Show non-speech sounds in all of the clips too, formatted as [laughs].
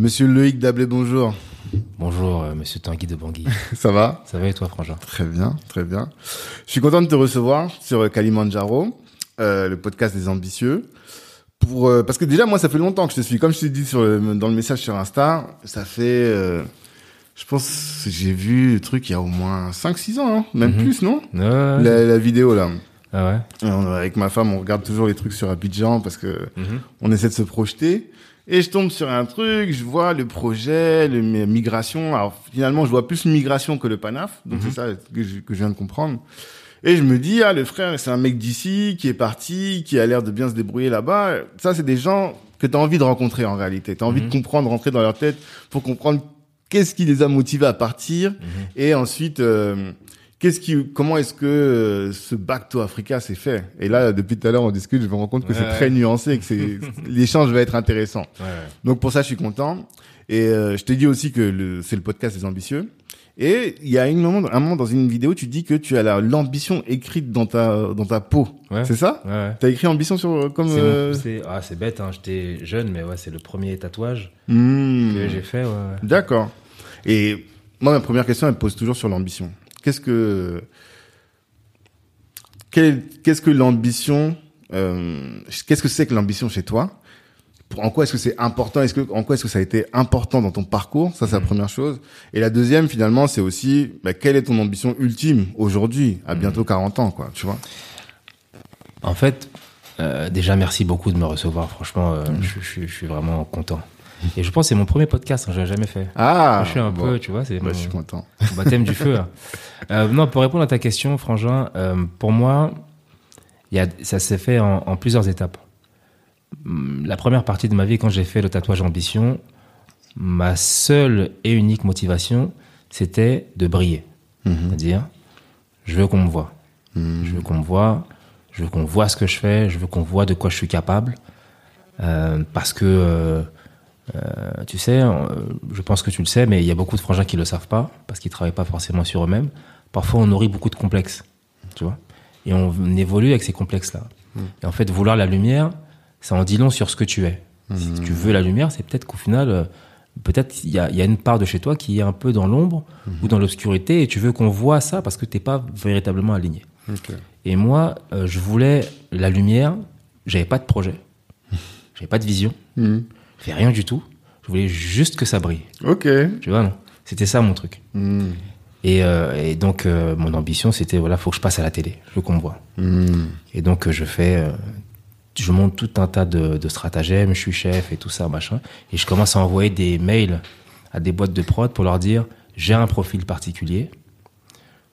Monsieur Loïc Dablé, bonjour. Bonjour, euh, monsieur Tanguy de Bangui. [laughs] Ça va? Ça va et toi, Frangin? Très bien, très bien. Je suis content de te recevoir sur Kalimandjaro, euh, le podcast des ambitieux. Pour, euh, parce que déjà, moi, ça fait longtemps que je te suis. Comme je t'ai dit sur le- dans le message sur Insta, ça fait... euh, je pense j'ai vu le truc il y a au moins 5-6 ans, hein, même Mhm. plus, non? Ouais, ouais. la, la vidéo, là. Ah ouais? Avec ma femme, on regarde toujours les trucs sur Abidjan parce que Mhm. on essaie de se projeter. Et je tombe sur un truc, je vois le projet, le mi- migration. Alors finalement, je vois plus migration que le PANAF. Donc c'est ça que je, que je viens de comprendre. Et je me dis, ah, le frère, c'est un mec d'ici qui est parti, qui a l'air de bien se débrouiller là-bas. Ça, c'est des gens que tu as envie de rencontrer en réalité. Tu as envie Mhm. de comprendre, rentrer dans leur tête pour comprendre qu'est-ce qui les a motivés à partir. Et ensuite, euh, qu'est-ce qui, comment est-ce que euh, ce back to Africa s'est fait? Et là, depuis tout à l'heure, on discute, je me rends compte que c'est très nuancé, que c'est [laughs] l'échange va être intéressant. Ouais. Donc pour ça, je suis content. Et euh, je te dis aussi que le, c'est le podcast des ambitieux. Et il y a une moment, un moment dans une vidéo, tu dis que tu as la- l'ambition écrite dans ta dans ta peau. Ouais. C'est ça? Ouais. T'as écrit ambition sur comme. C'est euh, c'est- ah, c'est bête, hein. j'étais jeune, mais ouais, c'est le premier tatouage hmm. que j'ai fait. Ouais, ouais. D'accord. Et moi, ma première question, elle me pose toujours sur l'ambition. Qu'est-ce que qu'est-ce que l'ambition euh, Qu'est-ce que c'est que l'ambition chez toi? En quoi est-ce que c'est important? Est-ce que en quoi est-ce que ça a été important dans ton parcours? Ça, c'est la Mhm. première chose. Et la deuxième, finalement, c'est aussi bah, quelle est ton ambition ultime aujourd'hui, à Mhm. bientôt 40 ans, quoi. Tu vois? En fait, euh, déjà, merci beaucoup de me recevoir. Franchement, euh, je, je- je suis vraiment content. Et je pense que c'est mon premier podcast, hein, je l'ai jamais fait. Ah, je suis un bon. peu, tu vois, c'est Bah, mon, je suis content. mon baptême du feu. hein. [laughs] Euh, non, pour répondre à ta question, Frangin, euh, pour moi, y a, ça s'est fait en, en plusieurs étapes. Hum, La première partie de ma vie, quand j'ai fait le tatouage ambition, ma seule et unique motivation, c'était de briller. Mhm. C'est-à-dire, je veux qu'on me voit. Mhm. Je veux qu'on me voit, je veux qu'on voit ce que je fais, je veux qu'on voit de quoi je suis capable. Euh, parce que, euh, tu sais, euh, je pense que tu le sais, mais il y a beaucoup de frangins qui le savent pas, parce qu'ils travaillent pas forcément sur eux-mêmes. Parfois, on nourrit beaucoup de complexes, tu vois. Et on, on évolue avec ces complexes-là. Et en fait, vouloir la lumière, ça en dit long sur ce que tu es. Si tu veux la lumière, c'est peut-être qu'au final, euh, peut-être il y a, il y a une part de chez toi qui est un peu dans l'ombre ou dans l'obscurité, et tu veux qu'on voit ça parce que t'es pas véritablement aligné. Et moi, euh, je voulais la lumière. J'avais pas de projet. [laughs] J'avais pas de vision. Fais rien du tout. Je voulais juste que ça brille. Ok. Tu vois, non C'était ça mon truc. Et, euh, et donc, euh, mon ambition, c'était voilà, faut que je passe à la télé. Je veux qu'on me voit. Mhm. Et donc, euh, je fais. euh, je monte tout un tas de, de stratagèmes. Je suis chef et tout ça, machin. Et je commence à envoyer des mails à des boîtes de prod pour leur dire j'ai un profil particulier.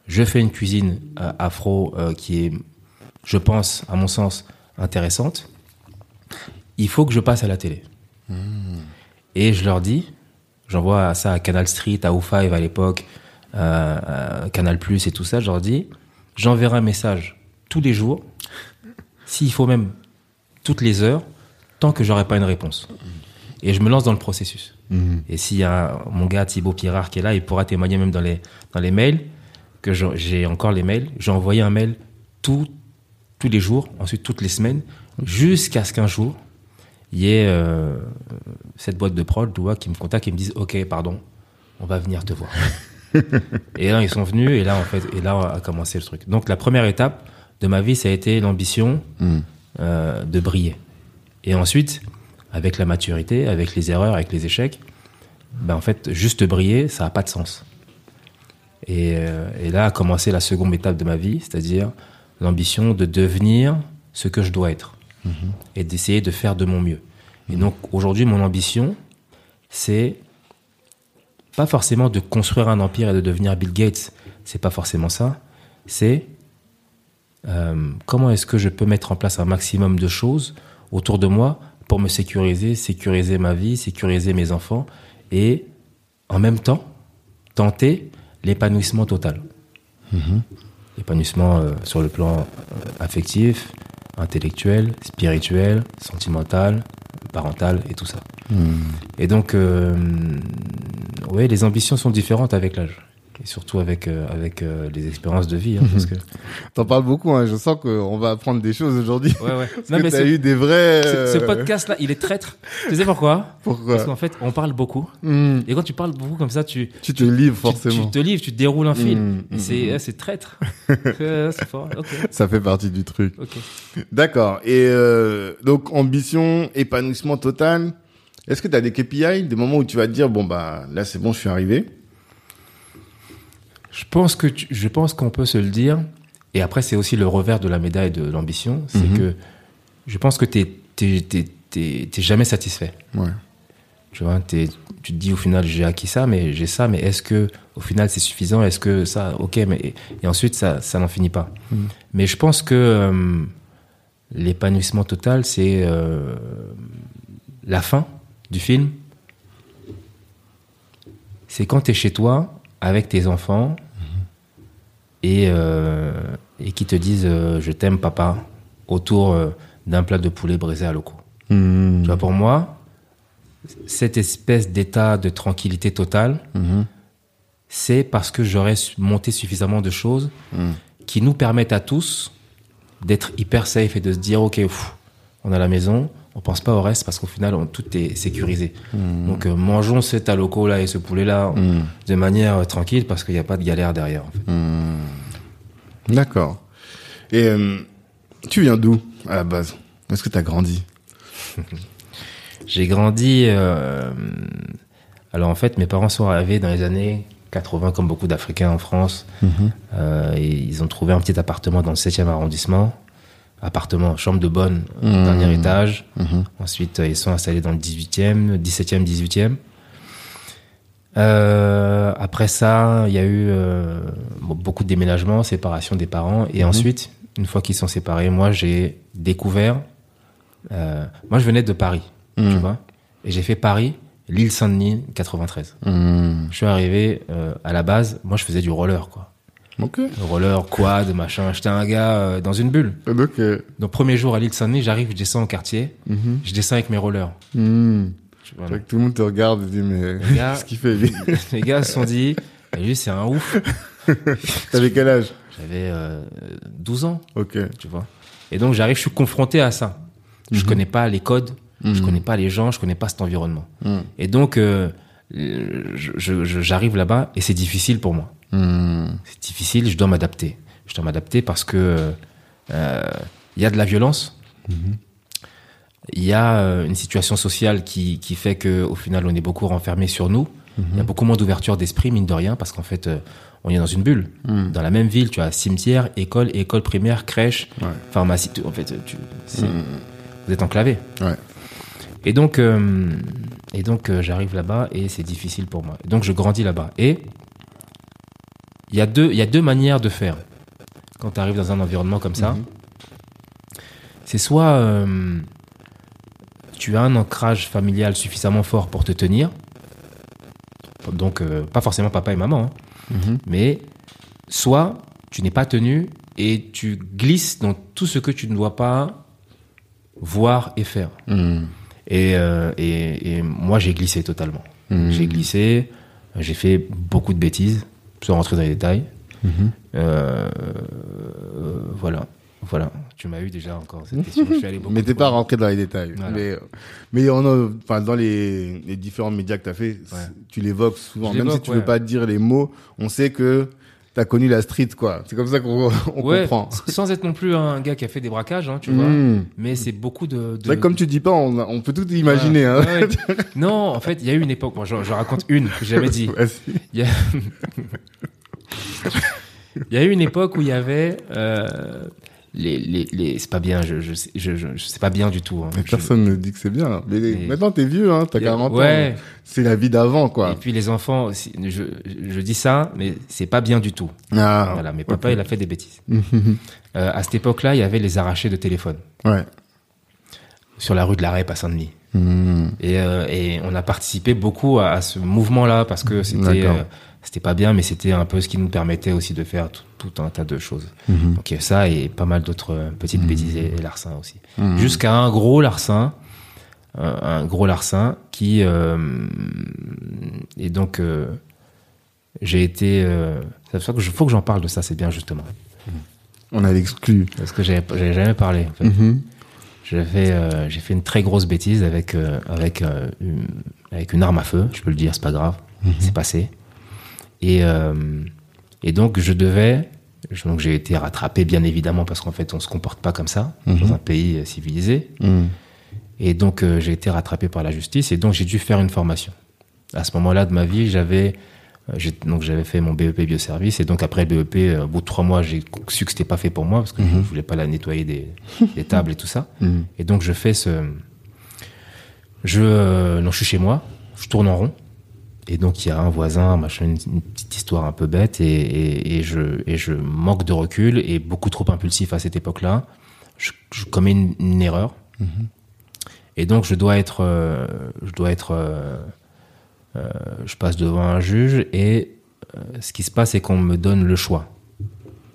Je fais une cuisine afro qui est, je pense, à mon sens, intéressante. Il faut que je passe à la télé. Et je leur dis, j'envoie ça à Canal Street, à O5 à l'époque, euh, à Canal Plus et tout ça, je leur dis, j'enverrai un message tous les jours, s'il faut même toutes les heures, tant que j'aurai pas une réponse. Et je me lance dans le processus. Mhm. Et s'il y a mon gars Thibaut Pirard qui est là, il pourra témoigner même dans les, dans les mails, que j'ai encore les mails. J'ai envoyé un mail tout, tous les jours, ensuite toutes les semaines, jusqu'à ce qu'un jour, il y ait euh, cette boîte de prod tu vois, qui me contacte et me disent Ok, pardon, on va venir te voir. [laughs] et là, ils sont venus, et là, en fait, et là a commencé le truc. Donc, la première étape de ma vie, ça a été l'ambition Mhm. euh, de briller. Et ensuite, avec la maturité, avec les erreurs, avec les échecs, ben en fait, juste briller, ça n'a pas de sens. Et, euh, et là a commencé la seconde étape de ma vie, c'est-à-dire l'ambition de devenir ce que je dois être et d'essayer de faire de mon mieux. Et donc aujourd'hui, mon ambition, c'est pas forcément de construire un empire et de devenir Bill Gates. C'est pas forcément ça. C'est euh, comment est-ce que je peux mettre en place un maximum de choses autour de moi pour me sécuriser, sécuriser ma vie, sécuriser mes enfants et en même temps tenter l'épanouissement total. L'épanouissement euh, sur le plan euh, affectif, intellectuel, spirituel, sentimental, parental et tout ça. Et donc, euh, ouais, les ambitions sont différentes avec l'âge. Et surtout avec, euh, avec euh, les expériences de vie. Hein, parce [laughs] que... T'en parles beaucoup, hein. Je sens qu'on va apprendre des choses aujourd'hui. Ouais, ouais. [laughs] Parce Non, que mais t'as ce, eu des vrais... ce- ce euh, podcast-là, il est traître. Tu sais pourquoi? Pourquoi? Parce qu'en fait, on parle beaucoup. Hmm. Et quand tu parles beaucoup comme ça, tu, Tu te livres forcément. tu te livres, tu déroules un fil. Mm, Et mm, c'est, c'est traître. [laughs] C'est fort. Ok. Ça fait partie du truc. D'accord. Et euh, donc, ambition, épanouissement total. Est-ce que tu as des KPI, des moments où tu vas te dire, bon, bah là, c'est bon, je suis arrivé? Je pense que tu- je pense qu'on peut se le dire. Et après, c'est aussi le revers de la médaille de l'ambition, c'est Mhm. que je pense que t'es jamais satisfait. Ouais. Tu vois, tu te dis au final j'ai acquis ça, mais j'ai ça, mais est-ce que au final c'est suffisant? Est-ce que ça, ok, mais et, et ensuite ça ça n'en finit pas. Mhm. Mais je pense que euh, l'épanouissement total, c'est euh, la fin du film. C'est quand tu es chez toi avec tes enfants et, euh, et qui te disent euh, je t'aime papa autour euh, d'un plat de poulet brisé à loco. Hmm. Tu vois, pour moi, cette espèce d'état de tranquillité totale, Mhm. c'est parce que j'aurais monté suffisamment de choses Mhm. qui nous permettent à tous d'être hyper safe et de se dire, OK, pff, on a la maison, on pense pas au reste parce qu'au final, on- tout est sécurisé. Donc, euh, mangeons cet aloco là et ce poulet là Mhm. de manière euh, tranquille parce qu'il n'y a pas de galère derrière. en fait. D'accord. Et euh, tu viens d'où, à la base? Où est-ce que tu as grandi? [laughs] J'ai grandi. alors en fait, mes parents sont arrivés dans les années 80, comme beaucoup d'Africains en France. Euh, et ils ont trouvé un petit appartement dans le 7e arrondissement. Appartement, chambre de bonne, Mhm. dernier étage. Mhm. Ensuite, euh, ils sont installés dans le 18e, 17e, 18e. Euh, après ça, il y a eu euh, bon, beaucoup de déménagements, séparation des parents. Et ensuite, une fois qu'ils sont séparés, moi, j'ai découvert. euh, moi, je venais de Paris, tu vois. Et j'ai fait Paris, l'île Saint-Denis, 93. Hmm. Je suis arrivé à la base, moi, je faisais du roller, quoi. Ok. Le roller, quad, machin. J'étais un gars euh, dans une bulle. Donc, euh, Donc, premier jour à l'île Saint-Denis, j'arrive, je descends au quartier. mhm. Je descends avec mes rollers. Hmm. Vrai que tout le monde te regarde et dit, mais [laughs] qu'est-ce qu'il fait lui [laughs] les gars se sont dit, [laughs] lui, c'est un ouf. T'avais quel âge? J'avais euh, 12 ans, Ok. tu vois. Et donc, j'arrive, je suis confronté à ça. Je connais pas les codes, je connais pas les gens, je connais pas cet environnement. Mhm. Et donc, euh, je- je- je- j'arrive là-bas et c'est difficile pour moi. Hmm. C'est difficile, je dois m'adapter. Je dois m'adapter parce que euh, il y a de la violence. Il y a euh, une situation sociale qui, qui fait que au final on est beaucoup renfermé sur nous. Il y a beaucoup moins d'ouverture d'esprit mine de rien parce qu'en fait euh, on est dans une bulle. Hmm. Dans la même ville, tu as cimetière, école, école primaire, crèche, Ouais. pharmacie. En fait, tu, Hmm. vous êtes enclavé. Ouais. Et donc, euh, et donc euh, j'arrive là-bas et c'est difficile pour moi. Donc je grandis là-bas. Et il y, a deux- il y a deux manières de faire quand tu arrives dans un environnement comme ça. Mhm. C'est soit euh, tu as un ancrage familial suffisamment fort pour te tenir. Donc, euh, pas forcément papa et maman, hein, Mhm. mais soit tu n'es pas tenu et tu glisses dans tout ce que tu ne dois pas voir et faire. Et, euh, et, et moi, j'ai glissé totalement. Mhm. J'ai glissé, j'ai fait beaucoup de bêtises, sans rentrer dans les détails. Mhm. Euh, euh, voilà, voilà. Tu m'as eu déjà encore cette question. Je suis allé beaucoup [laughs] Mais t'es pas rentré dans les détails. Voilà. Mais, mais on a, enfin, dans les, les différents médias que t'as fait, Ouais. tu l'évoques souvent. Même si tu ouais. veux pas dire les mots, on sait que t'as connu la street, quoi. C'est comme ça qu'on [laughs] on Ouais, comprend. sans être non plus un gars qui a fait des braquages, hein, tu vois. Hmm. Mais c'est beaucoup de. vrai comme tu dis pas, on, peut tout imaginer, hein. Ouais. [laughs] Non, en fait, il y a eu une époque. Moi, je, je raconte une que j'ai jamais dit. [laughs] Vas-y. Il y a... il y a eu une époque où il y avait euh, les, les, les... c'est pas bien, je, je, je, je, je- c'est pas bien du tout. hein. Mais Je- personne ne dit que c'est bien. Mais Mais- maintenant, t'es vieux, hein. T'as Il y a- 40 ouais. ans. C'est la vie d'avant, Et quoi. puis les enfants, je, je dis ça, mais c'est pas bien du tout. Ah. voilà, mais papa, ok. il a fait des bêtises. [laughs] Euh, à cette époque-là, il y avait les arrachés de téléphone. ouais. sur la rue de la Rep à Saint-Denis. Et, euh, et on a participé beaucoup à, à ce mouvement-là parce que c'était c'était pas bien, mais c'était un peu ce qui nous permettait aussi de faire tout, tout un tas de choses. Mhm. Donc il y a ça et pas mal d'autres euh, petites bêtises et, et larcins aussi. Jusqu'à un gros larcin, un, un gros larcin qui euh, et donc euh, j'ai été. Euh, que faut que j'en parle de ça, c'est bien justement On a l'exclu. parce que j'avais jamais parlé. En fait. Mhm. J'ai fait, euh, j'ai fait une très grosse bêtise avec, euh, avec, euh, une, avec une arme à feu, je peux le dire, c'est pas grave, c'est passé. Et, euh, et donc je devais, donc j'ai été rattrapé bien évidemment parce qu'en fait on se comporte pas comme ça dans un pays euh, civilisé. Mhm. Et donc euh, j'ai été rattrapé par la justice et donc j'ai dû faire une formation. À ce moment-là de ma vie, j'avais donc j'avais fait mon BEP bioservice et donc après le BEP, au bout de trois mois, j'ai su que c'était pas fait pour moi parce que je voulais pas la nettoyer des, des tables et tout ça. [laughs] Mhm. Et donc je fais ce, je, euh, non, je suis chez moi, je tourne en rond. Et donc il y a un voisin, machin, une, petite histoire un peu bête, et, et, et je, et je manque de recul et beaucoup trop impulsif à cette époque-là. Je, je commets une, une erreur. Et donc je dois être, euh, je dois être, euh, euh, je passe devant un juge et ce qui se passe c'est qu'on me donne le choix.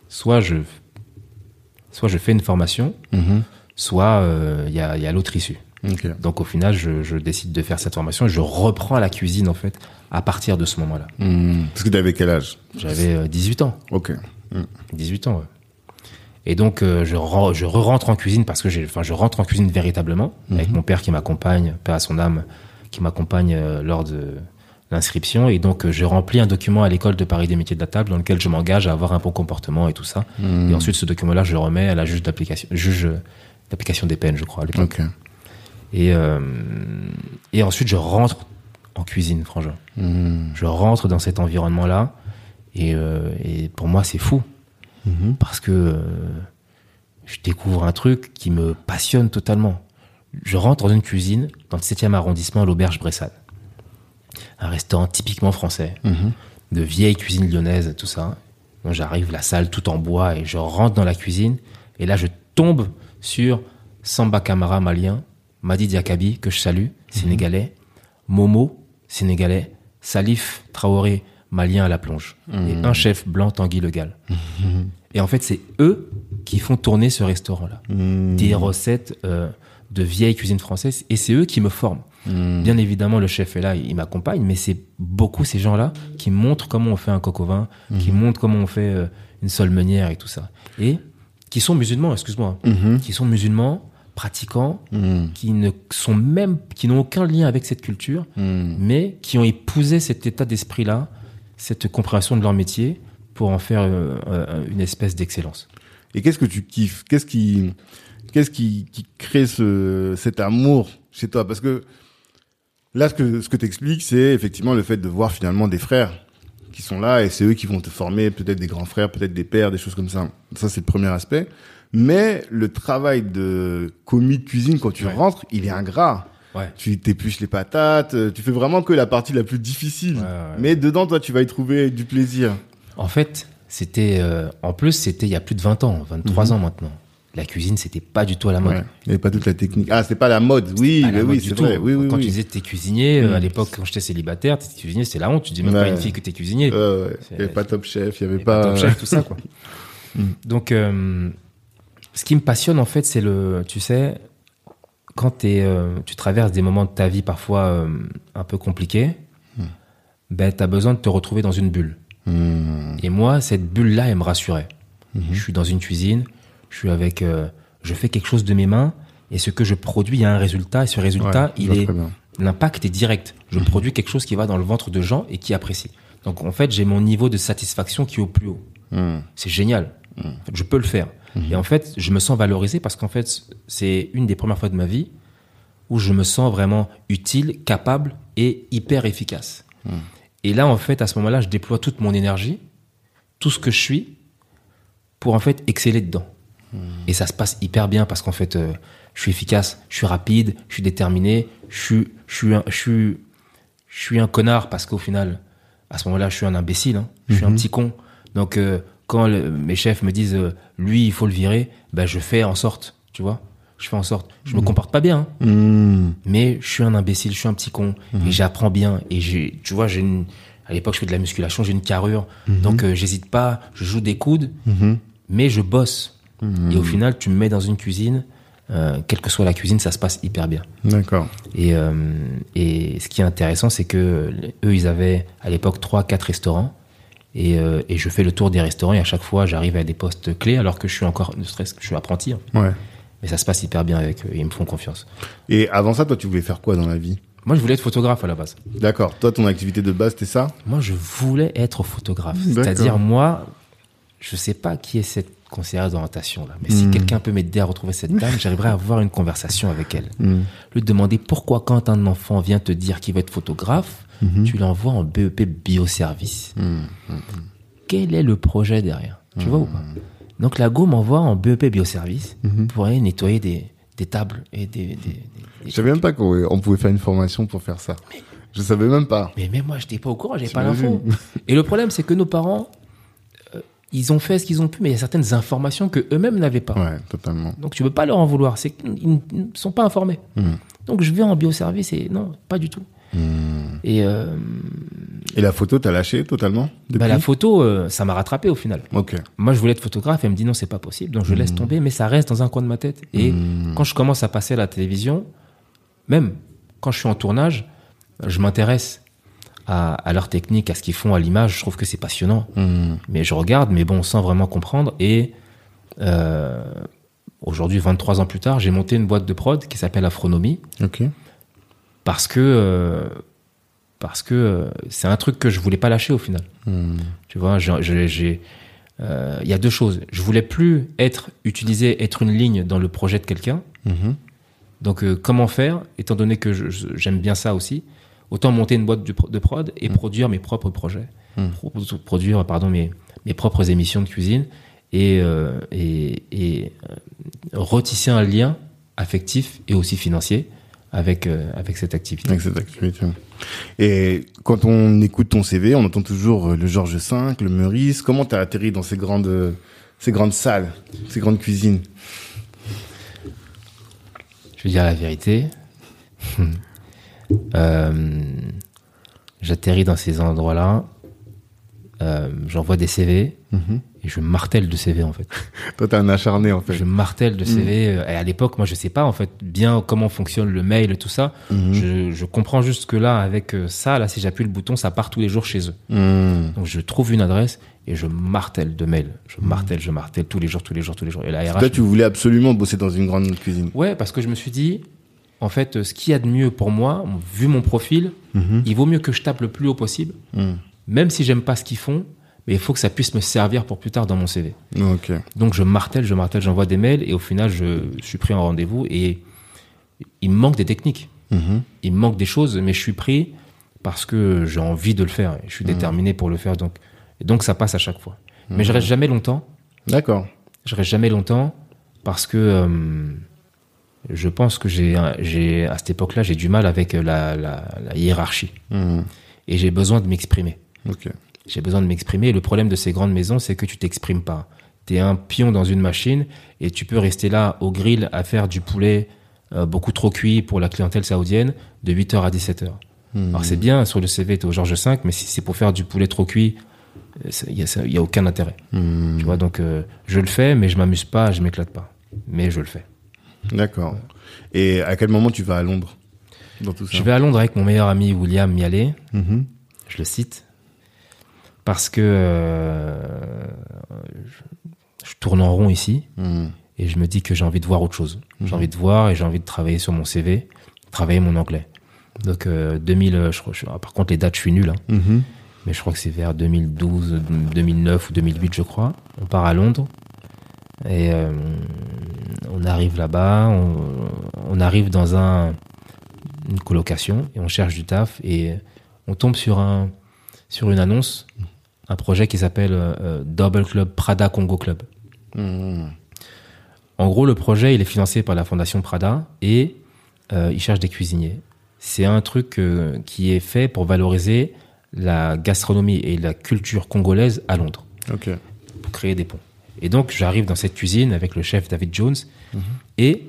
Soit je, soit je fais une formation, Mhm. soit il y a, il y a l'autre issue. Donc au final, je, je décide de faire cette formation et je reprends la cuisine en fait à partir de ce moment-là. Mhm. Parce que t'avais quel âge? J'avais euh, 18 ans. Ok. 18 ans, ouais. Et donc, euh, je, re- je re-rentre en cuisine parce que j'ai, enfin, je rentre en cuisine véritablement avec mon père qui m'accompagne, père à son âme, qui m'accompagne euh, lors de l'inscription. Et donc, euh, je remplis un document à l'école de Paris des métiers de la table dans lequel je m'engage à avoir un bon comportement et tout ça. Et ensuite, ce document-là, je le remets à la juge d'application, juge euh, d'application des peines, je crois, à. Et, euh, et ensuite, je rentre en cuisine, frangin. Mhm. Je rentre dans cet environnement-là. Et, euh, et pour moi, c'est fou. Parce que euh, je découvre un truc qui me passionne totalement. Je rentre dans une cuisine dans le 7e arrondissement, à l'Auberge Bressane. Un restaurant typiquement français, de vieille cuisine lyonnaise, tout ça. Donc j'arrive, la salle tout en bois, et je rentre dans la cuisine. Et là, je tombe sur Samba Kamara, malien, Madi Diakabi, que je salue, sénégalais, Momo, sénégalais, Salif Traoré, malien à la plonge, et un chef blanc, Tanguy Le Gall. Et en fait, c'est eux qui font tourner ce restaurant-là. Des recettes euh, de vieille cuisine française, et c'est eux qui me forment. Bien évidemment, le chef est là, il m'accompagne, mais c'est beaucoup ces gens-là qui montrent comment on fait un coq au vin, qui montrent comment on fait euh, une solmenière et tout ça. Et qui sont musulmans, excuse-moi, hein, qui sont musulmans, pratiquants, qui ne sont même, qui n'ont aucun lien avec cette culture, mais qui ont épousé cet état d'esprit-là, cette compréhension de leur métier pour en faire euh, euh, une espèce d'excellence. Et qu'est-ce que tu kiffes? Qu'est-ce qui, qu'est-ce qui, qui crée ce, cet amour chez toi? Parce que là, ce que, ce que t'expliques, c'est effectivement le fait de voir finalement des frères qui sont là et c'est eux qui vont te former, peut-être des grands frères, peut-être des pères, des choses comme ça. Ça, c'est le premier aspect. Mais le travail de commis de cuisine, quand tu Ouais. rentres, il est ingrat. Ouais. Tu t'épluches les patates, euh, tu fais vraiment que la partie la plus difficile. Ouais. Mais dedans, toi, tu vas y trouver du plaisir. En fait, c'était, euh, en plus, c'était il y a plus de 20 ans, 23 ans maintenant. La cuisine, c'était pas du tout à la mode. Ouais. Il n'y avait pas toute la technique. Ah, c'est pas la mode. Oui, mais oui, c'est vrai. Oui, oui, quand oui. tu disais que t'es cuisinier, euh, Mm. à l'époque, quand j'étais célibataire, t'étais cuisinier, c'était la honte. Tu dis même Ouais. pas une fille que t'es cuisinier. Euh, ouais. Il n'y avait pas Top Chef, il n'y avait pas pas... Top Chef, tout ça, quoi. [laughs] Donc, euh, ce qui me passionne, en fait, c'est le, tu sais, quand t'es, euh, tu traverses des moments de ta vie parfois euh, un peu compliqués, ben, t'as besoin de te retrouver dans une bulle. Hmm. Et moi, cette bulle-là, elle me rassurait. Je suis dans une cuisine, je suis avec, euh, je fais quelque chose de mes mains, et ce que je produis, il y a un résultat, et ce résultat, Ouais, il est, l'impact est direct. Je produis quelque chose qui va dans le ventre de gens et qui apprécient. Donc, en fait, j'ai mon niveau de satisfaction qui est au plus haut. Hmm. C'est génial. En fait, je peux le faire. Et en fait, je me sens valorisé parce qu'en fait, c'est une des premières fois de ma vie où je me sens vraiment utile, capable et hyper efficace. Et là, en fait, à ce moment-là, je déploie toute mon énergie, tout ce que je suis, pour en fait exceller dedans. Et ça se passe hyper bien parce qu'en fait, euh, je suis efficace, je suis rapide, je suis déterminé, je suis, je suis, un, je suis, je suis un connard parce qu'au final, à ce moment-là, je suis un imbécile, hein. je suis un petit con. Donc, euh, quand le- mes chefs me disent, euh, lui, il faut le virer, ben, je fais en sorte, tu vois. je fais en sorte. Je me comporte pas bien, hein, Hmm. mais je suis un imbécile, je suis un petit con, et j'apprends bien. Et j'ai, tu vois, j'ai une, à l'époque, je fais de la musculation, j'ai une carrure, donc euh, j'hésite pas, je joue des coudes, Mhm. mais je bosse. Et au final, tu me mets dans une cuisine, euh, quelle que soit la cuisine, ça se passe hyper bien. D'accord. Et, euh, et ce qui est intéressant, c'est que eux, ils avaient à l'époque trois, quatre restaurants. Et, euh, et je fais le tour des restaurants et à chaque fois, j'arrive à des postes clés alors que je suis encore, ne serait-ce que je suis apprenti. hein. Ouais. Mais ça se passe hyper bien avec eux et ils me font confiance. Et avant ça, toi, tu voulais faire quoi dans la vie? Moi, je voulais être photographe à la base. D'accord. Toi, ton activité de base, c'était ça? Moi, je voulais être photographe. C'est-à-dire, moi, je sais pas qui est cette conseillère d'orientation là, mais si Hmm. quelqu'un peut m'aider à retrouver cette dame, j'arriverai à avoir une conversation avec elle. Hmm. Lui demander pourquoi quand un enfant vient te dire qu'il veut être photographe, Mhm. tu l'envoies en BEP bioservice. Quel est le projet derrière? Tu vois ou pas? Donc la go m'envoie en BEP bioservice pour aller nettoyer des, des tables et des, des- des- Je savais même pas qu'on on pouvait faire une formation pour faire ça. Je savais même pas. Mais même moi, j'étais pas au courant, j'avais pas l'info. Et le problème, c'est que nos parents, ils ont fait ce qu'ils ont pu, mais il y a certaines informations que eux-mêmes n'avaient pas. Ouais, totalement. Donc tu peux pas leur en vouloir. C'est qu'ils ne sont pas informés. Hmm. Donc je vais en bioservice et non, pas du tout. Et euh, Et la photo, t'as lâché totalement bah, la photo, euh, ça m'a rattrapé au final. Ok. Moi, je voulais être photographe et elle me dit non, c'est pas possible. Donc je laisse tomber, mais ça reste dans un coin de ma tête. Et quand je commence à passer à la télévision, même quand je suis en tournage, je m'intéresse à, à leur technique, à ce qu'ils font à l'image. Je trouve que c'est passionnant. Hmm. Mais je regarde, mais bon, sans vraiment comprendre. Et euh, aujourd'hui, 23 ans plus tard, j'ai monté une boîte de prod qui s'appelle Afronomie Ok. parce que euh, parce que euh, c'est un truc que je voulais pas lâcher au final. Hmm. Tu vois, j'ai- euh, il y a deux choses. Je voulais plus être utilisé, être une ligne dans le projet de quelqu'un. Mhm. Donc comment faire, étant donné que j'aime bien ça aussi, autant monter une boîte de, pro- de prod et produire mes propres projets, Pro- produire pardon mes mes propres émissions de cuisine et euh, et, et euh, retisser un lien affectif et aussi financier avec euh, avec cette activité. Avec cette activité. Et quand on écoute ton CV, on entend toujours le Georges V, le Meurice. Comment t'as atterri dans ces grandes, ces grandes salles, ces grandes cuisines? Je vais dire la vérité. [laughs] Euh, J'atterris dans ces endroits-là. Euh, J'envoie des CV Mhm. et je martèle de CV en fait. [laughs] Toi, t'es un acharné en fait. Je martèle de CV. euh, Et à l'époque, moi, je sais pas en fait bien comment fonctionne le mail et tout ça. Mhm. Je, je comprends juste que là, avec euh, ça, là, si j'appuie le bouton, ça part tous les jours chez eux. Donc je trouve une adresse et je martèle de mails. Je martèle, je martèle tous les jours, tous les jours, tous les jours. Et la RH Toi, tu voulais absolument bosser dans une grande cuisine. Ouais, parce que je me suis dit, en fait, ce qu'il y a de mieux pour moi, vu mon profil, Mhm. il vaut mieux que je tape le plus haut possible, Hmm. même si j'aime pas ce qu'ils font, mais il faut que ça puisse me servir pour plus tard dans mon CV. Donc je martèle, je martèle, j'envoie des mails et au final, je suis pris en rendez-vous et il me manque des techniques, Mhm. il me manque des choses, mais je suis pris parce que j'ai envie de le faire, je suis déterminé pour le faire, donc, et donc ça passe à chaque fois. Mais je reste jamais longtemps. D'accord. je reste jamais longtemps parce que euh, je pense que j'ai, à cette époque-là, j'ai du mal avec la, la, la hiérarchie Hmm. et j'ai besoin de m'exprimer. J'ai besoin de m'exprimer. Et le problème de ces grandes maisons, c'est que tu t'exprimes pas. Tu es un pion dans une machine et tu peux rester là au grill à faire du poulet euh, beaucoup trop cuit pour la clientèle saoudienne de 8h à 17h. Alors c'est bien, sur le CV, tu au Georges V, mais si c'est pour faire du poulet trop cuit, il n'y a, ça- y a aucun intérêt. Hmm. Tu vois, donc euh, je le fais, mais je m'amuse pas, je m'éclate pas. Mais je le fais. D'accord. Et à quel moment tu vas à Londres dans tout ça Je vais à Londres avec mon meilleur ami William Mialet, Mhm. je le cite, parce que euh, je, je tourne en rond ici Hmm. et je me dis que j'ai envie de voir autre chose. J'ai envie de voir et j'ai envie de travailler sur mon CV, travailler mon anglais. Donc euh, 2000, euh, je crois, je- ah, par contre les dates je suis nul, hein, Mhm. mais je crois que c'est vers 2012, 2009 ou 2008 je crois. On part à Londres et euh, on arrive là-bas, on, on arrive dans un, une colocation et on cherche du taf et on tombe sur un sur une annonce, un projet qui s'appelle euh, Double Club Prada Congo Club. Hmm. En gros, le projet, il est financé par la Fondation Prada et euh, il cherche des cuisiniers. C'est un truc euh, qui est fait pour valoriser la gastronomie et la culture congolaise à Londres, pour créer des ponts. Et donc, j'arrive dans cette cuisine avec le chef David Jones et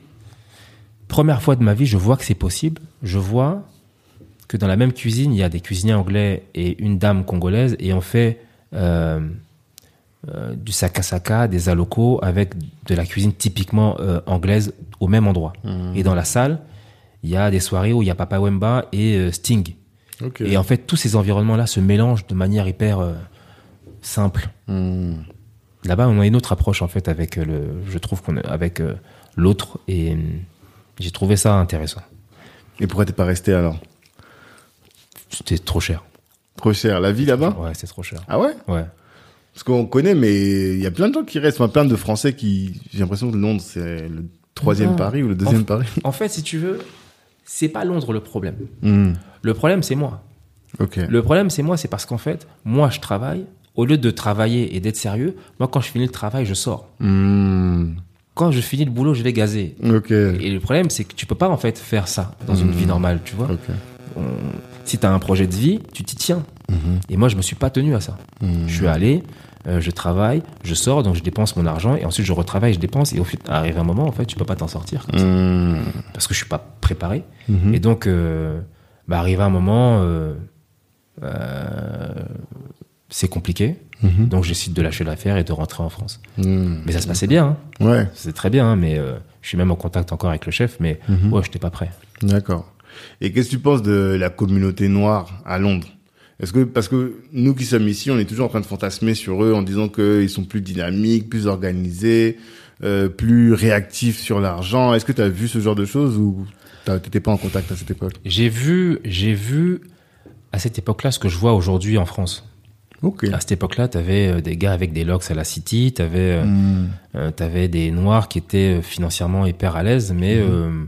première fois de ma vie, je vois que c'est possible. Je vois que dans la même cuisine, il y a des cuisiniers anglais et une dame congolaise et on fait euh, euh, du sakasaka, des alocos avec de la cuisine typiquement euh, anglaise au même endroit. Et dans la salle, il y a des soirées où il y a Papa Wemba et euh, Sting. Et en fait, tous ces environnements-là se mélangent de manière hyper euh, simple. Hmm. Là-bas, on a une autre approche en fait avec euh, le, je trouve qu'on est avec euh, l'autre et hum, j'ai trouvé ça intéressant. Et pourquoi t'es pas resté alors? C'était trop cher. Trop cher. La vie là-bas? Ouais, c'est trop cher. Ah ouais? Ouais. Parce qu'on connaît, mais il y a plein de gens qui restent. Enfin, plein de Français qui. J'ai l'impression que Londres, c'est le troisième. Paris ou le deuxième En- Paris. En fait, si tu veux, c'est pas Londres le problème. Hmm. Le problème, c'est moi. Ok. Le problème, c'est moi, c'est parce qu'en fait, moi, je travaille. Au lieu de travailler et d'être sérieux, moi, quand je finis le travail, je sors. Hmm. Quand je finis le boulot, je vais gazer. Et le problème, c'est que tu peux pas en fait faire ça dans une vie normale, tu vois. On- Si tu as un projet de vie, tu t'y tiens. Et moi, je me suis pas tenu à ça. Je suis allé, euh, je travaille, je sors, donc je dépense mon argent et ensuite je retravaille, je dépense et au fait, arrive un moment, en fait, tu peux pas t'en sortir comme ça. Hmm. parce que je suis pas préparé. Et donc, euh, bah, arrive un moment, euh, euh, c'est compliqué. Donc, j'essaie de lâcher l'affaire et de rentrer en France. Hmm. Mais ça se passait bien. hein. Ouais. C'est très bien, hein, mais euh, je suis même en contact encore avec le chef, mais ouais, j'étais pas prêt. D'accord. Et qu'est-ce que tu penses de la communauté noire à Londres? Est-ce que parce que nous qui sommes ici, on est toujours en train de fantasmer sur eux en disant qu'ils sont plus dynamiques, plus organisés, euh, plus réactifs sur l'argent. Est-ce que tu as vu ce genre de choses ou t'étais pas en contact à cette époque? J'ai vu, j'ai vu à cette époque-là ce que je vois aujourd'hui en France. À cette époque-là, tu avais des gars avec des locks à la City, tu avais, Hmm. des noirs qui étaient euh, financièrement hyper à l'aise, mais euh,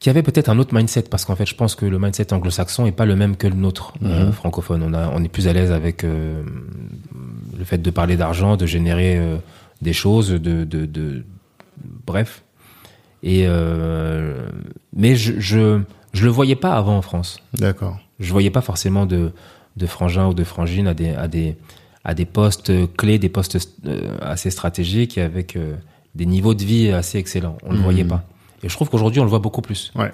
qui avaient peut-être un autre mindset, parce qu'en fait, je pense que le mindset anglo-saxon est pas le même que le nôtre euh, francophone. On, a, on est plus à l'aise avec euh, le fait de parler d'argent, de générer euh, des choses, de, de, de bref. Et euh, mais je, je je le voyais pas avant en France. D'accord. Je voyais pas forcément de, de frangins ou de frangines à des, à des, à des postes clés, des postes euh, assez stratégiques et avec euh, des niveaux de vie assez excellents. On le voyait pas. Et je trouve qu'aujourd'hui, on le voit beaucoup plus. Ouais.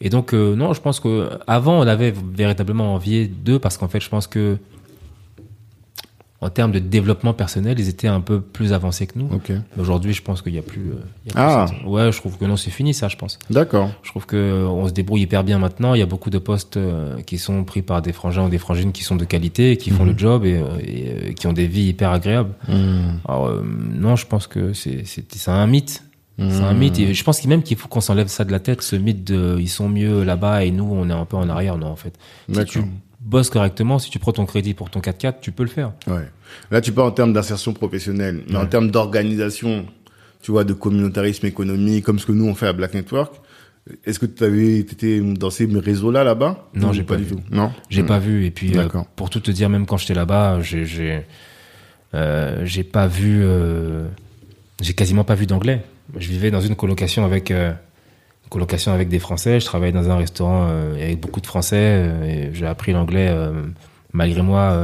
Et donc, euh, non, je pense que avant, on avait véritablement envié d'eux parce qu'en fait, je pense que en termes de développement personnel, ils étaient un peu plus avancés que nous. Aujourd'hui, je pense qu'il y a plus. euh, il y a plus Ah. Ouais, je trouve que non, c'est fini ça, je pense. D'accord. Je trouve que euh, on se débrouille hyper bien maintenant. Il y a beaucoup de postes euh, qui sont pris par des frangins ou des frangines qui sont de qualité, qui font le job et, et, qui ont des vies hyper agréables. Hmm. Alors euh, non, je pense que c'est un mythe. C'est un mythe. Et je pense même qu'il faut qu'on s'enlève ça de la tête, ce mythe de ils sont mieux là-bas et nous on est un peu en arrière. Non, en fait. Si tu bosses correctement, si tu prends ton crédit pour ton 4x4, tu peux le faire. Ouais. Là, tu parles en termes d'insertion professionnelle, mais en termes d'organisation, tu vois, de communautarisme économique, comme ce que nous on fait à Black Network. Est-ce que tu avais été dans ces réseaux-là là-bas? Non, j'ai pas du vu. tout? Non? J'ai Hmm. pas vu. Et puis, euh, pour tout te dire, même quand j'étais là-bas, j'ai, j'ai, euh, j'ai pas vu, euh, j'ai quasiment pas vu d'anglais. Je vivais dans une colocation avec, euh, une colocation avec des Français. Je travaillais dans un restaurant avec beaucoup de Français. et j'ai appris l'anglais malgré moi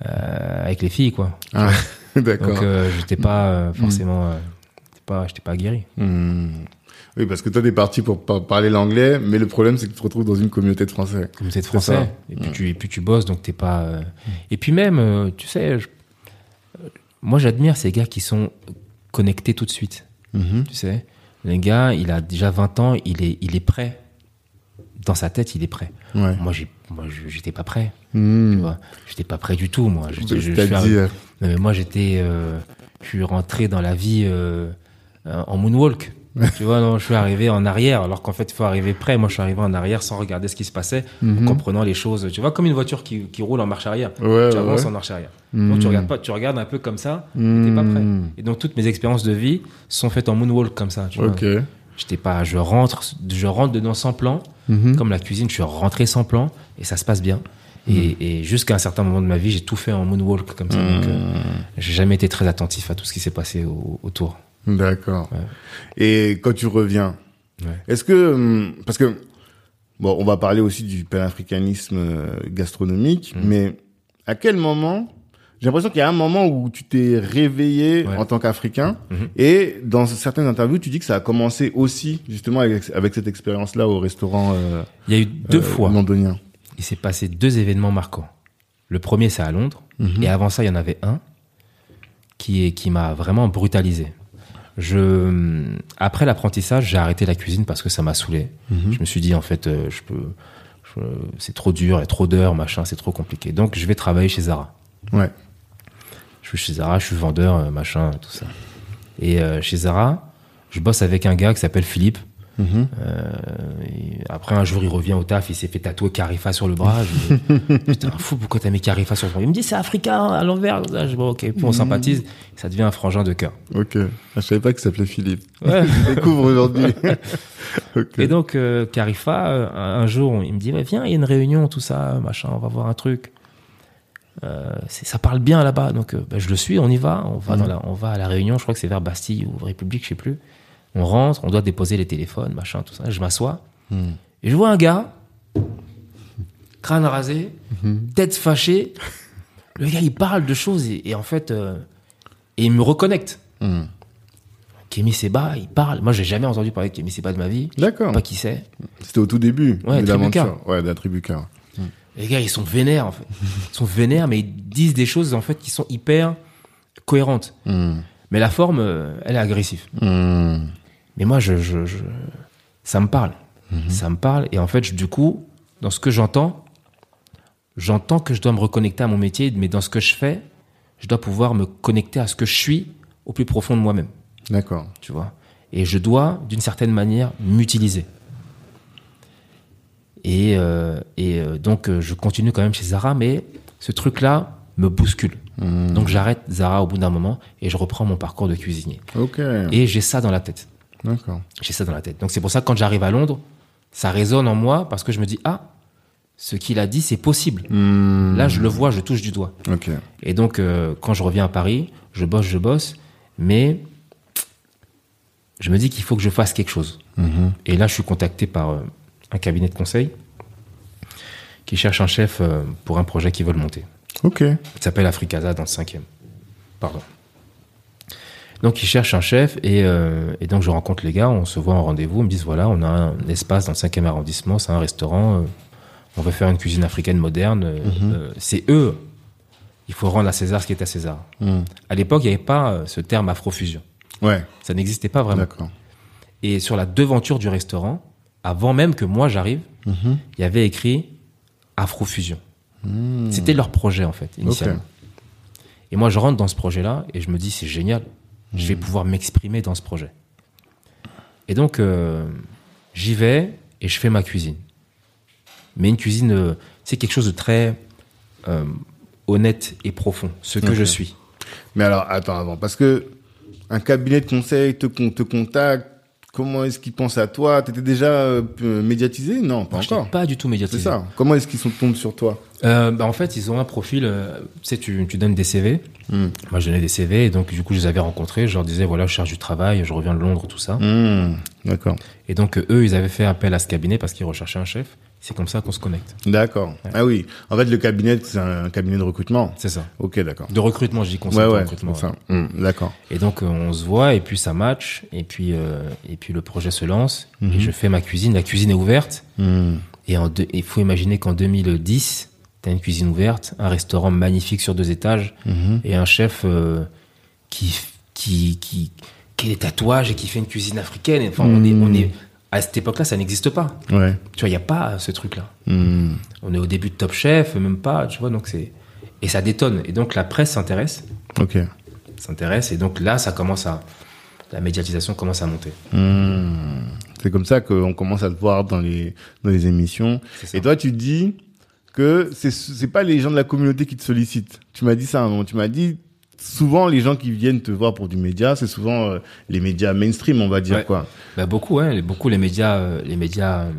avec les filles, quoi. Ah, [laughs] D'accord. Donc, euh, j'étais pas euh, forcément, euh, j'étais pas, j'étais pas aguerri. Hmm. Oui, parce que toi, t'es parti pour par- parler l'anglais, mais le problème, c'est que tu te retrouves dans une communauté de Français. C'est ça. français. Et puis, tu, et puis tu bosses, donc t'es pas. euh, Et puis même, euh, tu sais, je- euh, moi j'admire ces gars qui sont connectés tout de suite. Tu sais, le gars, il a déjà 20 ans, il est, il est prêt. Dans sa tête, il est prêt. Ouais. Moi, j'ai, moi, je- j'étais pas prêt. Vois, j'étais pas prêt du tout. Moi, J'étais- je, je suis C'est-à-dire, arrivé- euh, moi, j'étais, euh, je suis rentré dans la vie euh, euh, en moonwalk. [laughs] tu vois, non, je suis arrivé en arrière, alors qu'en fait, il faut arriver près. Moi, je suis arrivé en arrière sans regarder ce qui se passait, en comprenant les choses. Tu vois, comme une voiture qui, qui roule en marche arrière. Ouais, tu avances ouais. en marche arrière. Donc, tu regardes pas, tu regardes un peu comme ça, t'es pas prêt. Et donc, toutes mes expériences de vie sont faites en moonwalk comme ça. Tu vois. J'étais pas, je rentre, je rentre dedans sans plan. Mhm. Comme la cuisine, je suis rentré sans plan et ça se passe bien. Et, et jusqu'à un certain moment de ma vie, j'ai tout fait en moonwalk comme ça. Donc, euh, j'ai jamais été très attentif à tout ce qui s'est passé au- autour. D'accord. Ouais. Et quand tu reviens, Ouais. est-ce que hum, parce que bon, on va parler aussi du panafricanisme euh, gastronomique, mais à quel moment j'ai l'impression qu'il y a un moment où tu t'es réveillé Ouais. en tant qu'Africain. Mhm. Et dans certaines interviews, tu dis que ça a commencé aussi justement avec, avec cette expérience-là au restaurant euh, Il y a eu deux euh, fois. londonien. Il s'est passé deux événements marquants. Le premier, c'est à Londres. Mhm. Et avant ça, il y en avait un qui, est, qui m'a vraiment brutalisé. Je, après l'apprentissage, j'ai arrêté la cuisine parce que ça m'a saoulé. Mhm. Je me suis dit, en fait, euh, je peux, c'est trop dur, il y a trop d'heures, machin, c'est trop compliqué. Donc, je vais travailler chez Zara. Ouais. Je suis chez Zara, je suis vendeur, euh, machin, tout ça. Et euh, chez Zara, je bosse avec un gars qui s'appelle Philippe. Mhm. Euh, et après, un jour, il revient au taf, il s'est fait tatouer Carifa sur le bras. Je lui dis, [laughs] Putain, fou, pourquoi t'as mis Carifa sur le bras? Il me dit, c'est africain, à l'envers. Je dis, bon, ok, puis on sympathise. Ça devient un frangin de cœur. Ok. Ah, je savais pas qu'il s'appelait Philippe. Ouais. [laughs] Je découvre aujourd'hui. [laughs] Et donc, euh, Carifa, euh, un, jour, il me dit, viens, il y a une réunion, tout ça, machin, on va voir un truc. Euh, ça parle bien là-bas, donc euh, ben, je le suis, on y va, on va, dans la, on va à la réunion, je crois que c'est vers Bastille ou République, je sais plus. On rentre, on doit déposer les téléphones, machin, tout ça. Je m'assois Hmm. et je vois un gars, crâne rasé, Mhm. tête fâchée. Le gars, il parle de choses et, et en fait, euh, et il me reconnecte. Kémy Seba, il parle. Moi, j'ai jamais entendu parler de Kémy Seba de ma vie. D'accord. pas qui c'est. C'était au tout début Ouais, de l'aventure. Ouais, de la tribu Car. Les gars, ils sont vénères, en fait. Ils sont vénères, mais ils disent des choses, en fait, qui sont hyper cohérentes. Hmm. Mais la forme, euh, elle est agressive. Hmm. Mais moi, je, je, je- ça me parle. Ça me parle. Et en fait, je- du coup, dans ce que j'entends, j'entends que je dois me reconnecter à mon métier, mais dans ce que je fais, je dois pouvoir me connecter à ce que je suis au plus profond de moi-même. D'accord. Tu vois? Et je dois, d'une certaine manière, m'utiliser. Et, euh, et euh, donc, euh, je continue quand même chez Zara, mais ce truc-là me bouscule. Hmm. Donc, j'arrête Zara au bout d'un moment et je reprends mon parcours de cuisinier. Et j'ai ça dans la tête. D'accord. J'ai ça dans la tête. Donc c'est pour ça que quand j'arrive à Londres, ça résonne en moi parce que je me dis ah, ce qu'il a dit c'est possible. Hmm. Là je le vois, je touche du doigt. Et donc euh, quand je reviens à Paris, je bosse, je bosse, mais je me dis qu'il faut que je fasse quelque chose. Mhm. Et là je suis contacté par euh, un cabinet de conseil qui cherche un chef euh, pour un projet qu'ils veulent monter. Ok. Il s'appelle Africasa dans le cinquième. Pardon. Donc ils cherchent un chef et, euh, et donc je rencontre les gars, on se voit en rendez-vous, ils me disent voilà, on a un espace dans le cinquième arrondissement, c'est un restaurant, euh, on veut faire une cuisine africaine moderne, euh, euh, c'est eux. Il faut rendre à César ce qui est à César. Hmm. À l'époque, il n'y avait pas ce terme afrofusion. Ouais. Ça n'existait pas vraiment. D'accord. Et sur la devanture du restaurant, avant même que moi j'arrive, Mhm. il y avait écrit Afrofusion. C'était leur projet en fait, initialement. Et moi je rentre dans ce projet-là et je me dis c'est génial, je vais pouvoir m'exprimer dans ce projet. Et donc euh, j'y vais et je fais ma cuisine. Mais une cuisine, euh, c'est quelque chose de très euh, honnête et profond, ce que je suis. Mais alors, attends, avant, parce que un cabinet de conseil te, te contacte, comment est-ce qu'ils pensent à toi? T'étais déjà euh, médiatisé? Non, pas encore. pas du tout C'est médiatisé. ça. Comment est-ce qu'ils sont tombés sur toi? Euh, bah, en fait, ils ont un profil. euh, tu sais, tu, tu donnes des CV. Hmm. Moi, je donnais des CV et donc du coup, je les avais rencontrés. Je leur disais voilà, je cherche du travail, je reviens de Londres, tout ça. Hmm. D'accord. Et donc eux, ils avaient fait appel à ce cabinet parce qu'ils recherchaient un chef. C'est comme ça qu'on se connecte. D'accord. Ah oui. En fait, le cabinet, c'est un cabinet de recrutement. C'est ça. Ok, d'accord. De recrutement, je dis concept Ouais, de ouais. recrutement. ouais. ça. Hmm, D'accord. Et donc euh, on se voit et puis ça match et puis euh, et puis le projet se lance et je fais ma cuisine. La cuisine est ouverte Hmm. et en il faut imaginer qu'en 2010, t'as une cuisine ouverte, un restaurant magnifique sur deux étages Mhm. et un chef euh, qui qui qui qui a des tatouages et qui fait une cuisine africaine. Et, Enfin, on est on est à cette époque-là, ça n'existe pas. Ouais. Tu vois, il y a pas ce truc-là. Hmm. On est au début de Top Chef, même pas, tu vois, donc c'est et ça détonne. Et donc la presse s'intéresse, Ok. s'intéresse et donc là ça commence à la médiatisation commence à monter. Hmm. C'est comme ça qu'on commence à te voir dans les dans les émissions. Et toi, tu dis que c'est c'est pas les gens de la communauté qui te sollicitent. Tu m'as dit ça à un moment. Tu m'as dit souvent les gens qui viennent te voir pour du média, c'est souvent euh, les médias mainstream, on va dire Ouais. quoi. Bah, beaucoup, ouais, beaucoup les médias, euh, les médias euh,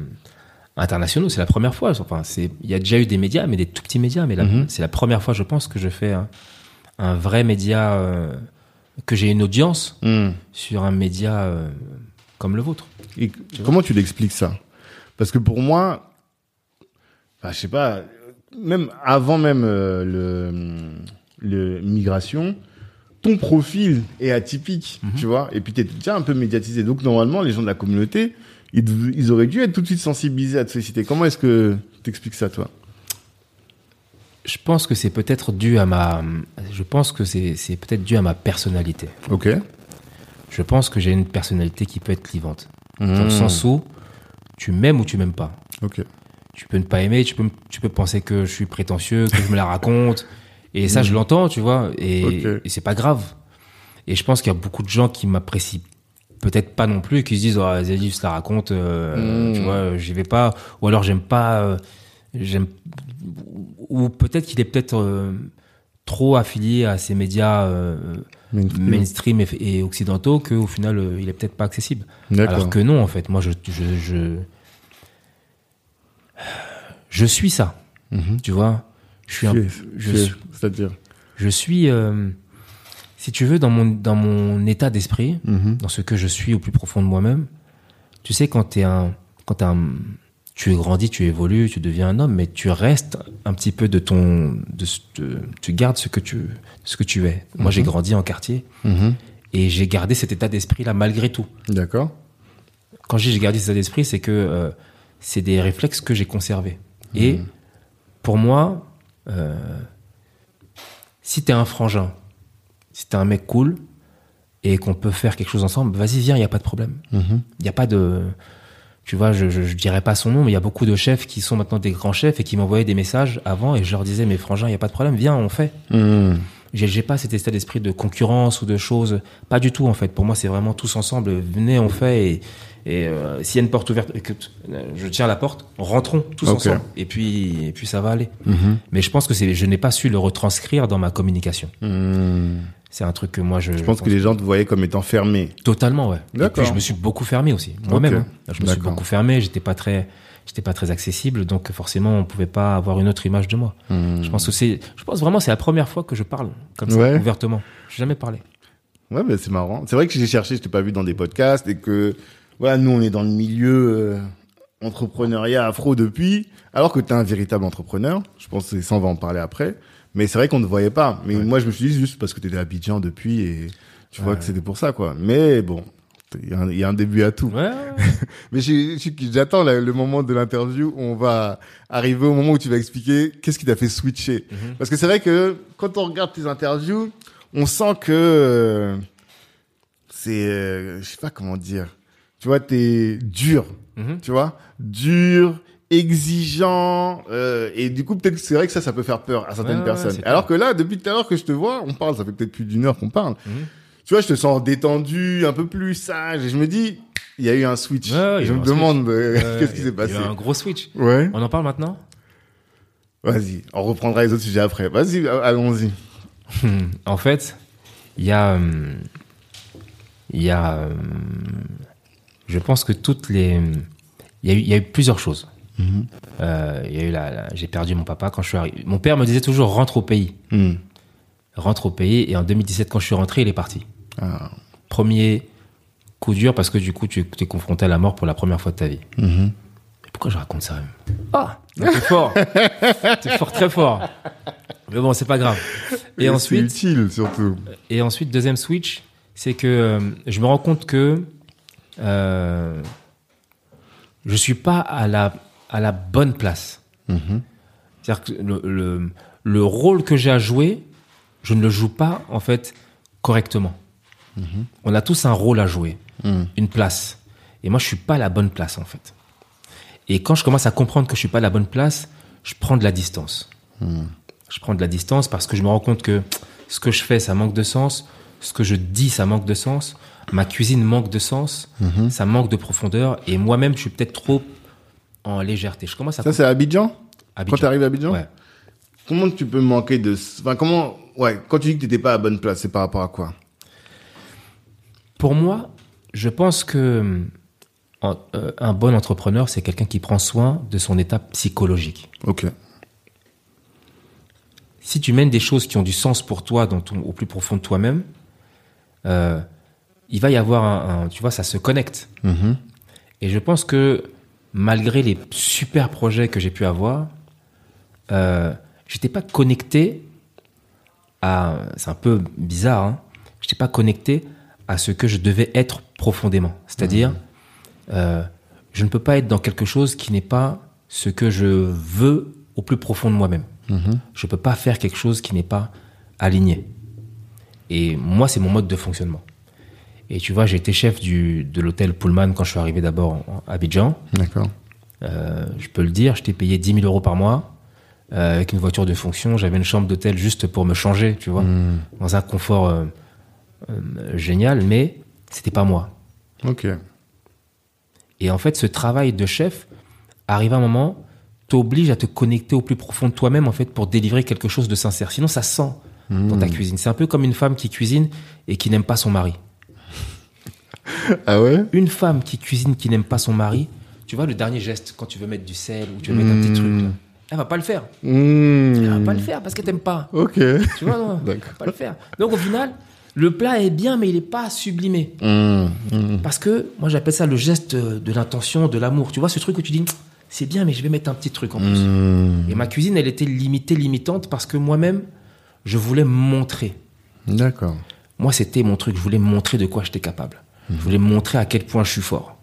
internationaux, c'est la première fois. Enfin, c'est, il y a déjà eu des médias, mais des tout petits médias, mais là, Mhm. c'est la première fois, je pense, que je fais un, un vrai média, que j'ai une audience Hmm. sur un média comme le vôtre. Et comment tu l'expliques ça? Parce que pour moi, enfin, je sais pas, même avant même le le migration, ton profil est atypique, Mhm. tu vois, et puis t'es déjà un peu médiatisé. Donc normalement, les gens de la communauté, ils, auraient dû être tout de suite sensibilisés à te solliciter. Comment est-ce que t'expliques ça, toi? Je pense que c'est peut-être dû à ma. Je pense que c'est peut-être dû à ma personnalité. Ok. Je pense que j'ai une personnalité qui peut être clivante. Dans le sens où tu m'aimes ou tu m'aimes pas. Ok. Tu peux ne pas aimer, tu peux, tu peux penser que je suis prétentieux, que je me la raconte. [laughs] Et ça, je l'entends, tu vois. Et, Ok. et c'est pas grave. Et je pense qu'il y a beaucoup de gens qui m'apprécient peut-être pas non plus, qui se disent, oh, Zeddy se la raconte, euh, Mm. tu vois, j'y vais pas. Ou alors j'aime pas, euh, j'aime, ou peut-être qu'il est peut-être euh, trop affilié à ces médias euh, Mainstream. mainstream et, et occidentaux qu'au final, il est peut-être pas accessible. Alors que non, en fait, moi, je, je, je, je suis ça. Mhm. Tu vois, je suis, un, je C'est-à-dire je suis, euh, si tu veux, dans mon dans mon état d'esprit, Mhm. dans ce que je suis au plus profond de moi-même. Tu sais, quand t'es un, quand t'es un, tu es grandi, tu évolues, tu deviens un homme, mais tu restes un petit peu de ton, de, tu gardes ce que tu, ce que tu es. Moi, j'ai grandi en quartier Mhm. et j'ai gardé cet état d'esprit-là malgré tout. D'accord. quand je dis j'ai gardé cet état d'esprit, c'est que euh, c'est des réflexes que j'ai conservés. Et pour moi, euh, si t'es un frangin, si t'es un mec cool et qu'on peut faire quelque chose ensemble, vas-y, viens, il y a pas de problème. Mhm. Il y a pas de, tu vois, je, je, je dirais pas son nom, mais il y a beaucoup de chefs qui sont maintenant des grands chefs et qui m'envoyaient des messages avant et je leur disais, mais frangin, il y a pas de problème, viens, on fait. Mhm. J'ai pas cet état d'esprit de concurrence ou de choses. Pas du tout, en fait. Pour moi, c'est vraiment tous ensemble. Venez, on fait. Et, et euh, s'il y a une porte ouverte, écoute, euh, je tiens la porte, rentrons tous ensemble. Et puis, et puis ça va aller. Mhm. Mais je pense que c'est, je n'ai pas su le retranscrire dans ma communication. Mhm. C'est un truc que moi, je. Je pense que les gens te voyaient comme étant fermé. Totalement, ouais. Et puis, je me suis beaucoup fermé aussi. Moi-même. Hein. Je me suis beaucoup fermé. J'étais pas très, j'étais pas très accessible. Donc, forcément, on pouvait pas avoir une autre image de moi. Mhm. Je pense que c'est, je pense vraiment, c'est la première fois que je parle comme ça, Ouais. ouvertement. J'ai jamais parlé. Ouais, mais c'est marrant. C'est vrai que j'ai cherché, je t'ai pas vu dans des podcasts et que, voilà, nous, on est dans le milieu euh, entrepreneuriat afro depuis, alors que tu es un véritable entrepreneur. Je pense que ça, on va en parler après. Mais c'est vrai qu'on ne voyait pas. Mais moi, je me suis dit juste parce que tu étais à Abidjan depuis et tu vois Ouais. que c'était pour ça, quoi. Mais bon, il y, a un- il y a un début à tout. Ouais. [laughs] Mais j'attends le moment de l'interview où on va arriver au moment où tu vas expliquer qu'est-ce qui t'a fait switcher. Mhm. Parce que c'est vrai que quand on regarde tes interviews, on sent que euh, c'est, euh, je sais pas comment dire. Tu vois, t'es dur, Mhm. tu vois, dur, exigeant, euh, et du coup peut-être c'est vrai que ça, ça peut faire peur à certaines Ouais, personnes. Alors que là, depuis tout à l'heure que je te vois, on parle, ça fait peut-être plus d'une heure qu'on parle. Mhm. Tu vois, je te sens détendu, un peu plus sage, et je me dis, il y a eu un switch. Ouais, je me demande euh, Ouais, [laughs] qu'est-ce qui s'est passé. Il y a eu un gros switch. Ouais. On en parle maintenant? Vas-y, on reprendra les autres sujets après. Vas-y, allons-y. En fait, il y a, hum, il y a, hum, je pense que toutes les, il y a eu, il y a eu plusieurs choses. Euh, il y a eu la, la- j'ai perdu mon papa quand je suis arrivé. Mon père me disait toujours rentre au pays, Hmm. rentre au pays. Et en 2017, quand je suis rentré, il est parti. Ah. Premier coup dur parce que du coup, tu es confronté à la mort pour la première fois de ta vie. Mhm. Mais pourquoi je raconte ça même Ah, t'es fort, [laughs] t'es fort, très fort. Mais bon, c'est pas grave. Et c'est ensuite, utile surtout. Et ensuite, deuxième switch, c'est que euh, je me rends compte que euh, je suis pas à la, à la bonne place. Mhm. C'est-à-dire que le, le, le rôle que j'ai à jouer, je ne le joue pas, en fait, correctement. On a tous un rôle à jouer, Mhm. une place. Et moi, je suis pas à la bonne place, en fait. Et quand je commence à comprendre que je suis pas à la bonne place, je prends de la distance. Je prends de la distance parce que je me rends compte que ce que je fais, ça manque de sens. Ce que je dis, ça manque de sens. Ma cuisine manque de sens. Ça manque de profondeur. Et moi-même, je suis peut-être trop en légèreté. Je commence à... Ça, c'est à Abidjan Abidjan. Quand tu arrives à Abidjan Ouais. Comment tu peux manquer de... Enfin, comment... Ouais, quand tu dis que t'étais pas à la bonne place, c'est par rapport à quoi? Pour moi, je pense que en- euh, un bon entrepreneur, c'est quelqu'un qui prend soin de son état psychologique. Ok. Si tu mènes des choses qui ont du sens pour toi, dans ton, au plus profond de toi-même, euh, il va y avoir un, un- tu vois, ça se connecte. Mhm. Et je pense que malgré les super projets que j'ai pu avoir, euh, j'étais pas connecté à, c'est un peu bizarre, hein, j'étais pas connecté à ce que je devais être profondément. C'est-à-dire, euh, je ne peux pas être dans quelque chose qui n'est pas ce que je veux au plus profond de moi-même. Je peux pas faire quelque chose qui n'est pas aligné. Et moi, c'est mon mode de fonctionnement. Et tu vois, j'ai été chef du, de l'hôtel Pullman quand je suis arrivé d'abord à Abidjan. D'accord. Euh, je peux le dire, je t'ai payé 10 000 euros par mois euh, avec une voiture de fonction. J'avais une chambre d'hôtel juste pour me changer, tu vois, dans un confort génial, mais c'était pas moi. Ok. Et en fait, ce travail de chef arrive à un moment, t'oblige à te connecter au plus profond de toi-même en fait pour délivrer quelque chose de sincère. Sinon, ça sent dans ta cuisine. C'est un peu comme une femme qui cuisine et qui n'aime pas son mari. [laughs] Ah ouais? Une femme qui cuisine qui n'aime pas son mari, tu vois le dernier geste quand tu veux mettre du sel ou tu veux mettre un petit truc, là, elle va pas le faire. Elle va pas le faire parce qu'elle t'aime pas. Ok. Tu vois, non, [laughs] elle va pas le faire. Donc au final, le plat est bien, mais il est pas sublimé. Parce que moi j'appelle ça le geste de l'intention, de l'amour. Tu vois ce truc où tu dis c'est bien, mais je vais mettre un petit truc en plus. Et ma cuisine, elle était limitée, limitante parce que moi-même, je voulais montrer. D'accord. Moi, c'était mon truc. Je voulais montrer de quoi j'étais capable. Je voulais montrer à quel point je suis fort.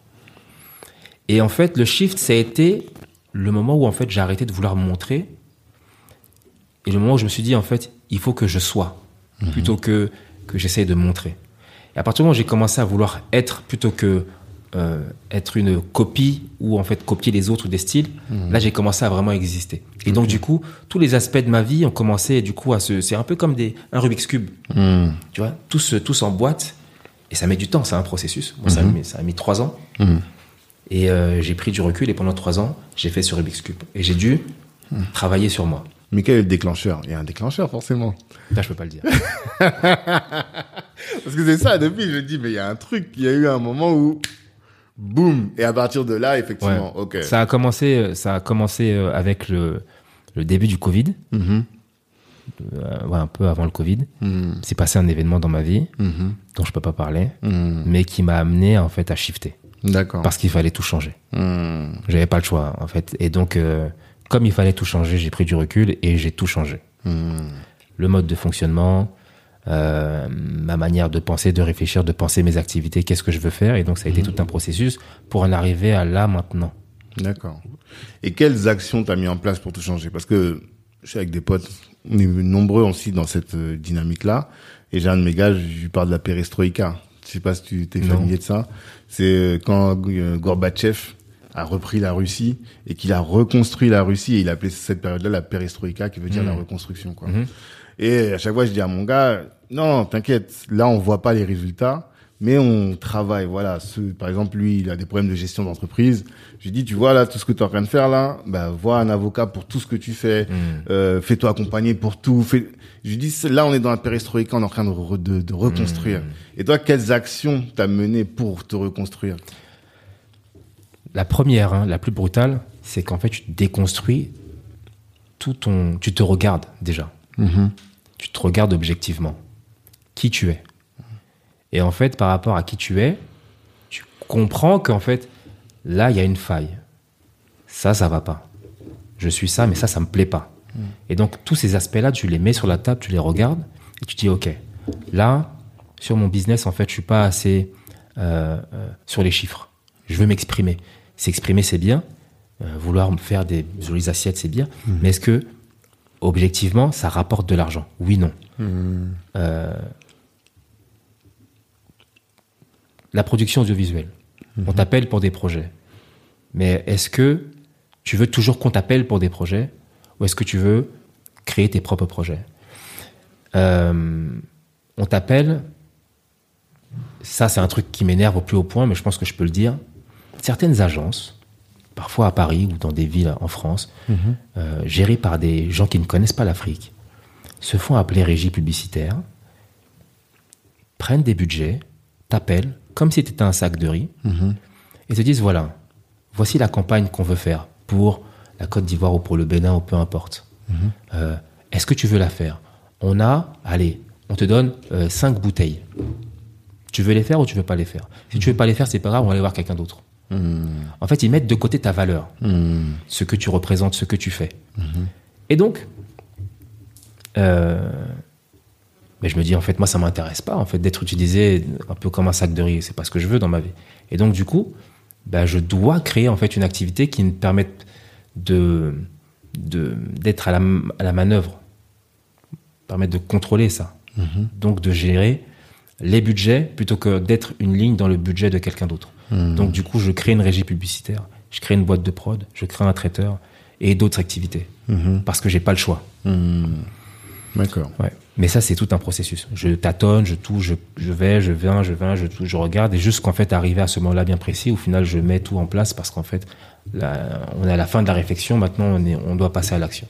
Et en fait, le shift, ça a été le moment où en fait j'ai arrêté de vouloir montrer et le moment où je me suis dit en fait il faut que je sois plutôt que que j'essaye de montrer. Et à partir du moment où j'ai commencé à vouloir être plutôt que euh, être une copie ou en fait copier les autres des styles, là j'ai commencé à vraiment exister. Et donc du coup tous les aspects de ma vie ont commencé du coup à se c'est un peu comme des un Rubik's cube, tu vois, tous tous en boîte et ça met du temps, c'est un processus. Moi ça, a mis, ça a mis trois ans. Et euh, j'ai pris du recul et pendant trois ans, j'ai fait ce Rubik's Cube. Et j'ai dû travailler sur moi. Mais quel est le déclencheur Il y a un déclencheur, forcément. Là, je peux pas le dire. Parce que c'est ça, depuis, je me dis, mais il y a un truc, il y a eu un moment où, boum, et à partir de là, effectivement, Ouais. ok. Ça a commencé, euh, ça a commencé euh, avec le, le début du Covid, Mhm, euh, ouais, un peu avant le Covid. mhm, C'est passé un événement dans ma vie mhm, dont je peux pas parler, mais qui m'a amené en fait à shifter D'accord. parce qu'il fallait tout changer. Mhm. J'avais pas le choix en fait, et donc euh, comme il fallait tout changer, j'ai pris du recul et j'ai tout changé. Mhm. le mode de fonctionnement, euh, ma manière de penser, de réfléchir, de penser mes activités, qu'est-ce que je veux faire. Et donc, ça a été tout un processus pour en arriver à là maintenant. D'accord. Et quelles actions t'as mis en place pour tout changer? Parce que je suis avec des potes, on est nombreux aussi dans cette euh, dynamique-là. Et j'ai un de mes gars, je lui parle de la perestroïka. Je sais pas si tu t'es familier de ça. C'est euh, quand Gorbatchev a repris la Russie et qu'il a reconstruit la Russie et il a appelé cette période-là la perestroïka qui veut dire Mhm. la reconstruction, quoi. Mhm. Et à chaque fois, je dis à mon gars, non, t'inquiète, là, on voit pas les résultats, mais on travaille. Voilà. Ce, par exemple, lui, il a des problèmes de gestion d'entreprise. Je lui dis, tu vois là, tout ce que tu es en train de faire là, bah, vois un avocat pour tout ce que tu fais. Euh, fais-toi accompagner pour tout. Fais... Je lui dis, là, on est dans la perestroïka, on est en train de, re- de, de reconstruire. Et toi, quelles actions t'as menées pour te reconstruire? La première, hein, la plus brutale, c'est qu'en fait, tu déconstruis tout ton. Tu te regardes déjà. Tu te regardes objectivement. Qui tu es. Et en fait, par rapport à qui tu es, tu comprends qu'en fait, là, il y a une faille. Ça, ça va pas. Je suis ça, mais ça, ça me plaît pas. Et donc, tous ces aspects-là, tu les mets sur la table, tu les regardes, et tu dis, OK, là, sur mon business, en fait, je suis pas assez euh, euh, sur les chiffres. Je veux m'exprimer. S'exprimer, c'est bien. Euh, vouloir faire des jolies assiettes, c'est bien. Mais est-ce que, objectivement, ça rapporte de l'argent? Oui, non. Euh, la production audiovisuelle. On t'appelle pour des projets. Mais est-ce que tu veux toujours qu'on t'appelle pour des projets? Ou est-ce que tu veux créer tes propres projets? Euh, On t'appelle, ça c'est un truc qui m'énerve au plus haut point, mais je pense que je peux le dire. Certaines agences, parfois à Paris ou dans des villes en France, euh, gérées par des gens qui ne connaissent pas l'Afrique, se font appeler régie publicitaire, prennent des budgets, t'appellent comme si c'était un sac de riz, et te disent voilà, voici la campagne qu'on veut faire pour la Côte d'Ivoire ou pour le Bénin ou peu importe. Euh, Est-ce que tu veux la faire? On a, allez, on te donne euh, cinq bouteilles. Tu veux les faire ou tu veux pas les faire? Si tu veux pas les faire, c'est pas grave, on va aller voir quelqu'un d'autre. En fait, ils mettent de côté ta valeur, ce que tu représentes, ce que tu fais. Et donc, euh, Mais je me dis, en fait, moi, ça m'intéresse pas, en fait, d'être utilisé un peu comme un sac de riz. C'est pas ce que je veux dans ma vie. Et donc, du coup, ben, je dois créer, en fait, une activité qui me permette de, de, d'être à la, à la manœuvre, permettre de contrôler ça. Donc, de gérer les budgets plutôt que d'être une ligne dans le budget de quelqu'un d'autre. Donc, du coup, je crée une régie publicitaire, je crée une boîte de prod, je crée un traiteur et d'autres activités. Parce que j'ai pas le choix. D'accord. Ouais. Mais ça, c'est tout un processus. Je tâtonne, je touche, je, je vais, je viens, je viens, je touche, je regarde, et jusqu'en fait arriver à ce moment-là bien précis, au final, je mets tout en place parce qu'en fait, là, on est à la fin de la réflexion. Maintenant, on, est, on doit passer à l'action.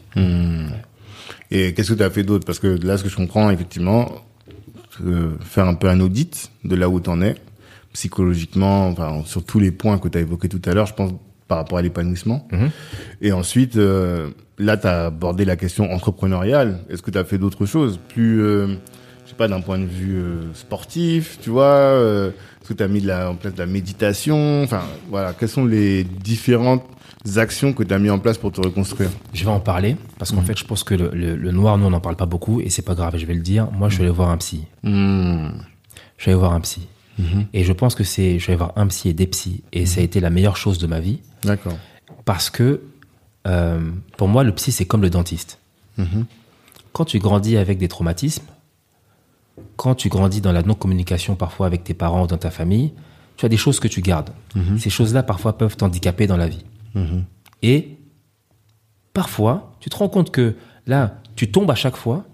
Et qu'est-ce que tu as fait d'autre? Parce que là, ce que je comprends, effectivement, euh, faire un peu un audit de là où tu en es, psychologiquement, enfin, sur tous les points que tu as évoqués tout à l'heure, je pense, par rapport à l'épanouissement. Mhm. Et ensuite, euh, là, tu as abordé la question entrepreneuriale. Est-ce que tu as fait d'autres choses Plus, euh, je sais pas, d'un point de vue euh, sportif, tu vois euh, Est-ce que tu as mis de la, en place de la méditation? Enfin, voilà, quelles sont les différentes actions que tu as mis en place pour te reconstruire? Je vais en parler parce qu'en fait, je pense que le, le- le noir, nous, on n'en parle pas beaucoup et c'est pas grave. Je vais le dire. Moi, je suis allé voir un psy. Je suis allé voir un psy. Et je pense que c'est, je suis allé voir un psy et des psys et ça a été la meilleure chose de ma vie D'accord. parce que euh, pour moi, le psy, c'est comme le dentiste. Quand tu grandis avec des traumatismes, quand tu grandis dans la non-communication parfois avec tes parents ou dans ta famille, tu as des choses que tu gardes. Ces choses-là, parfois, peuvent t'handicaper dans la vie. Et parfois, tu te rends compte que là, tu tombes à chaque fois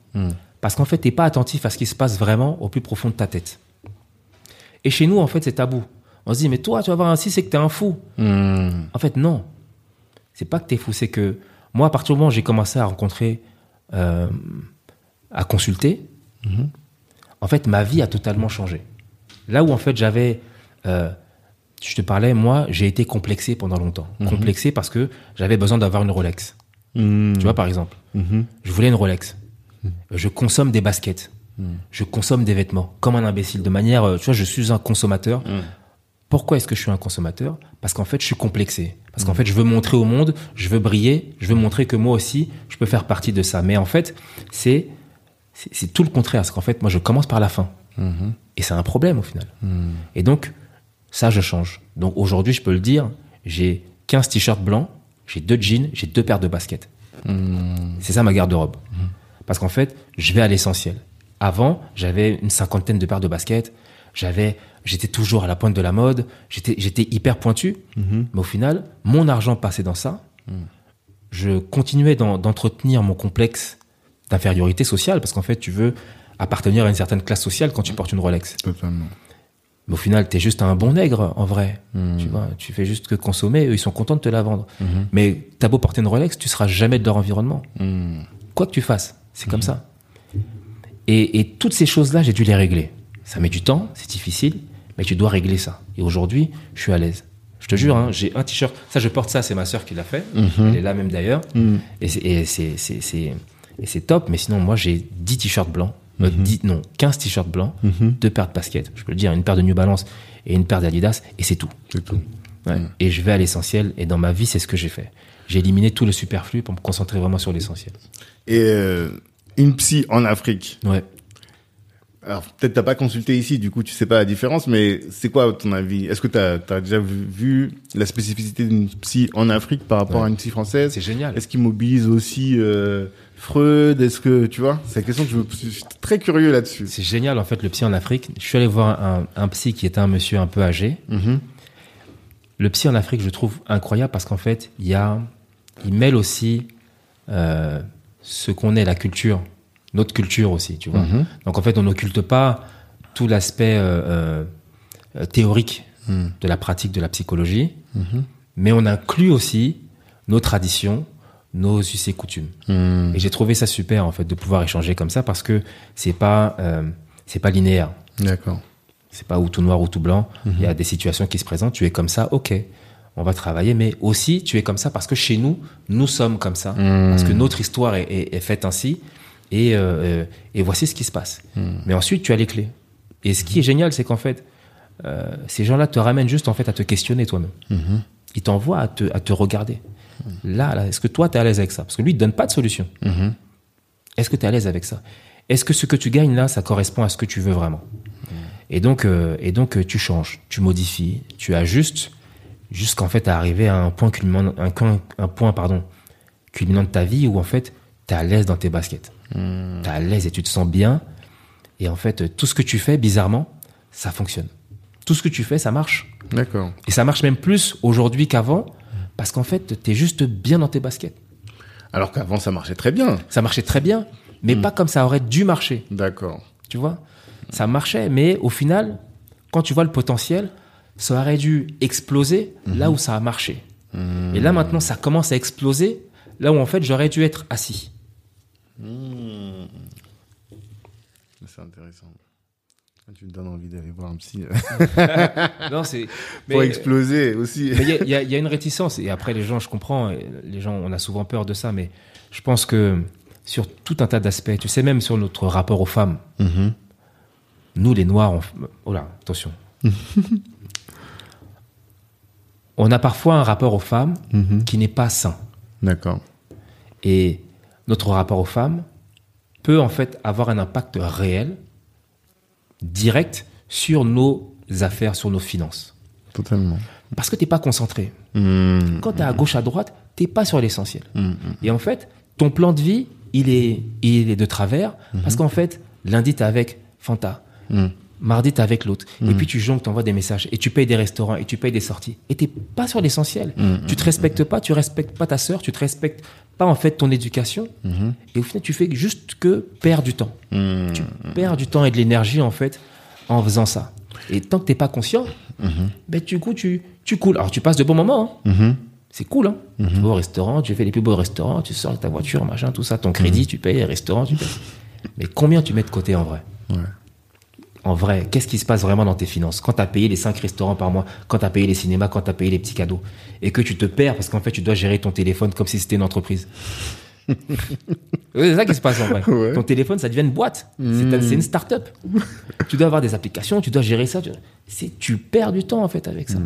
parce qu'en fait, tu n'es pas attentif à ce qui se passe vraiment au plus profond de ta tête. Et chez nous, en fait, c'est tabou. On se dit, mais toi, tu vas voir un psy, c'est que tu es un fou. Hmm. En fait, non. C'est pas que t'es fou, c'est que moi, à partir du moment où j'ai commencé à rencontrer, euh, à consulter, en fait, ma vie a totalement changé. Là où, en fait, j'avais. euh, je te parlais, moi, j'ai été complexé pendant longtemps. Complexé parce que j'avais besoin d'avoir une Rolex. Hmm. Tu vois, par exemple. Je voulais une Rolex. Je consomme des baskets. Je consomme des vêtements. Comme un imbécile. De manière. euh, Tu vois, je suis un consommateur. Pourquoi est-ce que je suis un consommateur? Parce qu'en fait, je suis complexé. Parce qu'en fait, je veux montrer au monde, je veux briller, je veux montrer que moi aussi, je peux faire partie de ça. Mais en fait, c'est c'est tout le contraire. Parce qu'en fait, moi, je commence par la fin. Et c'est un problème au final. Et donc, ça, je change. Donc aujourd'hui, je peux le dire, j'ai 15 t-shirts blancs, j'ai deux jeans, j'ai deux paires de baskets. C'est ça ma garde-robe. Parce qu'en fait, je vais à l'essentiel. Avant, j'avais une cinquantaine de paires de baskets. J'avais, j'étais toujours à la pointe de la mode. J'étais, j'étais hyper pointu. Mais au final, mon argent passait dans ça. Je continuais d'en- d'entretenir mon complexe d'infériorité sociale parce qu'en fait, tu veux appartenir à une certaine classe sociale quand tu portes une Rolex. Totalement. Mais au final, t'es juste un bon nègre, en vrai. Tu vois, tu fais juste que consommer, eux, ils sont contents de te la vendre. Mais t'as beau porter une Rolex, tu seras jamais de leur environnement. Quoi que tu fasses, c'est comme ça. Et, et toutes ces choses-là, j'ai dû les régler. Ça met du temps, c'est difficile, mais tu dois régler ça. Et aujourd'hui, je suis à l'aise. Je te jure, hein, j'ai un t-shirt. Ça, je porte ça, c'est ma sœur qui l'a fait. Elle est là même d'ailleurs. Et c'est- Et c'est top. Mais sinon, moi, j'ai 10 t-shirts blancs. Euh, 10 non, 15 t-shirts blancs, deux paires de baskets. Je peux le dire, une paire de New Balance et une paire d'Adidas. Et c'est tout. C'est tout. Ouais. Et je vais à l'essentiel. Et dans ma vie, c'est ce que j'ai fait. J'ai éliminé tout le superflu pour me concentrer vraiment sur l'essentiel. Et euh, une psy en Afrique. Ouais. Alors peut-être t'as pas consulté ici, du coup tu sais pas la différence, mais c'est quoi ton avis? Est-ce que t'as as déjà vu, vu la spécificité d'une psy en Afrique par rapport Ouais. à une psy française? C'est génial. Est-ce qu'il mobilise aussi euh, Freud? Est-ce que tu vois? C'est la question que je, me, je suis très curieux là-dessus. C'est génial, en fait, le psy en Afrique. Je suis allé voir un, un psy qui était un monsieur un peu âgé. Mhm. Le psy en Afrique, je trouve incroyable parce qu'en fait, il y a, il mêle aussi euh, ce qu'on est, la culture, notre culture aussi, tu vois. Mhm. Donc en fait, on n'occulte pas tout l'aspect euh, euh, théorique Mhm. de la pratique de la psychologie, mais on inclut aussi nos traditions, nos us et coutumes. Mhm. Et j'ai trouvé ça super en fait de pouvoir échanger comme ça parce que c'est pas euh, c'est pas linéaire. D'accord. C'est pas ou tout noir ou tout blanc. Il y a des situations qui se présentent. Tu es comme ça, ok. On va travailler, mais aussi tu es comme ça parce que chez nous, nous sommes comme ça, parce que notre histoire est, est- est faite ainsi, et, euh, euh, et voici ce qui se passe. Mais ensuite, tu as les clés. Et ce qui est génial, c'est qu'en fait, euh, ces gens-là te ramènent juste en fait à te questionner toi-même. Ils t'envoient à te, à te regarder. Là, là, est-ce que toi, tu es à l'aise avec ça? Parce que lui, il te donne pas de solution. Est-ce que tu es à l'aise avec ça? Est-ce que ce que tu gagnes là, ça correspond à ce que tu veux vraiment? Et donc, euh, et donc tu changes, tu modifies, tu ajustes, jusqu'en fait à arriver à un point culminant, un, point pardon, culminant de ta vie où en fait tu es à l'aise dans tes baskets. Tu es à l'aise et tu te sens bien. Et en fait, tout ce que tu fais, bizarrement, ça fonctionne. Tout ce que tu fais, ça marche. D'accord. Et ça marche même plus aujourd'hui qu'avant, parce qu'en fait, tu es juste bien dans tes baskets. Alors qu'avant, ça marchait très bien. Ça marchait très bien, mais pas comme ça aurait dû marcher. D'accord. Tu vois? Ça marchait, mais au final, quand tu vois le potentiel, ça aurait dû exploser là où ça a marché. Et là maintenant, ça commence à exploser là où en fait j'aurais dû être assis. C'est intéressant. Tu me donnes envie d'aller voir un psy [laughs] non, c'est. pour exploser aussi. Il y y, a- il y a une réticence. Et après, les gens, je comprends, les gens, on a souvent peur de ça, mais je pense que sur tout un tas d'aspects, tu sais, même sur notre rapport aux femmes, Mhm. nous, les Noirs, on... oh là, attention. [laughs] on a parfois un rapport aux femmes Mhm. qui n'est pas sain. D'accord. Et notre rapport aux femmes peut en fait avoir un impact réel, direct, sur nos affaires, sur nos finances. Totalement. Parce que tu n'es pas concentré. Mhm. Quand tu es à gauche, à droite, tu pas sur l'essentiel. Mhm. Et en fait, ton plan de vie, il est, il est de travers, parce qu'en fait, lundi, tu avec Fanta. Mardi, t'es avec l'autre. Et puis tu jongles, t'envoies des messages. Et tu payes des restaurants. Et tu payes des sorties. Et t'es pas sur l'essentiel. Tu te respectes pas. Tu respectes pas ta sœur. Tu te respectes pas, en fait, ton éducation. Et au final, tu fais juste que perdre du temps. Tu perds du temps et de l'énergie, en fait, en faisant ça. Et tant que t'es pas conscient, ben, du coup, tu, tu coules. Alors, tu passes de bons moments. hein. Mhm. C'est cool, hein. Tu vas au restaurant, tu fais les plus beaux restaurants, tu sors avec ta voiture, machin, tout ça, ton crédit, tu payes les restaurants, tu payes. Mais combien tu mets de côté en vrai? Ouais. En vrai, qu'est-ce qui se passe vraiment dans tes finances? Quand tu as payé les 5 restaurants par mois, quand tu as payé les cinémas, quand tu as payé les petits cadeaux, et que tu te perds parce qu'en fait, tu dois gérer ton téléphone comme si c'était une entreprise. [laughs] C'est ça qui se passe en vrai. Ouais. Ton téléphone, ça devient une boîte. C'est une start-up. tu dois avoir des applications, tu dois gérer ça. Tu, tu perds du temps en fait avec ça.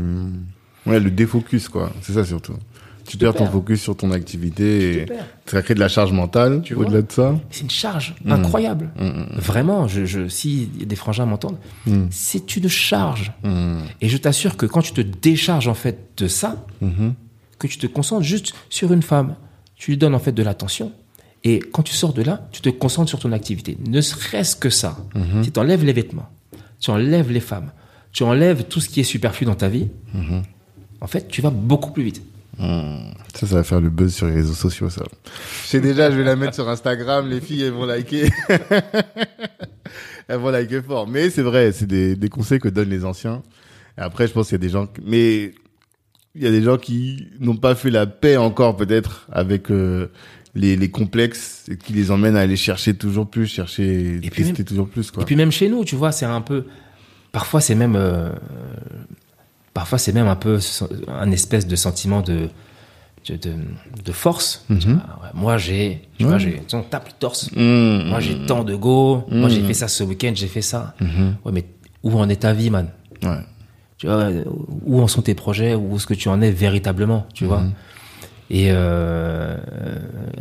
Ouais, le défocus, quoi. C'est ça surtout. Tu perds ton focus sur ton activité et ça crée de la charge mentale au-delà de ça. C'est une charge Mm. incroyable. Vraiment, je, je, si des frangins m'entendent, c'est une charge. Et je t'assure que quand tu te décharges en fait de ça, Mm-hmm. que tu te concentres juste sur une femme, tu lui donnes en fait de l'attention. Et quand tu sors de là, tu te concentres sur ton activité. Ne serait-ce que ça. Mm-hmm. Si tu enlèves les vêtements, tu enlèves les femmes, tu enlèves tout ce qui est superflu dans ta vie, Mm-hmm. en fait, tu vas beaucoup plus vite. Ça, ça va faire le buzz sur les réseaux sociaux, ça. Je sais déjà, je vais la mettre sur Instagram, les filles, elles vont liker. [laughs] elles vont liker fort. Mais c'est vrai, c'est des, des conseils que donnent les anciens. Et après, je pense qu'il y a des gens, qui- mais il y a des gens qui n'ont pas fait la paix encore, peut-être, avec euh, les, les complexes et qui les emmènent à aller chercher toujours plus, chercher, Et puis tester même- toujours plus, quoi. Et puis même chez nous, tu vois, c'est un peu. Parfois, c'est même. euh, parfois, c'est même un peu un espèce de sentiment de. de, de- de force. Vois, ouais, Moi, j'ai. Tu vois, j'ai. Tape le torse. Mmh, Moi, j'ai tant de go. Moi, j'ai fait ça ce week-end, j'ai fait ça. Ouais, mais où en est ta vie, man? Ouais. tu vois, où en sont tes projets, où est-ce que tu en es véritablement, tu vois? Et, euh,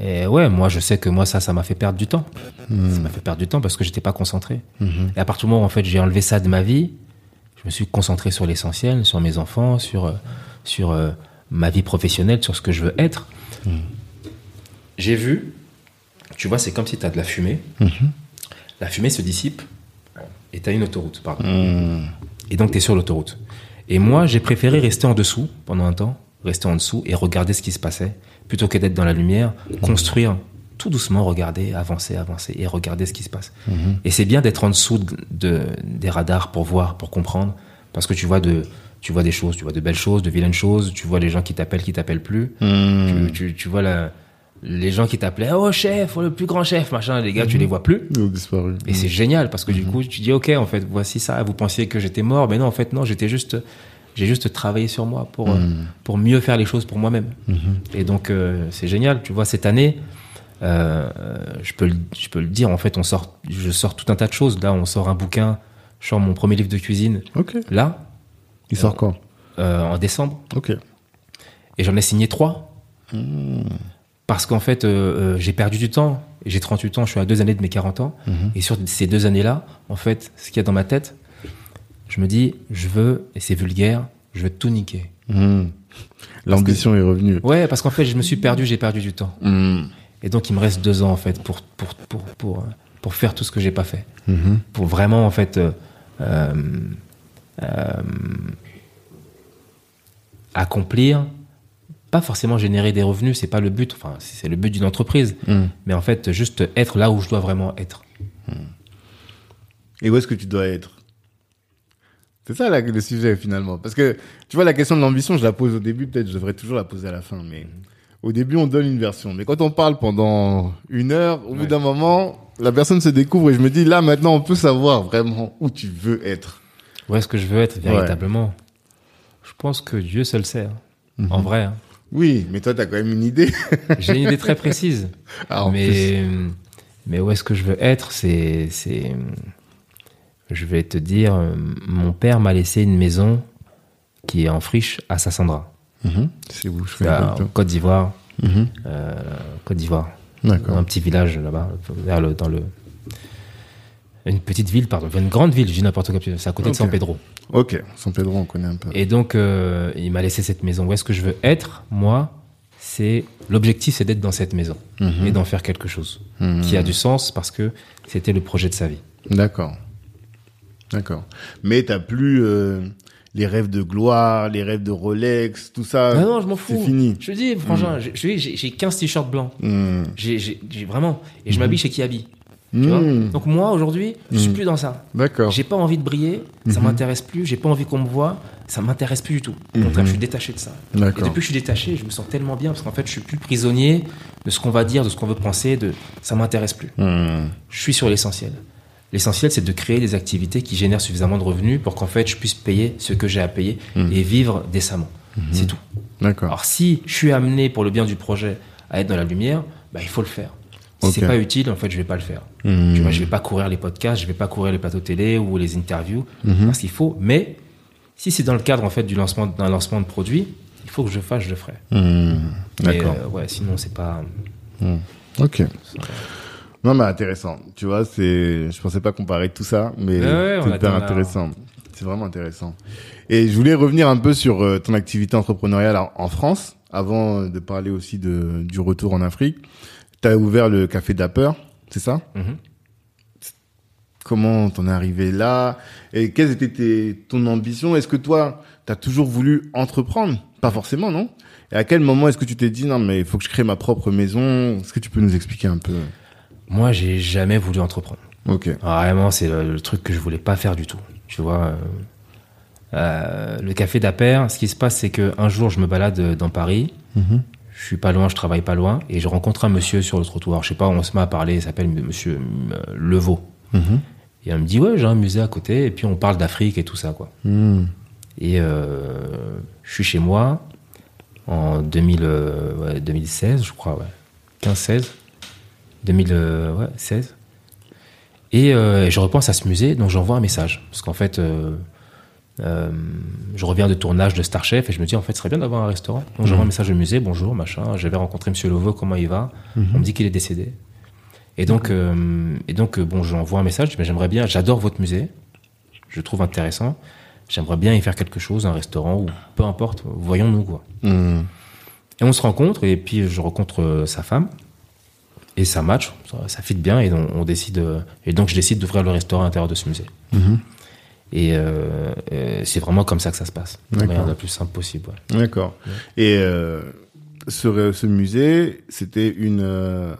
et ouais, moi je sais que moi ça, ça m'a fait perdre du temps. Ça m'a fait perdre du temps parce que j'étais pas concentré. Et à partir du moment où en fait j'ai enlevé ça de ma vie, je me suis concentré sur l'essentiel, sur mes enfants, sur euh, sur euh, ma vie professionnelle, sur ce que je veux être. J'ai vu, tu vois, c'est comme si tu as de la fumée. La fumée se dissipe et tu as une autoroute, pardon. Et donc, tu es sur l'autoroute. Et moi, j'ai préféré rester en dessous pendant un temps, rester en dessous et regarder ce qui se passait, plutôt que d'être dans la lumière, construire tout doucement, regarder, avancer, avancer et regarder ce qui se passe. Et c'est bien d'être en dessous de, de- des radars pour voir, pour comprendre, parce que tu vois, de, tu vois des choses, tu vois de belles choses, de vilaines choses, tu vois les gens qui t'appellent, qui t'appellent plus, tu, tu, tu vois la- les gens qui t'appelaient, oh chef, oh, le plus grand chef, machin, les gars, tu les vois plus. Ils ont disparu. Et c'est génial parce que du coup, tu dis ok, en fait, voici ça. Vous pensiez que j'étais mort, mais non, en fait, non, j'étais juste, j'ai juste travaillé sur moi pour euh, pour mieux faire les choses pour moi-même. Et donc, euh, c'est génial. Tu vois, cette année, euh, je peux le, je peux le dire. En fait, on sort, je sors tout un tas de choses. Là, on sort un bouquin. Je sors mon premier livre de cuisine. Là, Il sort quand? euh, en décembre. Ok. Et j'en ai signé trois. Parce qu'en fait, euh, j'ai perdu du temps. J'ai 38 ans, je suis à deux années de mes 40 ans. Mhm. Et sur ces deux années-là, en fait, ce qu'il y a dans ma tête, je me dis, je veux, et c'est vulgaire, je veux tout niquer. Hmm. L'ambition est revenue. Ouais, parce qu'en fait, je me suis perdu, j'ai perdu du temps. Et donc, il me reste deux ans, en fait, pour, pour, pour, pour, pour faire tout ce que j'ai pas fait. Mhm. Pour vraiment, en fait, euh, euh, accomplir, pas forcément générer des revenus, c'est pas le but, enfin, c'est le but d'une entreprise, Hmm. mais en fait, juste être là où je dois vraiment être. Et où est-ce que tu dois être? C'est ça là, le sujet finalement. Parce que tu vois, la question de l'ambition, je la pose au début, peut-être je devrais toujours la poser à la fin. Mais au début, on donne une version. Mais quand on parle pendant une heure, au bout d'un moment, la personne se découvre et je me dis, là maintenant, on peut savoir vraiment où tu veux être. Où est-ce que je veux être véritablement? Je pense que Dieu seul sait, hein. en vrai. hein. Oui, mais toi, tu as quand même une idée. J'ai une idée très précise. [laughs] Ah, en plus. mais, mais où est-ce que je veux être C'est. c'est je vais te dire, euh, mon père m'a laissé une maison qui est en friche à Sassandra, Mhm. Là, en Côte d'Ivoire. Mhm. euh, Côte d'Ivoire. D'accord. Un petit village là-bas, vers le, dans le. Une petite ville, pardon, une grande ville, je dis n'importe quoi, c'est à côté de San Pedro. Ok, San Pedro, on connaît un peu. Et donc, euh, il m'a laissé cette maison. Où est-ce que je veux être Moi, c'est l'objectif, c'est d'être dans cette maison Mhm. et d'en faire quelque chose qui a du sens parce que c'était le projet de sa vie. D'accord. D'accord. Mais t'as plus euh, les rêves de gloire, les rêves de Rolex, tout ça. Ah non, je m'en fous. C'est fini. Je te dis, frangin, je- j'ai j'ai 15 t-shirts blancs. Hmm. J'ai vraiment. Et je m'habille chez Kiabi. Tu vois Hmm. Donc moi, aujourd'hui, je suis plus dans ça. D'accord. J'ai pas envie de briller, ça m'intéresse plus. J'ai pas envie qu'on me voit, ça m'intéresse plus du tout. Au contraire, je suis détaché de ça. Et D'accord. depuis que je suis détaché, je me sens tellement bien parce qu'en fait, je suis plus prisonnier de ce qu'on va dire, de ce qu'on veut penser, de ça m'intéresse plus. Hmm. Je suis sur l'essentiel. L'essentiel, c'est de créer des activités qui génèrent suffisamment de revenus pour qu'en fait, je puisse payer ce que j'ai à payer Mhm. et vivre décemment. C'est tout. D'accord. Alors, si je suis amené pour le bien du projet à être dans la lumière, bah, il faut le faire. Si Ok. c'est pas utile, en fait, je vais pas le faire. Hmm. Tu vois, je vais pas courir les podcasts, je vais pas courir les plateaux télé ou les interviews Mhm. parce qu'il faut. Mais si c'est dans le cadre en fait du lancement d'un lancement de produit, il faut que je fasse, je le ferai. Hmm. D'accord. euh, ouais, sinon c'est pas. Hmm. Ok. Non, mais intéressant. Tu vois, c'est, je pensais pas comparer tout ça, mais Ouais, c'est hyper la- intéressant. C'est vraiment intéressant. Et je voulais revenir un peu sur euh, ton activité entrepreneuriale en, France, avant de parler aussi de, du retour en Afrique. Tu as ouvert le café Dapper, c'est ça? Mhm. Comment t'en es arrivé là? Et quelle était tes- ton ambition? Est-ce que toi, t'as toujours voulu entreprendre? Pas forcément, non? Et à quel moment est-ce que tu t'es dit non mais il faut que je crée ma propre maison? Est-ce que tu peux nous expliquer un peu? Moi, j'ai jamais voulu entreprendre. Ok. Vraiment, c'est le, le truc que je voulais pas faire du tout. Tu vois, euh, euh, le café d'Aper, ce qui se passe, c'est que un jour, je me balade euh, dans Paris. Mhm. Je suis pas loin, je travaille pas loin, et je rencontre un monsieur sur le trottoir. Je sais pas, on se met à parler. Il s'appelle Monsieur Levaux. Mhm. Et elle me dit ouais, j'ai un musée à côté, et puis on parle d'Afrique et tout ça, quoi. Mhm. Et euh, je suis chez moi en 2000, euh, ouais, 2016, je crois, ouais. 15-16. 2016. Et euh, je repense à ce musée, donc j'envoie un message. Parce qu'en fait, euh, euh, je reviens de tournage de Star Chef et je me dis, en fait, ce serait bien d'avoir un restaurant. Donc j'envoie un message au musée, bonjour, machin. J'avais rencontré Monsieur Lovo, comment il va? On me dit qu'il est décédé. Et donc, euh, et donc euh, bon, j'envoie un message, mais j'aimerais bien, j'adore votre musée, je le trouve intéressant. J'aimerais bien y faire quelque chose, un restaurant ou peu importe, voyons-nous quoi. Mhm. Et on se rencontre et puis je rencontre euh, sa femme et ça match, ça, ça fit bien et on, on décide euh, et donc je décide d'ouvrir le restaurant à l'intérieur de ce musée. Mhm. Et euh, euh, c'est vraiment comme ça que ça se passe. De D'accord. manière la plus simple possible. ouais. D'accord. Et euh, ce, ce musée, c'était une euh,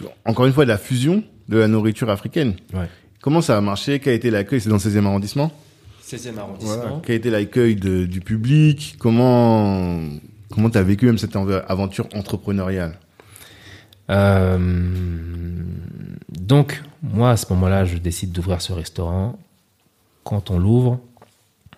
f- encore une fois de la fusion de la nourriture africaine. Ouais. Comment ça a marché? Quel a été l'accueil? C'est dans le 16e arrondissement? 16e Voilà. arrondissement. Quel a été l'accueil de- du public? Comment comment t'as vécu même cette env- aventure entrepreneuriale? Donc, moi, à ce moment-là, je décide d'ouvrir ce restaurant. Quand on l'ouvre,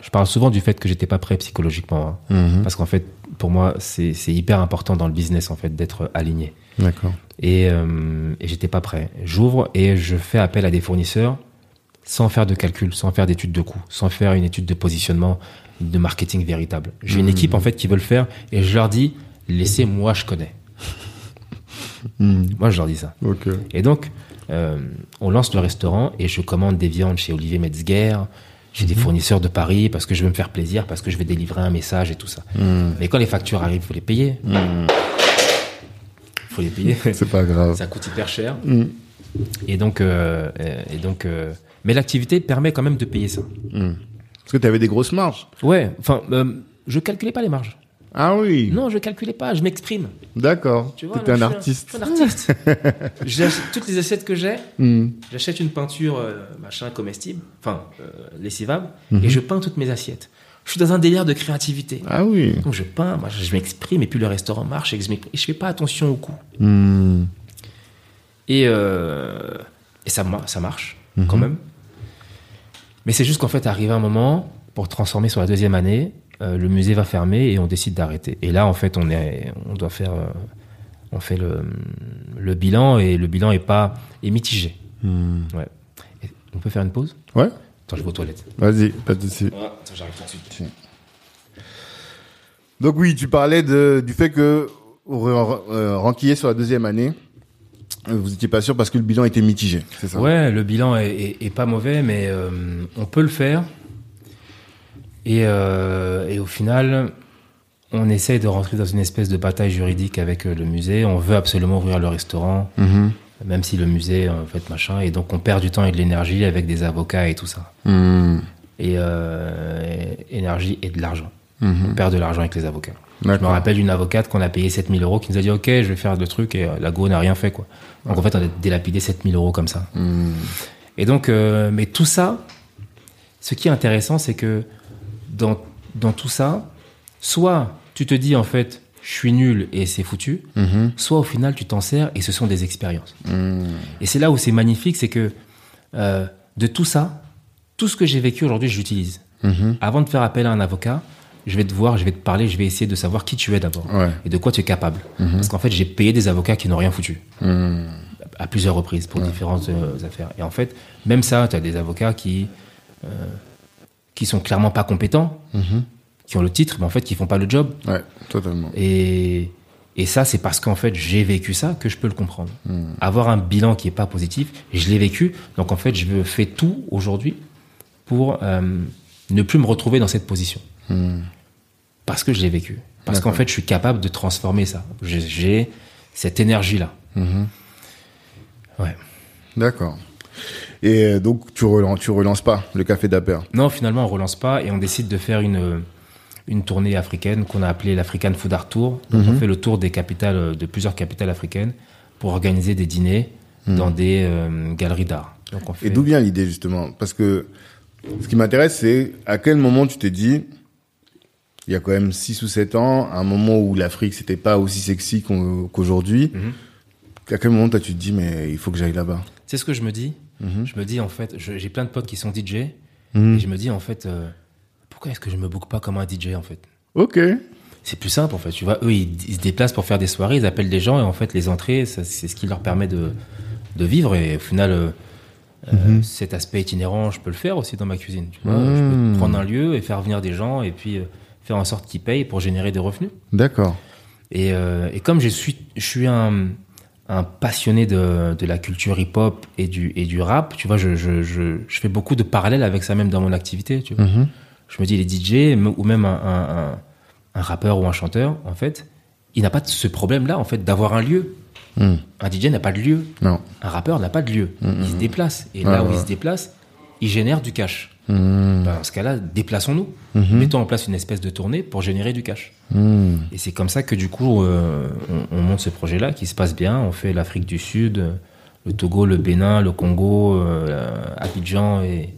je parle souvent du fait que j'étais pas prêt psychologiquement. hein. Mhm. Parce qu'en fait, pour moi, c'est hyper important dans le business, en fait, d'être aligné. D'accord. Et, euh, et j'étais pas prêt. J'ouvre et je fais appel à des fournisseurs sans faire de calcul, sans faire d'études de coût, sans faire une étude de positionnement, de marketing véritable. J'ai une Mhm. équipe en fait qui veut le faire et je leur dis laissez-moi, je connais. Hmm. Moi, je leur dis ça. Et donc, euh, on lance le restaurant et je commande des viandes chez Olivier Metzger. J'ai des fournisseurs de Paris parce que je veux me faire plaisir, parce que je vais délivrer un message et tout ça. Hmm. Mais quand les factures arrivent, il faut les payer. Hmm. Il faut les payer. [laughs] C'est pas grave. ça coûte hyper cher. Hmm. Et donc, euh, et donc euh, mais l'activité permet quand même de payer ça. Hmm. Parce que tu avais des grosses marges. Ouais, enfin, euh, je calculais pas les marges. Ah oui. Non, je calculais pas, je m'exprime. D'accord. Tu vois, étais un je artiste. suis un, je suis un artiste. [laughs] J'achète toutes les assiettes que j'ai, Hmm. j'achète une peinture euh, machin comestible, enfin euh, lessivable, Mhm. et je peins toutes mes assiettes. Je suis dans un délire de créativité. Ah oui. Donc je peins, moi, je m'exprime, et puis le restaurant marche, et je. Et je fais pas attention au coût. Hmm. Et, euh, et ça, ma- ça marche, Mhm. quand même. Mais c'est juste qu'en fait, arrivé un moment, pour transformer sur la deuxième année, euh, le musée va fermer et on décide d'arrêter. Et là, en fait, on, est, on doit faire. euh, on fait le, le bilan et le bilan est pas est mitigé. Hmm. Ouais. Et on peut faire une pause? Ouais. Attends, je vais aux toilettes. Vas-y, pas de souci. attends, j'arrive tout de suite. Donc oui, tu parlais de, du fait que euh, sur la deuxième année, vous étiez pas sûr parce que le bilan était mitigé, c'est ça? Ouais, le bilan est, est- est pas mauvais, mais euh, on peut le faire. Et, euh, et au final, on essaye de rentrer dans une espèce de bataille juridique avec euh, le musée. On veut absolument ouvrir le restaurant, Mhm. même si le musée, en fait, machin. Et donc, on perd du temps et de l'énergie avec des avocats et tout ça. Hmm. Et, euh, et- énergie et de l'argent. Mhm. On perd de l'argent avec les avocats. Je me rappelle une avocate qu'on a payé 7000 euros qui nous a dit Ok, je vais faire le truc et la go n'a rien fait. quoi. Donc en fait, on a délapidé 7000 euros comme ça. Et donc, euh, mais tout ça, ce qui est intéressant, c'est que dans, dans tout ça, soit tu te dis en fait, je suis nul et c'est foutu, Mhm. soit au final tu t'en sers et ce sont des expériences. Hmm. Et c'est là où c'est magnifique, c'est que euh, de tout ça, tout ce que j'ai vécu aujourd'hui, je l'utilise. Mhm. Avant de faire appel à un avocat, je vais te voir, je vais te parler, je vais essayer de savoir qui tu es d'abord Ouais. et de quoi tu es capable. Parce qu'en fait, j'ai payé des avocats qui n'ont rien foutu à plusieurs reprises pour différentes euh, affaires. Et en fait, même ça, tu as des avocats qui euh, qui sont clairement pas compétents, Mhm. qui ont le titre, mais en fait qui font pas le job. Ouais, totalement. Et et ça, c'est parce qu'en fait, j'ai vécu ça que je peux le comprendre. Avoir un bilan qui est pas positif, je l'ai vécu. Donc en fait, je fais tout aujourd'hui pour euh, ne plus me retrouver dans cette position. Hmm. Parce que je l'ai vécu. Parce qu'en fait, je suis capable de transformer ça. J'ai- J'ai cette énergie-là. Mhm. Ouais. D'accord. Et euh, donc tu relances, tu relances pas le café d'Aper. Non, finalement, on relance pas et on décide de faire une, une tournée africaine qu'on a appelée l'African Food Art Tour. Donc, on fait le tour des capitales, de plusieurs capitales africaines pour organiser des dîners dans des euh, galeries d'art. Fait... Et d'où vient l'idée justement? Parce que ce qui m'intéresse, c'est à quel moment tu t'es dit, il y a quand même 6 ou 7 ans, à un moment où l'Afrique c'était pas aussi sexy qu'aujourd'hui, Mhm. à quel moment toi tu te dis mais il faut que j'aille là-bas? C'est ce que je me dis. Mhm. Je me dis, en fait, j'ai plein de potes qui sont DJ Mhm. et je me dis, en fait, euh, pourquoi est-ce que je me book pas comme un DJ, en fait? Ok. C'est plus simple, en fait. Tu vois, eux, ils, ils se déplacent pour faire des soirées, ils appellent des gens et en fait, les entrées, c'est ce qui leur permet de, de vivre. Et au final, euh, euh, cet aspect itinérant, je peux le faire aussi dans ma cuisine. Tu vois, je peux prendre un lieu et faire venir des gens et puis euh, faire en sorte qu'ils payent pour générer des revenus. D'accord. Et, et comme je suis, je suis un, un passionné de, de la culture hip-hop et du, et du rap, tu vois, je, je, je, je fais beaucoup de parallèles avec ça même dans mon activité. Tu vois. Mhm. Je me dis, les DJ ou même un, un, un, un rappeur ou un chanteur, en fait, il n'a pas ce problème-là, en fait, d'avoir un lieu. Mhm. Un DJ n'a pas de lieu. Non. Un rappeur n'a pas de lieu. Il se déplace. Et là où il se déplace, il génère du cash. Mhm. Ben, dans ce cas-là, déplaçons-nous. Mhm. Mettons en place une espèce de tournée pour générer du cash. Mhm. Et c'est comme ça que du coup, euh, on, on monte ce projet-là qui se passe bien. On fait l'Afrique du Sud, euh, le Togo, le Bénin, le Congo, euh, Abidjan et,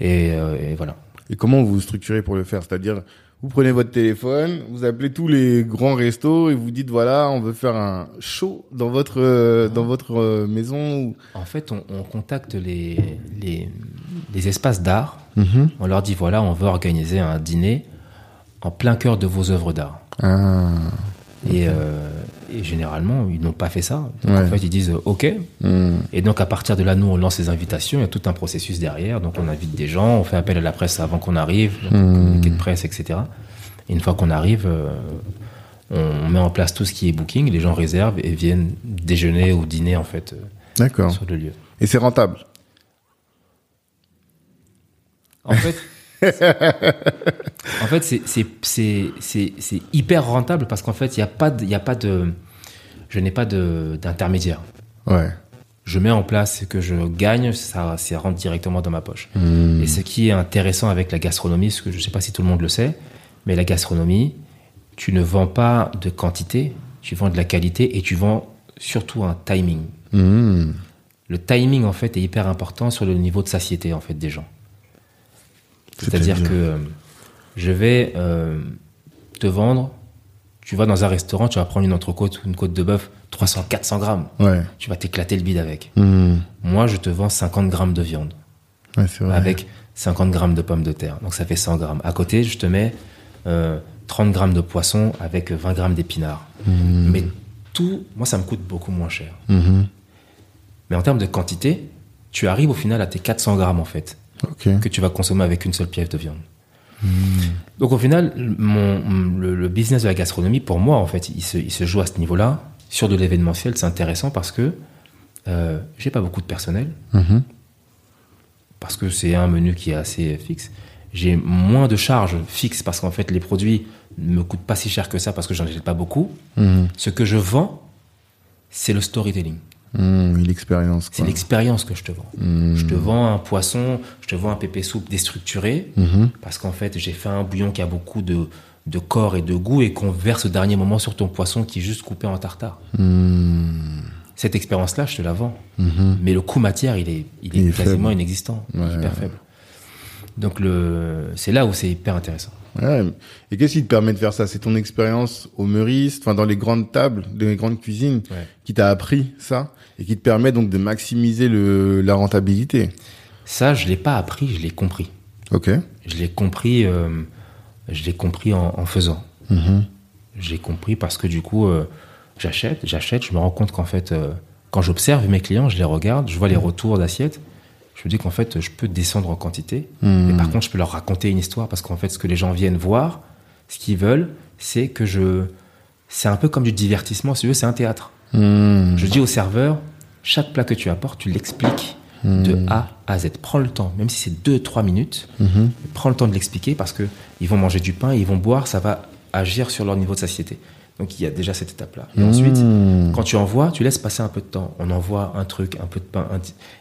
et, euh, et voilà. Et comment vous vous structurez pour le faire? C'est-à-dire, vous prenez votre téléphone, vous appelez tous les grands restos et vous dites voilà, on veut faire un show dans votre dans votre euh, maison. En fait, on, on contacte les, les, les espaces d'art. Mhm. On leur dit voilà, on veut organiser un dîner en plein cœur de vos œuvres d'art. Ah. Et, euh, et généralement, ils n'ont pas fait ça. Donc, Ouais. En fait, ils disent OK. Mhm. Et donc, à partir de là, nous, on lance les invitations. Il y a tout un processus derrière. Donc, on invite des gens, on fait appel à la presse avant qu'on arrive, donc, communiqué de presse, etc. Et une fois qu'on arrive, euh, on met en place tout ce qui est booking, les gens réservent et viennent déjeuner ou dîner en fait euh, sur le lieu. Et c'est rentable? En fait, en fait, c'est hyper rentable parce qu'en fait, il y a pas de, il y a pas de, je n'ai pas d'intermédiaire. Ouais. Je mets en place ce que je gagne, ça, ça rentre directement dans ma poche. Hmm. Et ce qui est intéressant avec la gastronomie, ce que je ne sais pas si tout le monde le sait, mais la gastronomie, tu ne vends pas de quantité, tu vends de la qualité et tu vends surtout un timing. Hmm. Le timing, en fait, est hyper important sur le niveau de satiété, en fait, des gens. C'est-à-dire que euh, je vais euh, te vendre, tu vas dans un restaurant, tu vas prendre une entrecôte ou une côte de bœuf, 300, 400 grammes. Ouais. Tu vas t'éclater le bide avec. Hmm. Moi, je te vends 50 grammes de viande Ouais, c'est vrai. avec 50 grammes de pommes de terre. Donc ça fait 100 grammes. À côté, je te mets euh, 30 grammes de poisson avec 20 grammes d'épinards. Mais tout, moi, ça me coûte beaucoup moins cher. Mhm. Mais en termes de quantité, tu arrives au final à tes 400 grammes en fait, Que tu vas consommer avec une seule pièce de viande. Donc au final, mon, le, le business de la gastronomie, pour moi, en fait, il se, il se joue à ce niveau-là. Sur de l'événementiel, c'est intéressant parce que euh, j'ai pas beaucoup de personnel. Mhm. parce que c'est un menu qui est assez fixe. J'ai moins de charges fixes parce qu'en fait, les produits ne me coûtent pas si cher que ça parce que j'en achète pas beaucoup. Mhm. Ce que je vends, c'est le storytelling. L'expérience. C'est l'expérience que je te vends. Hmm. Je te vends un poisson, je te vends un pépé soupe déstructuré Mhm. parce qu'en fait, j'ai fait un bouillon qui a beaucoup de, de corps et de goût et qu'on verse au dernier moment sur ton poisson qui est juste coupé en tartare. Cette expérience-là, je te la vends. Mais le coût matière, il est, il est, Il est quasiment faible. inexistant, Ouais, hyper ouais. faible. Donc c'est là où c'est hyper intéressant. Ouais. Et qu'est-ce qui te permet de faire ça? C'est ton expérience au Meuriste, enfin dans les grandes tables, dans les grandes cuisines, Ouais. qui t'a appris ça et qui te permet donc de maximiser le, la rentabilité? Ça, je l'ai pas appris, je l'ai compris. Ok. Je l'ai compris, euh, je l'ai compris en, en faisant. Mhm. J'ai compris parce que du coup, euh, j'achète, j'achète, je me rends compte qu'en fait, euh, quand j'observe mes clients, je les regarde, je vois les retours d'assiettes, je me dis qu'en fait, je peux descendre en quantité. Mhm. Et par contre, je peux leur raconter une histoire parce qu'en fait, ce que les gens viennent voir, ce qu'ils veulent, c'est que je. C'est un peu comme du divertissement, si tu veux, c'est un théâtre. Hmm. Je dis au serveur, chaque plat que tu apportes, tu l'expliques de A à Z. Prends le temps, même si c'est 2-3 minutes, Mhm. prends le temps de l'expliquer parce que ils vont manger du pain, ils vont boire, ça va agir sur leur niveau de satiété. Donc il y a déjà cette étape-là. Et ensuite, Hmm. quand tu envoies, tu laisses passer un peu de temps. On envoie un truc, un peu de pain, un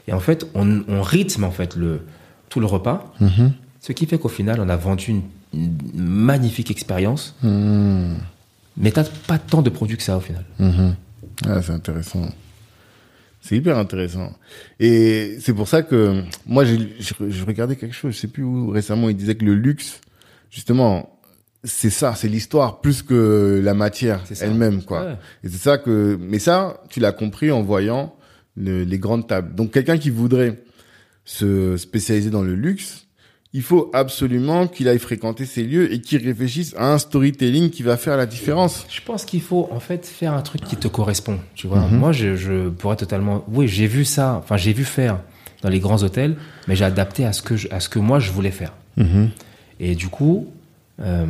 et en fait, on, on rythme en fait le tout le repas, Mhm. ce qui fait qu'au final, on a vendu une, une magnifique expérience, Hmm. mais t'as pas tant de produits que ça au final. Mhm. Ah, c'est intéressant. C'est hyper intéressant. Et c'est pour ça que moi, je, je regardais quelque chose, je sais plus où, récemment, il disait que le luxe, justement, c'est ça, c'est l'histoire plus que la matière elle-même, quoi. Ouais. Et c'est ça que, mais ça, tu l'as compris en voyant le- les grandes tables. Donc, quelqu'un qui voudrait se spécialiser dans le luxe, il faut absolument qu'il aille fréquenter ces lieux et qu'il réfléchisse à un storytelling qui va faire la différence. Je pense qu'il faut en fait faire un truc qui te correspond. Tu vois, moi je, je pourrais totalement. Oui, j'ai vu ça. Enfin, j'ai vu faire dans les grands hôtels, mais j'ai adapté à ce que je- à ce que moi je voulais faire. Et du coup, euh,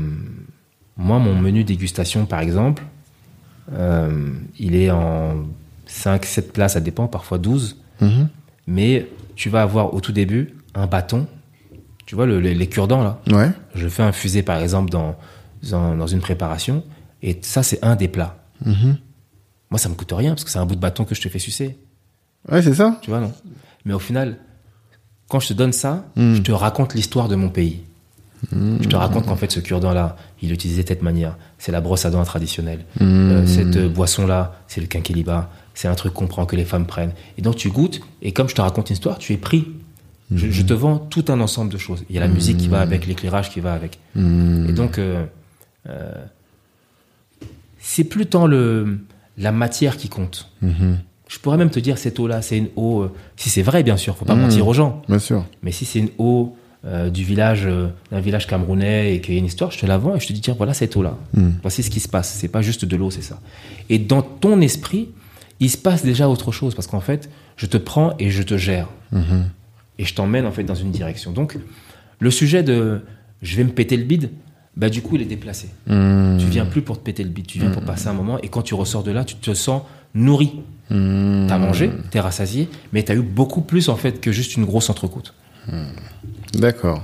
moi mon menu dégustation par exemple, euh, il est en 5, 7 places, ça dépend, parfois 12. Mhm. Mais tu vas avoir au tout début un bâton. Tu vois le- les, les cure-dents là. Ouais. Je fais infuser par exemple dans, dans, dans une préparation et ça c'est un des plats. Mhm. Moi ça me coûte rien parce que c'est un bout de bâton que je te fais sucer. Ouais, c'est ça. Tu vois non Mais au final, quand je te donne ça, Mm. je te raconte l'histoire de mon pays. Je te raconte qu'en fait ce cure-dent là, il utilisait de cette manière. C'est la brosse à dents traditionnelle. Euh, cette euh, boisson là, c'est le quinquiliba. C'est un truc qu'on prend que les femmes prennent. Et donc tu goûtes et comme je te raconte une histoire, tu es pris. Je, je te vends tout un ensemble de choses. Il y a la musique qui va avec, l'éclairage qui va avec. Et donc, euh, euh, c'est plus tant le, la matière qui compte. Je pourrais même te dire cette eau-là, c'est une eau. si c'est vrai, bien sûr, faut pas mentir aux gens. Bien sûr. Mais si c'est une eau euh, du village, euh, d'un village camerounais et qu'il y a une histoire, je te la vends et je te dis tiens, voilà cette eau-là. Voici ce qui se passe. C'est pas juste de l'eau, c'est ça. Et dans ton esprit, il se passe déjà autre chose parce qu'en fait, je te prends et je te gère et je t'emmène en fait dans une direction. Donc, le sujet de je vais me péter le bide, bah du coup il est déplacé. Hmm. Tu viens plus pour te péter le bide, tu viens pour passer un moment et quand tu ressors de là, tu te sens nourri. Hmm. T'as mangé, t'es rassasié, mais t'as eu beaucoup plus en fait que juste une grosse entrecôte. D'accord.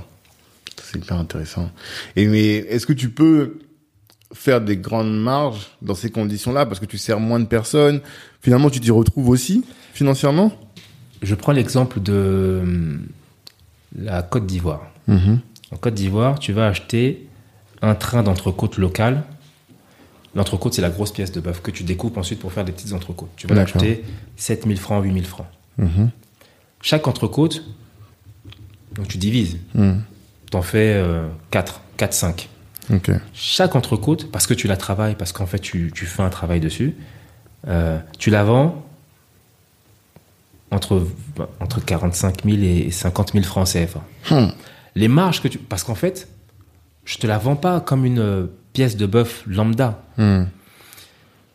C'est hyper intéressant. Et mais est-ce que tu peux faire des grandes marges dans ces conditions-là? Parce que tu sers moins de personnes Finalement, tu t'y retrouves aussi financièrement? Je prends l'exemple de hum, la Côte d'Ivoire. Mhm. En Côte d'Ivoire, tu vas acheter un train d'entrecôte local. L'entrecôte, c'est la grosse pièce de bœuf que tu découpes ensuite pour faire des petites entrecôtes. Tu vas l'acheter 7000 francs, 8000 francs. Mhm. Chaque entrecôte, donc tu divises, Mhm. t'en fais euh, 4, 4, 5. Ok. Chaque entrecôte, parce que tu la travailles, parce qu'en fait tu, tu fais un travail dessus, euh, tu la vends entre, entre 45 000 et 50 000 francs CFA. Hmm. Les marges que tu. Parce qu'en fait, je te la vends pas comme une euh, pièce de bœuf lambda. Hmm.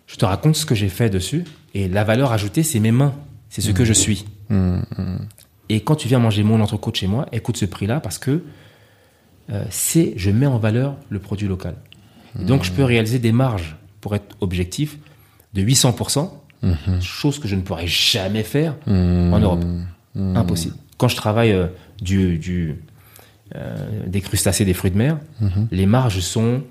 Je te raconte ce que j'ai fait dessus et la valeur ajoutée, c'est mes mains. C'est ce que je suis. Et quand tu viens manger mon entrecôte chez moi, écoute ce prix-là parce que euh, c'est, je mets en valeur le produit local. Et donc, je peux réaliser des marges, pour être objectif, de 800%, chose que je ne pourrais jamais faire en Europe. Impossible. Quand je travaille euh, du, du, euh, des crustacés, des fruits de mer, les marges sont,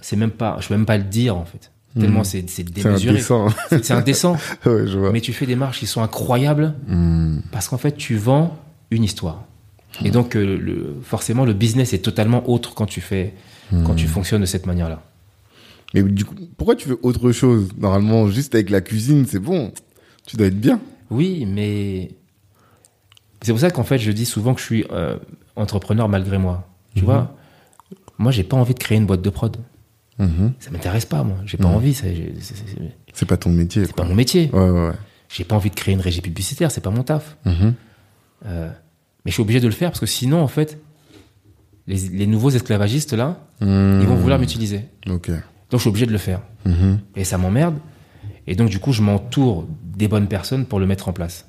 c'est même pas, je peux même pas le dire en fait. Tellement c'est, c'est C'est démesuré. indécent. C'est, indécent. [laughs] ouais, je vois. Mais tu fais des marges qui sont incroyables Hmm. parce qu'en fait, tu vends une histoire. Et donc, euh, le, forcément, le business est totalement autre quand tu fais, quand tu fonctionnes de cette manière-là. Mais du coup, pourquoi tu veux autre chose? Normalement, juste avec la cuisine, c'est bon. Tu dois être bien. Oui, mais c'est pour ça qu'en fait, je dis souvent que je suis euh, entrepreneur malgré moi. Tu vois, moi, j'ai pas envie de créer une boîte de prod. Mhm. Ça m'intéresse pas, moi. J'ai pas envie. ça- j'ai- C'est c'est- c'est C'est pas ton métier. pas quoi. mon métier. Ouais, ouais, ouais. J'ai pas envie de créer une régie publicitaire. C'est pas mon taf. Mhm. Euh, mais je suis obligé de le faire parce que sinon, en fait, les, les nouveaux esclavagistes là, Hmm. ils vont vouloir m'utiliser. Donc je suis obligé de le faire. Mhm. Et ça m'emmerde. Et donc du coup, je m'entoure des bonnes personnes pour le mettre en place.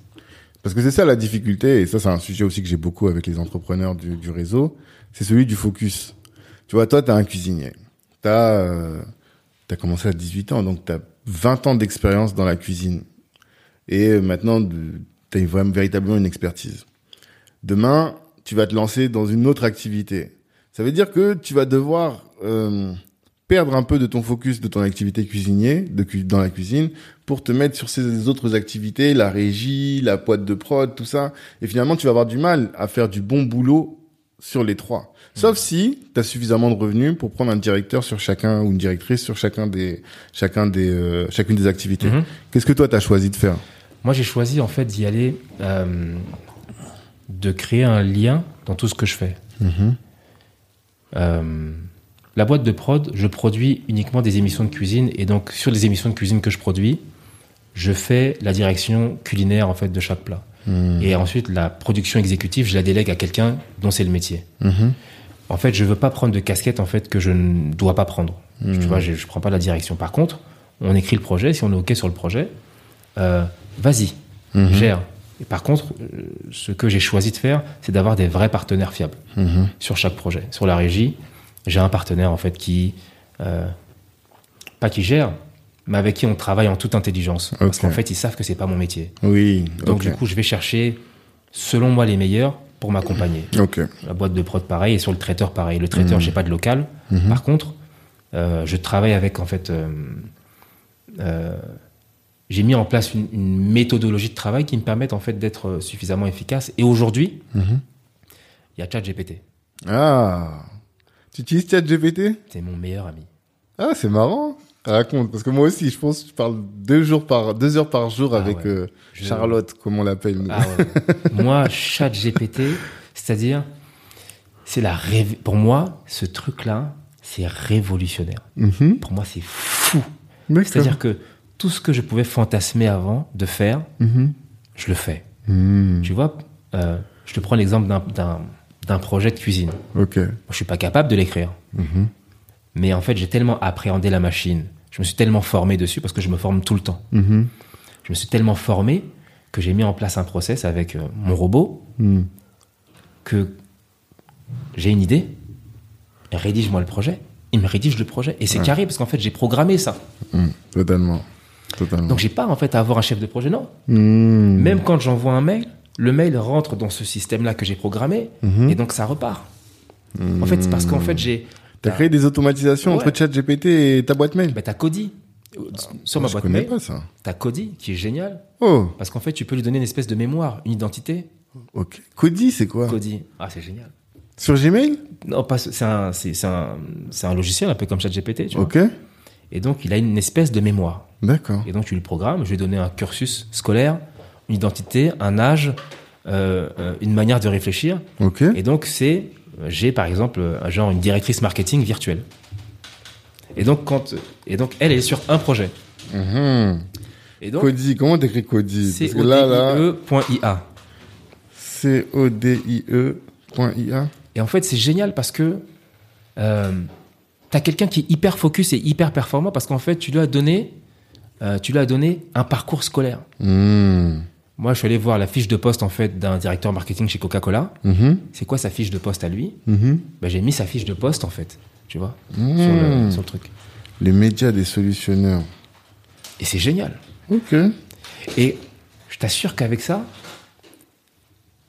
Parce que c'est ça la difficulté, et ça c'est un sujet aussi que j'ai beaucoup avec les entrepreneurs du, du réseau, c'est celui du focus. Tu vois, toi, tu as un cuisinier. Tu as, commencé à 18 ans, donc tu as 20 ans d'expérience dans la cuisine. Et euh, maintenant, tu as vraiment véritablement une expertise. Demain, tu vas te lancer dans une autre activité. Ça veut dire que tu vas devoir euh, perdre un peu de ton focus de ton activité cuisinier, dans la cuisine, pour te mettre sur ces autres activités, la régie, la boîte de prod, tout ça. Et finalement, tu vas avoir du mal à faire du bon boulot sur les trois. Sauf si tu as suffisamment de revenus pour prendre un directeur sur chacun ou une directrice sur chacun des chacun des euh, chacune des activités. Mhm. Qu'est-ce que toi tu as choisi de faire? Moi, j'ai choisi en fait d'y aller, euh, de créer un lien dans tout ce que je fais. Euh, la boîte de prod, je produis uniquement des émissions de cuisine et donc sur les émissions de cuisine que je produis, je fais la direction culinaire en fait de chaque plat. Et ensuite, la production exécutive, je la délègue à quelqu'un dont c'est le métier. Mhm. En fait, je veux pas prendre de casquette en fait que je ne dois pas prendre. Tu vois, je, je prends pas la direction. Par contre, on écrit le projet. Si on est ok sur le projet, euh, vas-y, gère. Et par contre, euh, ce que j'ai choisi de faire, c'est d'avoir des vrais partenaires fiables sur chaque projet. Sur la régie, j'ai un partenaire en fait qui, euh, pas qui gère, mais avec qui on travaille en toute intelligence. Parce qu'en fait, ils savent que c'est pas mon métier. Oui. Donc du coup, je vais chercher, selon moi, les meilleurs pour m'accompagner. La boîte de prod pareil et sur le traiteur pareil. Le traiteur, j'ai pas de local. Par contre, euh, je travaille avec en fait. euh, euh, j'ai mis en place une, une méthodologie de travail qui me permet en fait d'être suffisamment efficace. Et aujourd'hui, Mhm. il y a ChatGPT. Ah. Tu utilises ChatGPT? C'est mon meilleur ami. Ah, c'est marrant. Raconte, parce que moi aussi, je pense que je parle deux jours par deux heures par jour Ah avec ouais. euh, Je- Charlotte, comme on l'appelle. Ah ouais. [laughs] moi, ChatGPT, c'est-à-dire, c'est la pour moi, ce truc-là, c'est révolutionnaire. Mhm. Pour moi, c'est fou. C'est-à-dire que tout ce que je pouvais fantasmer avant de faire, Mhm. je le fais. Mhm. Tu vois, euh, je te prends l'exemple d'un- projet de cuisine. Ok. Moi, je suis pas capable de l'écrire. Mais en fait, j'ai tellement appréhendé la machine. Je me suis tellement formé dessus parce que je me forme tout le temps. Mhm. Je me suis tellement formé que j'ai mis en place un process avec euh, mon robot Mhm. que j'ai une idée, rédige-moi le projet. il me rédige le projet. Et c'est carré parce qu'en fait, j'ai programmé ça. Hmm, totalement. Totalement. Donc, j'ai pas en fait à avoir un chef de projet, non. Même quand j'envoie un mail, le mail rentre dans ce système-là que j'ai programmé Mhm. et donc ça repart. En fait, c'est parce qu'en fait, j'ai. T'as créé des automatisations Ouais. entre ChatGPT et ta boîte mail Bah, t'as Cody. Sur ma Je boîte connais mail, pas ça. t'as Cody qui est génial Oh, parce qu'en fait, tu peux lui donner une espèce de mémoire, une identité. ok. Cody, c'est quoi? Cody. Ah, c'est génial. Sur Gmail? Non, pas, c'est un, c'est, un, un logiciel un peu comme ChatGPT, tu vois. Ok. Et donc, il a une espèce de mémoire. D'accord. Et donc, tu lui programmes. Je lui ai donné un cursus scolaire, une identité, un âge, euh, euh, une manière de réfléchir. Ok. Et donc, c'est, j'ai par exemple, un genre une directrice marketing virtuelle. Et donc, quand, et donc, elle elle est sur un projet. Mhm. Et donc, Cody, comment t'écris Cody? c'est Parce que là, là, odie.ia. C-O-D-I-E.ia. Et en fait, c'est génial parce que euh, tu as quelqu'un qui est hyper focus et hyper performant parce qu'en fait, tu lui as donné, euh, tu lui as donné un parcours scolaire. Hmm. Moi, je suis allé voir la fiche de poste en fait d'un directeur marketing chez Coca-Cola. Mhm. C'est quoi sa fiche de poste à lui Mhm. ben, J'ai mis sa fiche de poste en fait, tu vois, Mmh. sur, le, sur le truc. Les médias des solutionneurs. Et c'est génial. Ok. Et je t'assure qu'avec ça,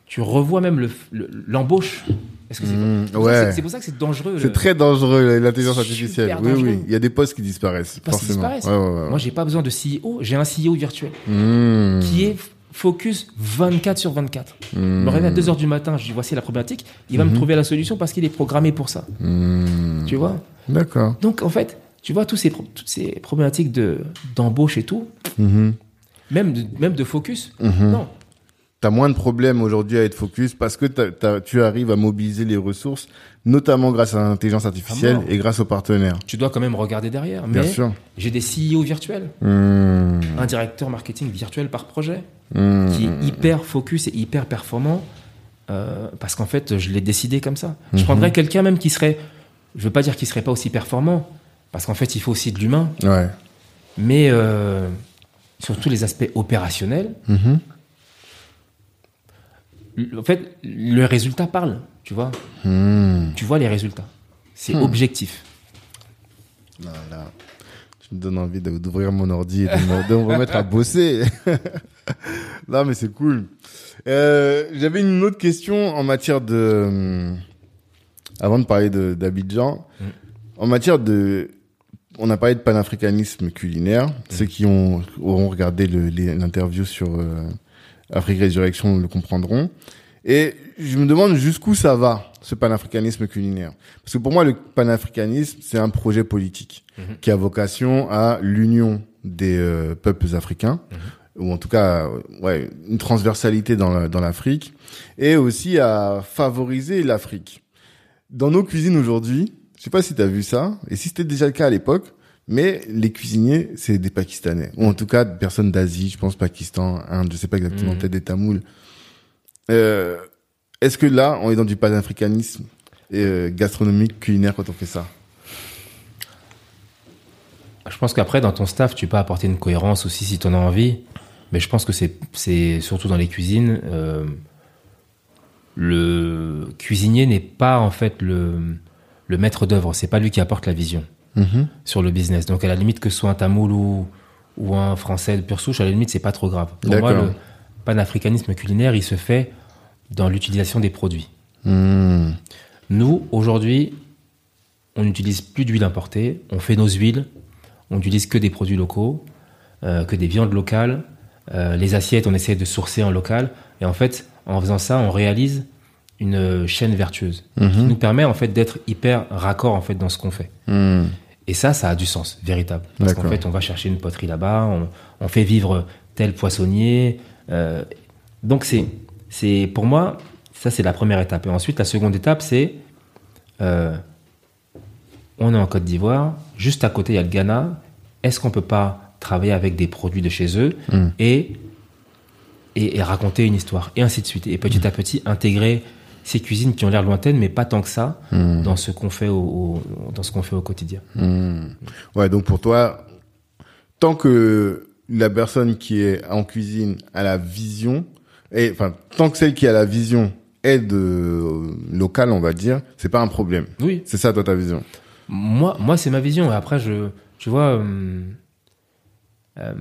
tu revois même le- le- l'embauche. Est-ce que c'est pour ça que ouais. c'est- c'est pour ça que c'est dangereux. C'est très dangereux, l'intelligence artificielle. Oui, dangereux. oui. Il y a des postes qui disparaissent. Postes qui forcément. disparaissent. Ouais, ouais, ouais. Moi, j'ai pas besoin de CEO, j'ai un CEO virtuel qui est focus 24 sur 24. Je me réveille à 2 heures du matin, je dis voici la problématique, il va me trouver la solution parce qu'il est programmé pour ça. Hmm. Tu vois? D'accord. Donc en fait, tu vois tous ces toutes ces problématiques de d'embauche et tout, Mhm. même de, même de focus. Mhm. Non, T'as moins de problèmes aujourd'hui à être focus parce que tu arrives à mobiliser les ressources, notamment grâce à l'intelligence artificielle mort. et grâce aux partenaires. tu dois quand même regarder derrière. Bien sûr. j'ai des CEO virtuels, Hmm. un directeur marketing virtuel par projet Hmm. qui est hyper focus et hyper performant euh, parce qu'en fait, je l'ai décidé comme ça. Mhm. Je prendrais quelqu'un même qui serait, je veux pas dire qu'il serait pas aussi performant parce qu'en fait, il faut aussi de l'humain, Ouais. mais euh, surtout les aspects opérationnels. Mhm. En fait, le résultat parle, tu vois. Hmm. Tu vois les résultats. C'est objectif. Là, là. Tu me donnes envie d'ouvrir mon ordi et de me, de me remettre à bosser. [laughs] non, mais c'est cool. Euh, J'avais une autre question en matière de... hum, Avant de parler de- d'Abidjan, en matière de... On a parlé de panafricanisme culinaire. Ceux qui ont, auront regardé le- l'interview sur euh, Afrique Résurrection le comprendront. Et je me demande jusqu'où ça va, ce panafricanisme culinaire. Parce que pour moi, le panafricanisme, c'est un projet politique qui a vocation à l'union des euh, peuples africains, ou en tout cas, euh, ouais, une transversalité dans la- dans l'Afrique, et aussi à favoriser l'Afrique. Dans nos cuisines aujourd'hui, je sais pas si tu as vu ça, et si c'était déjà le cas à l'époque, mais les cuisiniers, c'est des Pakistanais, ou en tout cas des personnes d'Asie, je pense Pakistan, Inde, je sais pas exactement, Mhm. peut-être des Tamouls. Euh, Est-ce que là, on est dans du panafricanisme euh, gastronomique, culinaire quand on fait ça? Je pense qu'après, dans ton staff, tu peux apporter une cohérence aussi si tu en as envie. Mais je pense que c'est, surtout dans les cuisines. euh, le cuisinier n'est pas en fait le, le maître d'œuvre. C'est pas lui qui apporte la vision Mhm. sur le business. Donc à la limite que ce soit un tamoul ou, ou un français de pure souche, à la limite c'est pas trop grave. Pour moi, le panafricanisme culinaire, il se fait dans l'utilisation des produits. Mhm. Nous, aujourd'hui, on n'utilise plus d'huile importée, on fait nos huiles, on n'utilise que des produits locaux, euh, que des viandes locales. Euh, les assiettes, on essaie de sourcer en local. Et en fait, en faisant ça, on réalise une euh, chaîne vertueuse qui Mhm. nous permet en fait d'être hyper raccord en fait dans ce qu'on fait. Mhm. Et ça, ça a du sens, véritable. Parce qu'en fait, on va chercher une poterie là-bas, on, on fait vivre tel poissonnier. euh, donc, c'est, c'est, pour moi, ça, c'est la première étape. Et ensuite, la seconde étape, c'est euh, on est en Côte d'Ivoire, juste à côté, il y a le Ghana. Est-ce qu'on peut pas travailler avec des produits de chez eux Mm. et, et, et raconter une histoire Et ainsi de suite. Et petit à petit, intégrer ces cuisines qui ont l'air lointaines, mais pas tant que ça, Mm. dans ce qu'on fait au, au- dans ce qu'on fait au quotidien. Mhm. Ouais, donc pour toi, tant que la personne qui est en cuisine a la vision, et enfin, tant que celle qui a la vision est de euh, locale, on va dire, c'est pas un problème. Oui. C'est ça, toi, ta vision? Moi, moi c'est ma vision. Et après, je, tu vois, euh, euh,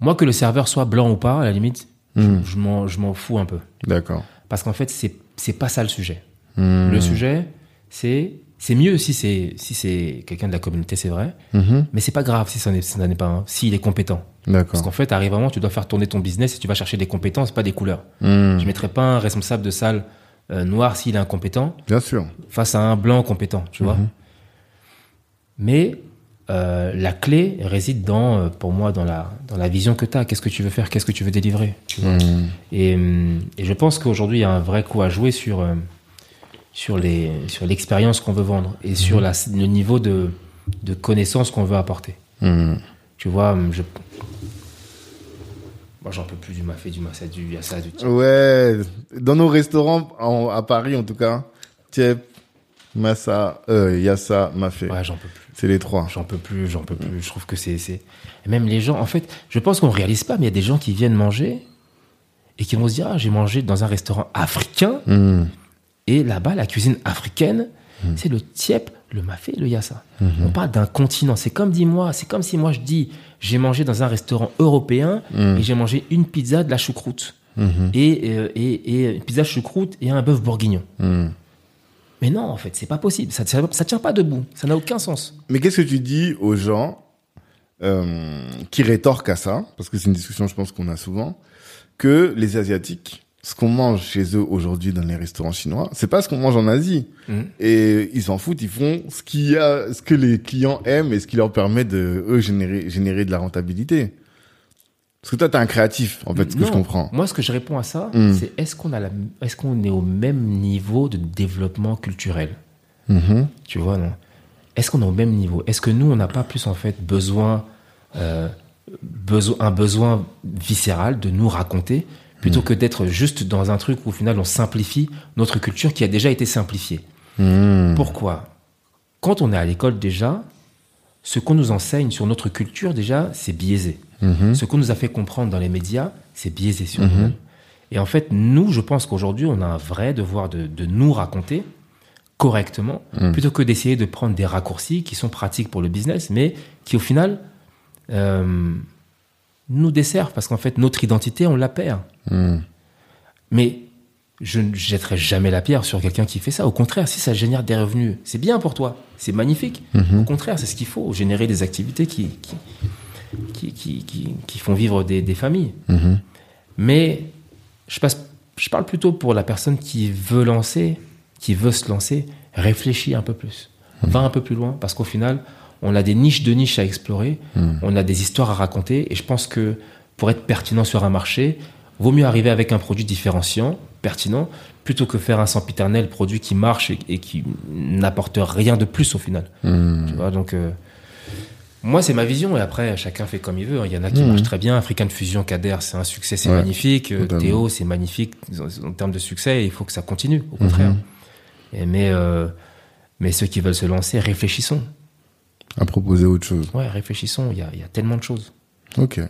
moi que le serveur soit blanc ou pas, à la limite, je- Hmm. je, m'en, je m'en fous un peu. D'accord. Parce qu'en fait, c'est, c'est pas ça le sujet. Hmm. Le sujet, c'est, c'est mieux si c'est, si c'est quelqu'un de la communauté, c'est vrai. Mhm. Mais c'est pas grave si ça n'est, pas un, s'il est compétent. Parce qu'en fait, arrive vraiment, tu dois faire tourner ton business et tu vas chercher des compétences, pas des couleurs. Hmm. Je mettrais pas un responsable de salle euh, noir s'il est incompétent Bien sûr. face à un blanc compétent, tu vois. Mhm. Mais euh, la clé réside dans, euh, pour moi, dans la, dans la vision que tu as. Qu'est-ce que tu veux faire? Qu'est-ce que tu veux délivrer? Tu vois. Et, hum, et je pense qu'aujourd'hui, il y a un vrai coup à jouer sur, sur, les, sur l'expérience qu'on veut vendre et sur la, le niveau de, de connaissance qu'on veut apporter. Hmm. Tu vois, hum, je... Moi, j'en peux plus du mafé, du massa, du yassa, du... Ouais, dans nos restaurants en- à Paris en tout cas, Tiep, Massa, euh, Yassa, Mafé. Ouais, j'en peux plus. C'est les trois. J'en peux plus, j'en peux plus. Je trouve que c'est, Même les gens, en fait, je pense qu'on réalise pas, mais il y a des gens qui viennent manger et qui vont se dire, ah, j'ai mangé dans un restaurant africain Hmm. Et là-bas, la cuisine africaine, c'est le tiep, le mafé, le yassa. On parle d'un continent. C'est comme dis-moi, c'est comme si moi je dis, j'ai mangé dans un restaurant européen et j'ai mangé une pizza de la choucroute et, euh, et, et une pizza choucroute et un bœuf bourguignon. Hmm. Mais non, en fait, c'est pas possible. Ça, ça, ça tient pas debout. Ça n'a aucun sens. Mais qu'est-ce que tu dis aux gens euh, qui rétorquent à ça, parce que c'est une discussion, je pense qu'on a souvent, que les Asiatiques, ce qu'on mange chez eux aujourd'hui dans les restaurants chinois, c'est pas ce qu'on mange en Asie. Mhm. Et ils s'en foutent, ils font ce, qu'il y a, ce que les clients aiment et ce qui leur permet de, eux, générer, générer de la rentabilité. Parce que toi, t'es un créatif, en fait, ce que je comprends. Moi, ce que je réponds à ça, Mm. c'est est-ce qu'on a la, est-ce qu'on est au même niveau de développement culturel? Mhm. Tu vois, non Est-ce qu'on est au même niveau? Est-ce que nous, on n'a pas plus en fait besoin, euh, beso- un besoin viscéral de nous raconter plutôt que d'être juste dans un truc où au final on simplifie notre culture qui a déjà été simplifiée Mhm. Pourquoi? Quand on est à l'école déjà, ce qu'on nous enseigne sur notre culture déjà, c'est biaisé. Mhm. Ce qu'on nous a fait comprendre dans les médias, c'est biaisé sur nous. Et en fait, nous, je pense qu'aujourd'hui, on a un vrai devoir de, de nous raconter correctement, plutôt que d'essayer de prendre des raccourcis qui sont pratiques pour le business, mais qui au final euh, nous desservent, parce qu'en fait, notre identité, on la perd. Mhm. Mais je ne jetterai jamais la pierre sur quelqu'un qui fait ça. Au contraire, si ça génère des revenus, c'est bien pour toi, c'est magnifique. Au contraire, c'est ce qu'il faut, générer des activités qui, qui, qui, qui, qui- qui font vivre des, des familles. Mhm. Mais je, passe, je parle plutôt pour la personne qui veut lancer, qui veut se lancer, réfléchis un peu plus. Va un peu plus loin, parce qu'au final, on a des niches de niches à explorer, on a des histoires à raconter, et je pense que pour être pertinent sur un marché, vaut mieux arriver avec un produit différenciant, pertinent, plutôt que faire un sempiternel produit qui marche et, et qui n'apporte rien de plus au final. Mhm. Tu vois, donc euh, moi c'est ma vision et après chacun fait comme il veut. hein. Il y en a qui marchent très bien. African Fusion, Kader, c'est un succès, c'est Ouais, magnifique. Euh, totalement. Théo, c'est magnifique en, en termes de succès. et Il faut que ça continue, au contraire. Et mais euh, mais ceux qui veulent se lancer, réfléchissons. À proposer autre chose. Ouais, réfléchissons. Il y a, il y a tellement de choses. Ok.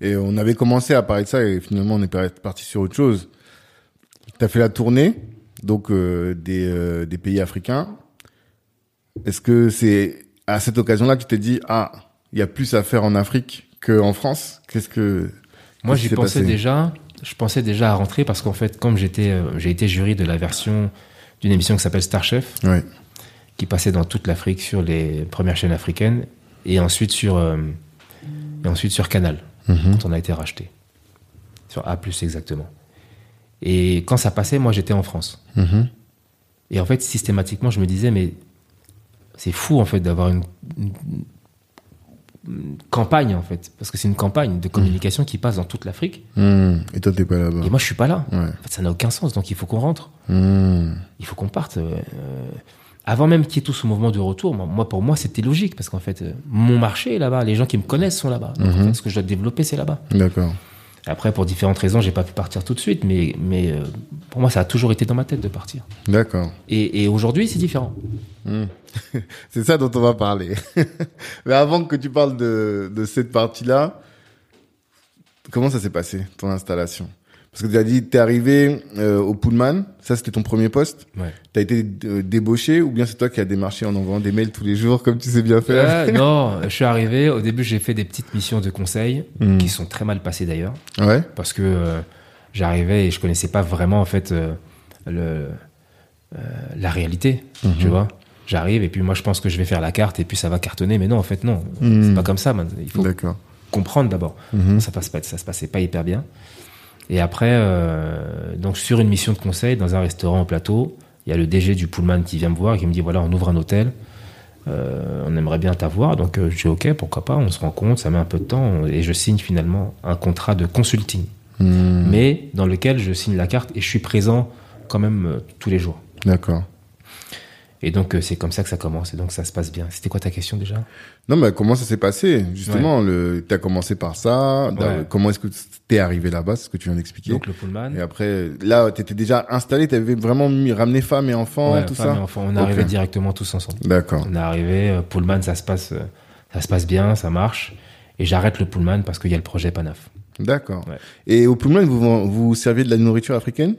Et on avait commencé à parler de ça et finalement on est par- parti sur autre chose. Tu as fait la tournée donc euh, des, euh, des pays africains. Est-ce que c'est à cette occasion-là que tu t'es dit ah il y a plus à faire en Afrique qu'en France Qu'est-ce que Moi, j'y pensais déjà. Je pensais déjà à rentrer parce qu'en fait, comme j'étais, euh, j'ai été jury de la version d'une émission qui s'appelle Star Chef, Ouais. Qui passait dans toute l'Afrique sur les premières chaînes africaines et ensuite sur euh, et ensuite sur Canal Mhm. quand on a été racheté sur A+ exactement. Et quand ça passait, moi j'étais en France. Mhm. Et en fait, systématiquement, je me disais mais c'est fou en fait d'avoir une, une- une campagne en fait parce que c'est une campagne de communication qui passe dans toute l'Afrique Hmm. Et toi t'es pas là-bas. et moi je suis pas là. Ouais. En fait, ça n'a aucun sens donc il faut qu'on rentre. Il faut qu'on parte. euh, euh, avant même qu'il y ait tout ce mouvement de retour, moi, pour moi, c'était logique parce qu'en fait, euh, mon marché est là-bas, les gens qui me connaissent sont là-bas. Donc, en fait, ce que je dois développer, c'est là-bas. D'accord. Après, pour différentes raisons, j'ai pas pu partir tout de suite, mais, mais euh, pour moi, ça a toujours été dans ma tête de partir. D'accord. Et, et aujourd'hui, c'est différent. Hmm. [laughs] C'est ça dont on va parler. [laughs] Mais avant que tu parles de, de cette partie-là, comment ça s'est passé, ton installation? Parce que tu as dit, t'es arrivé euh, au Pullman, ça c'était ton premier poste. Ouais. T'as été euh, débauché ou bien c'est toi qui as démarché en envoyant des mails tous les jours comme tu sais bien faire? Euh, non, je suis arrivé. Au début, j'ai fait des petites missions de conseil Hmm. qui sont très mal passées d'ailleurs, Ouais. parce que j'arrivais et je connaissais pas vraiment en fait le la réalité. Mhm. Tu vois, j'arrive et puis moi je pense que je vais faire la carte et puis ça va cartonner, mais non, en fait non, Hmm. c'est pas comme ça. Man. Il faut comprendre d'abord. Mhm. Ça passe pas, ça se passait pas hyper bien. Et après, euh, donc sur une mission de conseil dans un restaurant au plateau, il y a le DG du Pullman qui vient me voir et qui me dit voilà, on ouvre un hôtel, euh, on aimerait bien t'avoir. Donc euh, je dis ok, pourquoi pas, on se rend compte, ça met un peu de temps et je signe finalement un contrat de consulting, Hmm. mais dans lequel je signe la carte et je suis présent quand même tous les jours. D'accord. Et donc euh, c'est comme ça que ça commence et donc ça se passe bien. C'était quoi ta question déjà? Non, mais comment ça s'est passé? Justement, le, t'as commencé par ça. Ouais. Comment est-ce que t'es arrivé là-bas C'est ce que tu viens d'expliquer? Donc le Pullman. Et après, là, t'étais déjà installé, t'avais vraiment mis, ramené femme et enfant, ouais, tout femme ça? et enfant, on est Ok. arrivé directement tous ensemble. D'accord. On est arrivé, euh, Pullman, ça se passe, euh, ça se passe bien, ça marche. Et j'arrête le Pullman parce qu'il y a le projet Panaf. D'accord. Ouais. Et au Pullman, vous vous serviez de la nourriture africaine?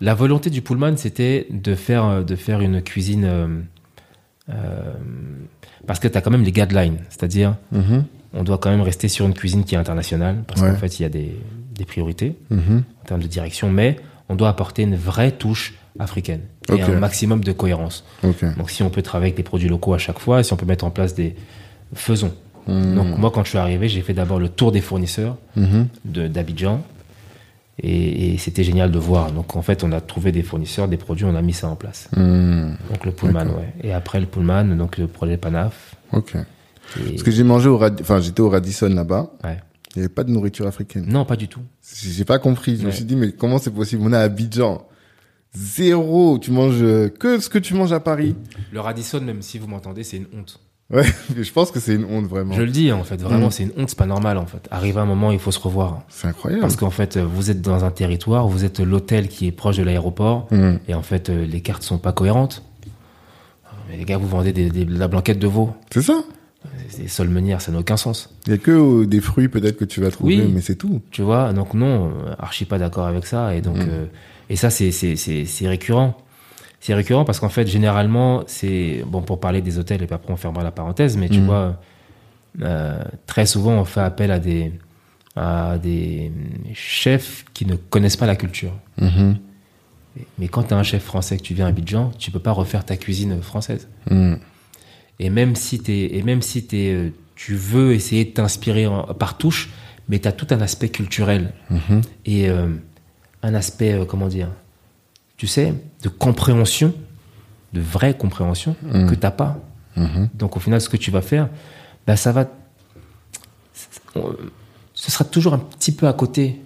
La volonté du Pullman, c'était de faire, euh, de faire une cuisine. euh, euh, parce que tu as quand même les guidelines. C'est-à-dire, Mhm. on doit quand même rester sur une cuisine qui est internationale. Parce Ouais. qu'en fait, il y a des, des priorités Mhm. en termes de direction. Mais on doit apporter une vraie touche africaine. Et Ok. un maximum de cohérence. Donc, si on peut travailler avec des produits locaux à chaque fois, si on peut mettre en place des. Faisons. Mhm. Donc moi, quand je suis arrivé, j'ai fait d'abord le tour des fournisseurs Mhm. de- d'Abidjan. Et, et c'était génial de voir. Donc en fait, on a trouvé des fournisseurs, des produits, on a mis ça en place. Mhm. Donc le Pullman, ouais. Et après le Pullman, donc le projet Panaf. Ok. Et- Parce que j'ai mangé au Rad... enfin, j'étais au Radisson là-bas. ouais. Il n'y avait pas de nourriture africaine. Non, pas du tout. J'ai pas compris. Je me suis dit, mais comment c'est possible? On est à Abidjan. Zéro. Tu manges euh, que ce que tu manges à Paris. Le Radisson, même si vous m'entendez, c'est une honte. Ouais. [laughs] Je pense que c'est une honte, vraiment. Je le dis, en fait, vraiment, Mm. c'est une honte, c'est pas normal, en fait. Arrive un moment, il faut se revoir. C'est incroyable. Parce qu'en fait, vous êtes dans un territoire, vous êtes l'hôtel qui est proche de l'aéroport, Mhm. et en fait, euh, les cartes sont pas cohérentes. Mais les gars, vous vendez des, des- de la blanquette de veau. C'est ça. C'est des sols meunières, ça n'a aucun sens. Il y a que euh, des fruits peut-être que tu vas trouver, Oui. mais c'est tout. Tu vois, donc non, euh, archi pas d'accord avec ça. Et donc, Mm. euh, et ça, c'est c'est c'est c'est récurrent. C'est récurrent parce qu'en fait, généralement, c'est bon pour parler des hôtels et puis après on fermera la parenthèse, mais tu Mm. vois, euh, très souvent on fait appel à des à des chefs qui ne connaissent pas la culture. Mhm. Mais quand tu as un chef français que tu viens à Abidjan, tu peux pas refaire ta cuisine française. Mhm. Et même si et même si euh, tu veux essayer de t'inspirer par touche, mais tu as tout un aspect culturel Mhm. et euh, un aspect, euh, comment dire, tu sais, de compréhension, de vraie compréhension Mm. que t'as pas. Mhm. Donc au final, ce que tu vas faire, bah, ça va, ce sera toujours un petit peu à côté,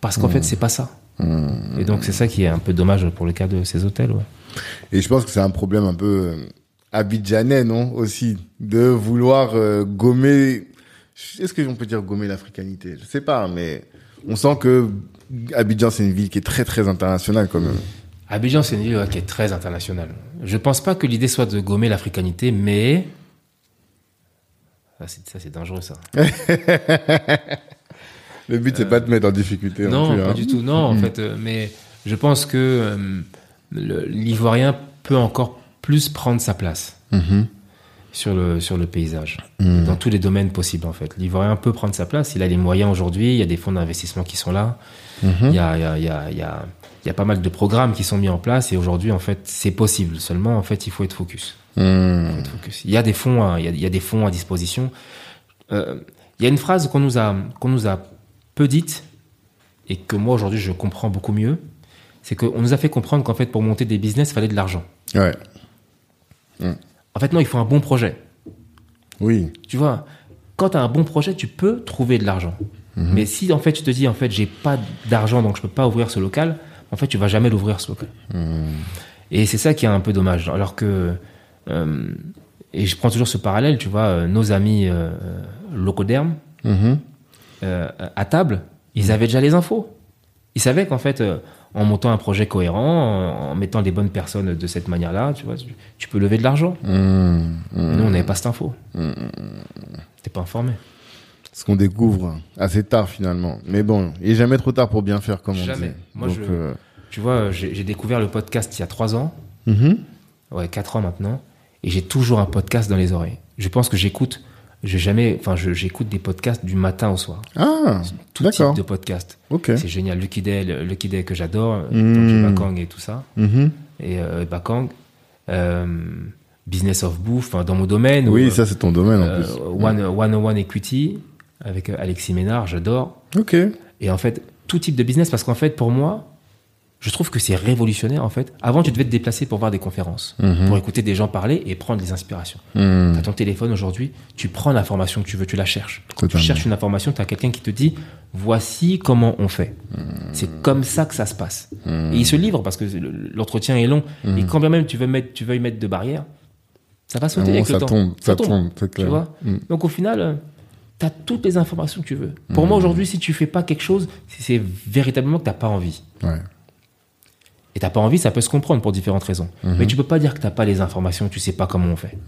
parce qu'en fait, c'est pas ça. Mm. Et donc c'est ça qui est un peu dommage pour le cas de ces hôtels. Ouais. Et je pense que c'est un problème un peu euh, abidjanais, non Aussi, de vouloir euh, gommer. Est-ce qu'on peut dire gommer l'africanité? Je sais pas, mais on sent que Abidjan, c'est une ville qui est très très internationale quand même. Abidjan, c'est une ville ouais, qui est très internationale. Je pense pas que l'idée soit de gommer l'africanité, mais ça c'est, ça, c'est dangereux ça. [laughs] Le but, c'est pas de te mettre en difficulté. non, plus, pas hein. du tout. Non, en Mhm. fait, euh, mais je pense que euh, le- l'Ivoirien peut encore plus prendre sa place Mhm. Sur le sur le paysage, Mhm. dans tous les domaines possibles en fait. L'Ivoirien peut prendre sa place. Il a les moyens aujourd'hui. Il y a des fonds d'investissement qui sont là. Mhm. Il y a, il y a, il y a, il y a, pas mal de programmes qui sont mis en place et aujourd'hui en fait c'est possible. Seulement en fait il faut être focus. Faut être focus. Il y a des fonds, à- il y a, il y a des fonds à disposition. Euh, il y a une phrase qu'on nous a qu'on nous a peu dite et que moi aujourd'hui je comprends beaucoup mieux. C'est qu'on nous a fait comprendre qu'en fait pour monter des business il fallait de l'argent. Ouais. En fait non, il faut un bon projet. Oui. Tu vois, quand tu as un bon projet, tu peux trouver de l'argent. Mais si en fait tu te dis en fait j'ai pas d'argent donc je peux pas ouvrir ce local, en fait tu vas jamais l'ouvrir ce local. Et c'est ça qui est un peu dommage. Alors que euh, et je prends toujours ce parallèle, tu vois, euh, nos amis euh, euh, Locoderm Mhm. euh, à table, ils avaient déjà les infos. Ils savaient qu'en fait, en montant un projet cohérent, en, en mettant des bonnes personnes de cette manière-là, tu vois, tu, tu peux lever de l'argent. Mhm. Nous, on n'avait pas cette info. T'es pas informé. ce qu'on découvre assez tard finalement. Mais bon, il est jamais trop tard pour bien faire, comme on Jamais. dit. Moi, Donc, je- euh, Tu vois, j'ai découvert le podcast il y a trois ans, ouais, quatre ans maintenant, et j'ai toujours un podcast dans les oreilles. Je pense que j'écoute, j'ai jamais, enfin, j'écoute des podcasts du matin au soir. Ah, Tout type de podcast. Ok. C'est génial. Lucky Day, le- Lucky Day que j'adore, Mm. donc Bakang et tout ça, Mhm. et euh, Bakang, euh, Business of Bouffe, dans mon domaine. Oui, ou, ça c'est ton domaine en euh, plus. One, 101 Equity avec euh, Alexis Ménard, j'adore. Ok. Et en fait, tout type de business, parce qu'en fait, pour moi, je trouve que c'est révolutionnaire en fait. Avant, tu devais te déplacer pour voir des conférences, Mhm. pour écouter des gens parler et prendre des inspirations. Hmm. Tu as ton téléphone aujourd'hui, tu prends l'information que tu veux, tu la cherches. Tu cherches une information, tu as quelqu'un qui te dit voici comment on fait. C'est comme ça que ça se passe. Et il se livre parce que le- l'entretien est long. Et quand bien même tu veux, mettre, tu veux y mettre de barrières, ça va sauter avec le ça temps. tombe, ça tombe, Tu clair. vois Hmm. Donc au final, tu as toutes les informations que tu veux. Pour moi aujourd'hui, si tu fais pas quelque chose, c'est- véritablement que tu pas envie. Ouais. Et t'as pas envie, ça peut se comprendre pour différentes raisons. Mais tu peux pas dire que t'as pas les informations, tu sais pas comment on fait.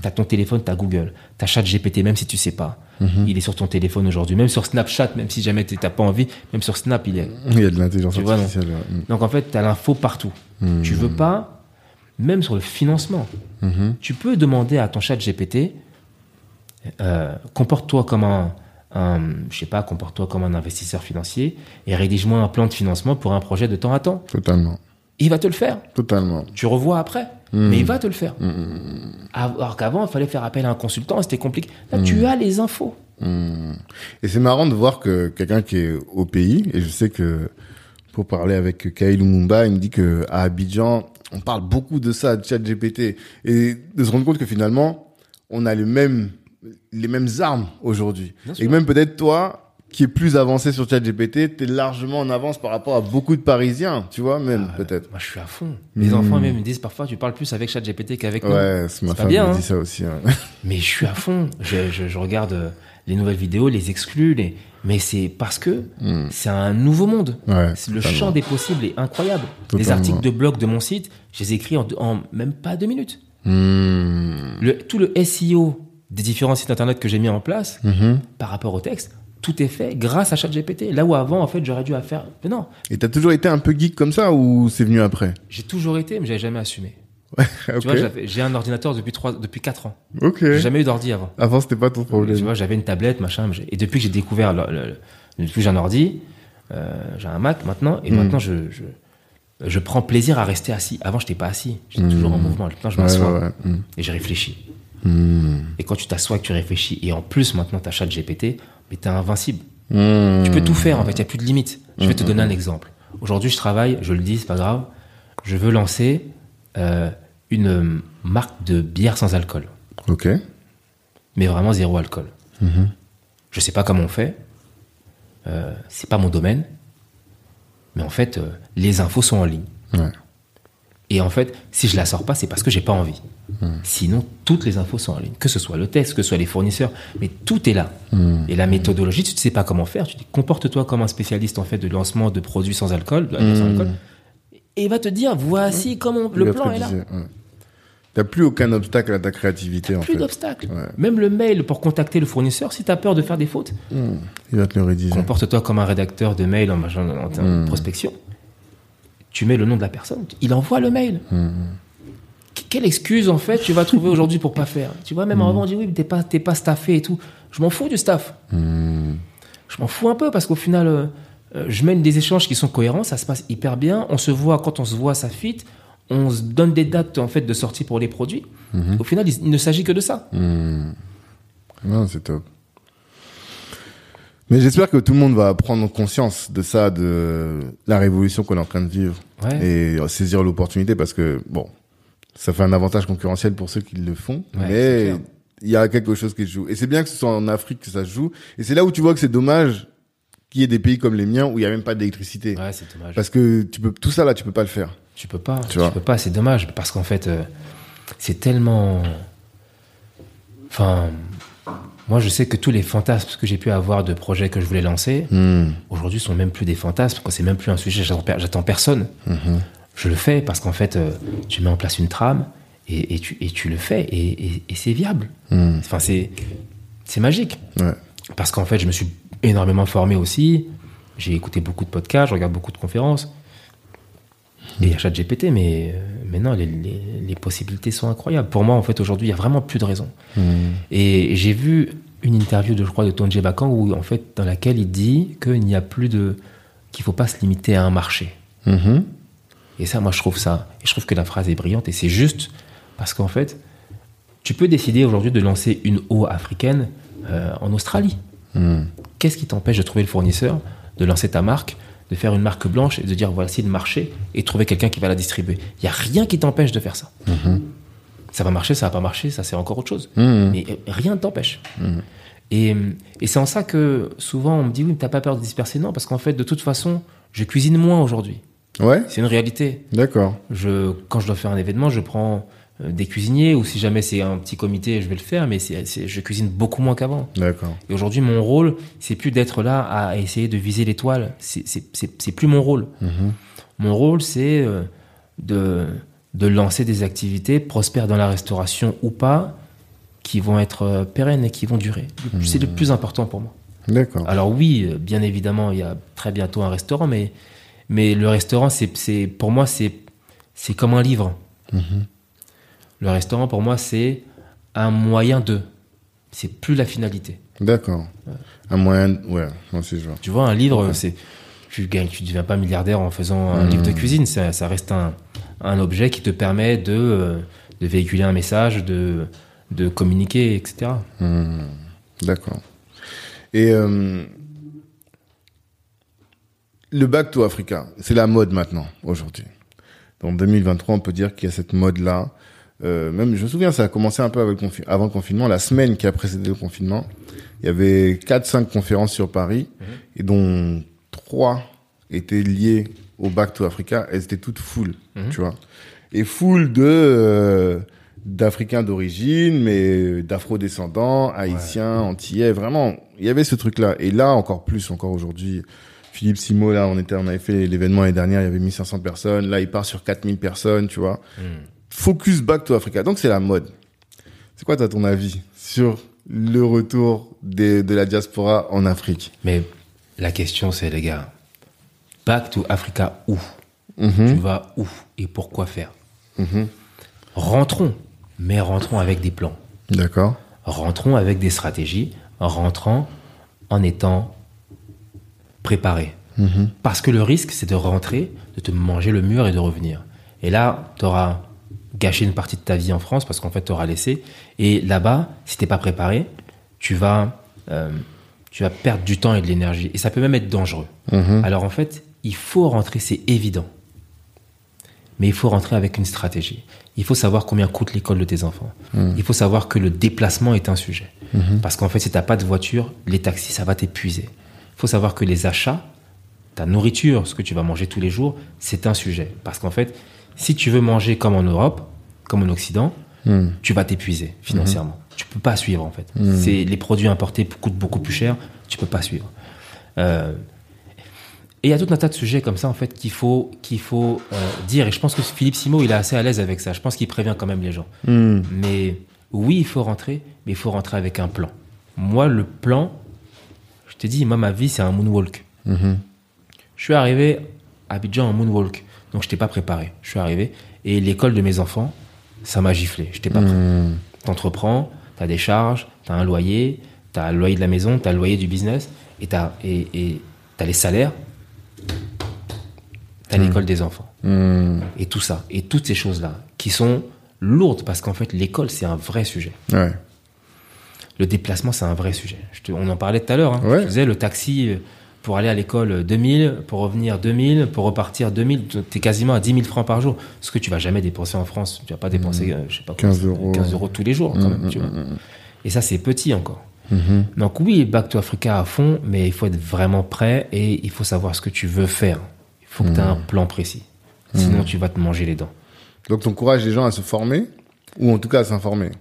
T'as ton téléphone, t'as Google, t'as Chat GPT, même si tu sais pas. Il est sur ton téléphone aujourd'hui, même sur Snapchat, même si jamais t'as pas envie, même sur Snap, il est. Il y a de l'intelligence vois, artificielle. ouais. Hmm. Donc en fait, t'as l'info partout. Tu veux pas, même sur le financement, Mhm. tu peux demander à ton Chat GPT, euh, comporte-toi comme un, un, je sais pas, comporte-toi comme un investisseur financier et rédige-moi un plan de financement pour un projet de temps à temps. Totalement. Il va te le faire. Totalement. Tu revois après, Mm. mais il va te le faire. Alors qu'avant, il fallait faire appel à un consultant, c'était compliqué. Là, tu as les infos. Hmm. Et c'est marrant de voir que quelqu'un qui est au pays, et je sais que pour parler avec Kyle Lumumba, il me dit que à Abidjan, on parle beaucoup de ça, de chat GPT, et de se rendre compte que finalement, on a les mêmes, les mêmes armes aujourd'hui. Et même peut-être toi, qui est plus avancé sur chat GPT, t'es largement en avance par rapport à beaucoup de Parisiens, tu vois, même, peut-être. Moi, je suis à fond. Mes enfants même me disent parfois, tu parles plus avec ChatGPT qu'avec nous. Ouais, c'est ma femme bien, me hein. dit ça aussi. ouais. [laughs] Mais je suis à fond. Je, je- je regarde euh, les nouvelles vidéos, les exclus, les... mais c'est parce que c'est un nouveau monde. Ouais, Le champ des possibles est incroyable. Les Totalement. articles de blog de mon site, je les écris en, en même pas deux minutes. Hmm. Le, tout le SEO des différents sites internet que j'ai mis en place Mhm. par rapport au texte, tout est fait grâce à ChatGPT. Là où avant, en fait, j'aurais dû à faire. Mais non, Et t'as toujours été un peu geek comme ça ou c'est venu après j'ai toujours été, mais j'avais jamais assumé. Ok. Tu vois, j'ai un ordinateur depuis trois, depuis quatre ans. Ok. J'ai jamais eu d'ordi avant. Avant, c'était pas ton problème. Tu vois, j'avais une tablette, machin. Et depuis que j'ai découvert, le, le- le- depuis que j'ai un ordi, euh, j'ai un Mac maintenant, et Mm. maintenant je, je, je prends plaisir à rester assis. Avant, j'étais pas assis, j'étais toujours en mouvement. Maintenant, je. Ouais, m'assois ouais, ouais. Et je réfléchis. Et quand tu t'assois et que tu réfléchis, et en plus maintenant tu as GPT, mais t'es invincible. Hmm. Tu peux tout faire en fait, il n'y a plus de limite. Je vais te donner un exemple. Aujourd'hui, je travaille, je le dis, c'est pas grave. Je veux lancer euh, une euh, marque de bière sans alcool, Ok. mais vraiment zéro alcool. Mhm. Je sais pas comment on fait. Euh, c'est pas mon domaine. Mais en fait, euh, les infos sont en ligne. Ouais. Et en fait, si je la sors pas, c'est parce que j'ai pas envie. Sinon, toutes les infos sont en ligne. Que ce soit le texte, que ce soit les fournisseurs, mais tout est là. Et la méthodologie, tu ne sais pas comment faire. Tu dis, comporte-toi comme un spécialiste en fait de lancement de produits sans alcool, de bière sans alcool. Et il va te dire, voici comment le plan est là. ouais. T'as plus aucun obstacle à ta créativité, en Plus. Ouais. Même le mail pour contacter le fournisseur, si tu as peur de faire des fautes, Hmm. Il va te le rédiger. comporte-toi comme un rédacteur de mail en, en, en prospection. Tu mets le nom de la personne, il envoie le mail. Qu- Quelle excuse en fait tu vas trouver aujourd'hui pour pas faire? Tu vois, même avant on dit oui, mais t'es pas, t'es pas staffé et tout. Je m'en fous du staff. Je m'en fous un peu parce qu'au final, euh, euh, je mène des échanges qui sont cohérents, ça se passe hyper bien. On se voit, quand on se voit, ça fit. On se donne des dates en fait de sortie pour les produits. Au final, il, ne s'agit que de ça. Hmm. Non, c'est top. Mais j'espère que tout le monde va prendre conscience de ça, de la révolution qu'on est en train de vivre. Ouais. Et saisir l'opportunité parce que, bon, ça fait un avantage concurrentiel pour ceux qui le font. Ouais, mais il y a quelque chose qui se joue. Et c'est bien que ce soit en Afrique que ça se joue. Et c'est là où tu vois que c'est dommage qu'il y ait des pays comme les miens où il y a même pas d'électricité. Ouais, c'est dommage. Parce que tu peux, tout ça là, tu peux pas le faire. Tu peux pas. Tu Tu, peux pas. C'est dommage parce qu'en fait, euh, c'est tellement. Enfin, moi, je sais que tous les fantasmes que j'ai pu avoir de projets que je voulais lancer, Hmm. aujourd'hui, sont même plus des fantasmes. Quand c'est même plus un sujet, j'attends per- j'attends personne. Mhm. Je le fais parce qu'en fait, euh, tu mets en place une trame et, et tu, et tu le fais et, c'est viable. Hmm. Enfin, c'est c'est magique. Ouais. Parce qu'en fait, je me suis énormément formé aussi. J'ai écouté beaucoup de podcasts, je regarde beaucoup de conférences. Y a ChatGPT, mais, euh, mais non, les, les- les possibilités sont incroyables. Pour moi, en fait, aujourd'hui, il n'y a vraiment plus de raison. Et j'ai vu une interview de, je crois, de Tonje Bakan, où, en fait, dans laquelle il dit qu'il n'y a plus de. qu'il ne faut pas se limiter à un marché. Mhm. Et ça, moi, je trouve ça. Et je trouve que la phrase est brillante et c'est juste parce qu'en fait, tu peux décider aujourd'hui de lancer une eau africaine euh, en Australie. Mhm. Qu'est-ce qui t'empêche de trouver le fournisseur, de lancer ta marque, de faire une marque blanche et de dire voici le marché et trouver quelqu'un qui va la distribuer Il n'y a rien qui t'empêche de faire ça. Ça va marcher, ça va pas marcher, ça c'est encore autre chose. Mhm. Mais euh, rien ne t'empêche. Et, et c'est en ça que souvent on me dit oui, mais t'as pas peur de disperser? Non, parce qu'en fait, de toute façon, je cuisine moins aujourd'hui. Ouais, C'est une réalité. d'accord. Je, quand je dois faire un événement, je prends euh, des cuisiniers ou si jamais c'est un petit comité, je vais le faire, mais c'est, c'est- je cuisine beaucoup moins qu'avant. D'accord. Et aujourd'hui, mon rôle, c'est plus d'être là à essayer de viser l'étoile. C'est, c'est, c'est, c'est plus mon rôle. Mhm. Mon rôle, c'est euh, de, de lancer des activités prospères dans la restauration ou pas, qui vont être euh, pérennes et qui vont durer. C'est le plus important pour moi. D'accord. Alors oui, euh, bien évidemment, il y a très bientôt un restaurant, mais, mais le restaurant, c'est, pour moi, c'est, c'est comme un livre. Le restaurant, pour moi, c'est un moyen de. C'est plus la finalité. D'accord. Un moyen. de- Ouais, moi aussi, je vois. Tu vois, un livre, c'est tu gagnes, tu deviens pas milliardaire en faisant un livre de cuisine. Ça, ça reste un, un objet qui te permet de, euh, de véhiculer un message, de, de communiquer, etc. Hmm, D'accord. Et euh, le Back to Africa, c'est la mode maintenant, aujourd'hui. En 2023, on peut dire qu'il y a cette mode-là. Euh, même, je me souviens, ça a commencé un peu avec le confi- avant le confinement. La semaine qui a précédé le confinement, il y avait 4-5 conférences sur Paris, et dont trois étaient liées au Back to Africa. Elles étaient toutes full, tu vois. Et full de... euh, d'Africains d'origine, mais d'Afro-descendants, Haïtiens, Antillais, vraiment, il y avait ce truc-là. Et là, encore plus, encore aujourd'hui, Philippe Simo, là, on était, on avait fait l'événement l'année dernière, il y avait 1500 personnes, là, il part sur 4000 personnes, tu vois. Focus back to Africa. Donc, c'est la mode. C'est quoi, toi, ton avis sur le retour des- de la diaspora en Afrique? Mais la question, c'est, les gars, back to Africa où? Mhm. Tu vas où et pourquoi faire? Rentrons, mais rentrons avec des plans. D'accord. Rentrons avec des stratégies, rentrant en étant préparé. Parce que le risque, c'est de rentrer, de te manger le mur et de revenir. Et là, tu auras gâché une partie de ta vie en France parce qu'en fait, tu auras laissé. Et là-bas, si t'es pas préparé, tu vas, euh, tu vas perdre du temps et de l'énergie. Et ça peut même être dangereux. Alors en fait, il faut rentrer, c'est évident. Mais il faut rentrer avec une stratégie. Il faut savoir combien coûte l'école de tes enfants. Il faut savoir que le déplacement est un sujet. Parce qu'en fait, si tu n'as pas de voiture, les taxis, ça va t'épuiser. Il faut savoir que les achats, ta nourriture, ce que tu vas manger tous les jours, c'est un sujet. Parce qu'en fait, si tu veux manger comme en Europe, comme en Occident, tu vas t'épuiser financièrement. Tu peux pas suivre en fait. C'est les produits importés coûtent beaucoup plus cher. Tu peux pas suivre. Euh, et il y a tout un tas de sujets comme ça en fait qu'il faut qu'il faut euh, dire. Et je pense que Philippe Simo il est assez à l'aise avec ça. Je pense qu'il prévient quand même les gens. Hmm. Mais oui, il faut rentrer, mais il faut rentrer avec un plan. Moi, le plan, je t'ai dit, moi ma vie c'est un moonwalk. Mhm. Je suis arrivé à Abidjan en moonwalk, donc je t'ai pas préparé. Je suis arrivé et l'école de mes enfants, ça m'a giflé. Je t'ai pas prêt. Hmm. T'entreprends, t'as des charges, t'as un loyer, t'as le loyer de la maison, t'as le loyer du business, et t'as et, et t'as les salaires, t'as l'école des enfants, Hmm. et tout ça, et toutes ces choses-là, qui sont lourdes, parce qu'en fait, l'école, c'est un vrai sujet. Ouais. Le déplacement, c'est un vrai sujet. Je te- on en parlait tout à l'heure. Hein. Ouais. Je disais, le taxi, euh, pour aller à l'école, euh, 2000, pour revenir 2000, pour repartir 2000, t'es quasiment à 10 000 francs par jour. Ce que tu vas jamais dépenser en France. Tu vas pas dépenser, euh, je sais pas, 15 combien, euros. 15 euros tous les jours, quand même, tu vois. Et ça, c'est petit encore. Donc oui, Back to Africa à fond, mais il faut être vraiment prêt et il faut savoir ce que tu veux faire. Il faut que tu aies un plan précis. Sinon, tu vas te manger les dents. Donc, t'encourages les gens à se former, ou en tout cas à s'informer?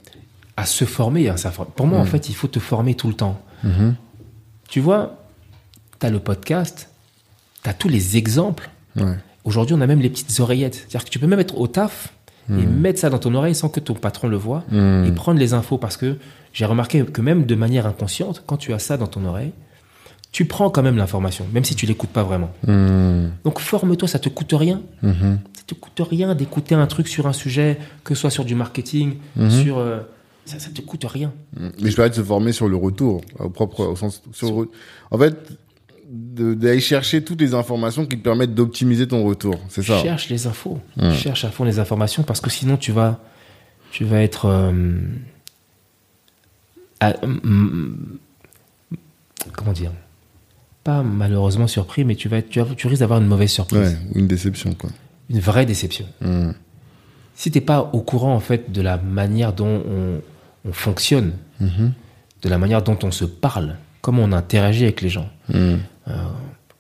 À se former, hein, pour moi, en fait, il faut te former tout le temps. Tu vois, tu as le podcast, tu as tous les exemples. Ouais. Aujourd'hui, on a même les petites oreillettes. C'est-à-dire que tu peux même être au taf et mettre ça dans ton oreille sans que ton patron le voit et prendre les infos parce que j'ai remarqué que même de manière inconsciente, quand tu as ça dans ton oreille, tu prends quand même l'information, même si tu l'écoutes pas vraiment. Donc forme-toi, ça te coûte rien. Ça te coûte rien d'écouter un truc sur un sujet, que ce soit sur du marketing, sur euh, ça, ça te coûte rien. Mais je parlais de se former sur le retour, au propre, au sens, sur en fait, d'aller chercher toutes les informations qui te permettent d'optimiser ton retour. C'est ça. Cherche les infos, cherche à fond les informations parce que sinon tu vas, tu vas être, euh, à- mm, comment dire, pas malheureusement surpris, mais tu vas, tu, vas- tu risques d'avoir une mauvaise surprise, Ouais, ou une déception, quoi. une vraie déception. Hmm. Si t'es pas au courant en fait de la manière dont on, on fonctionne, de la manière dont on se parle, comment on interagit avec les gens, Hmm.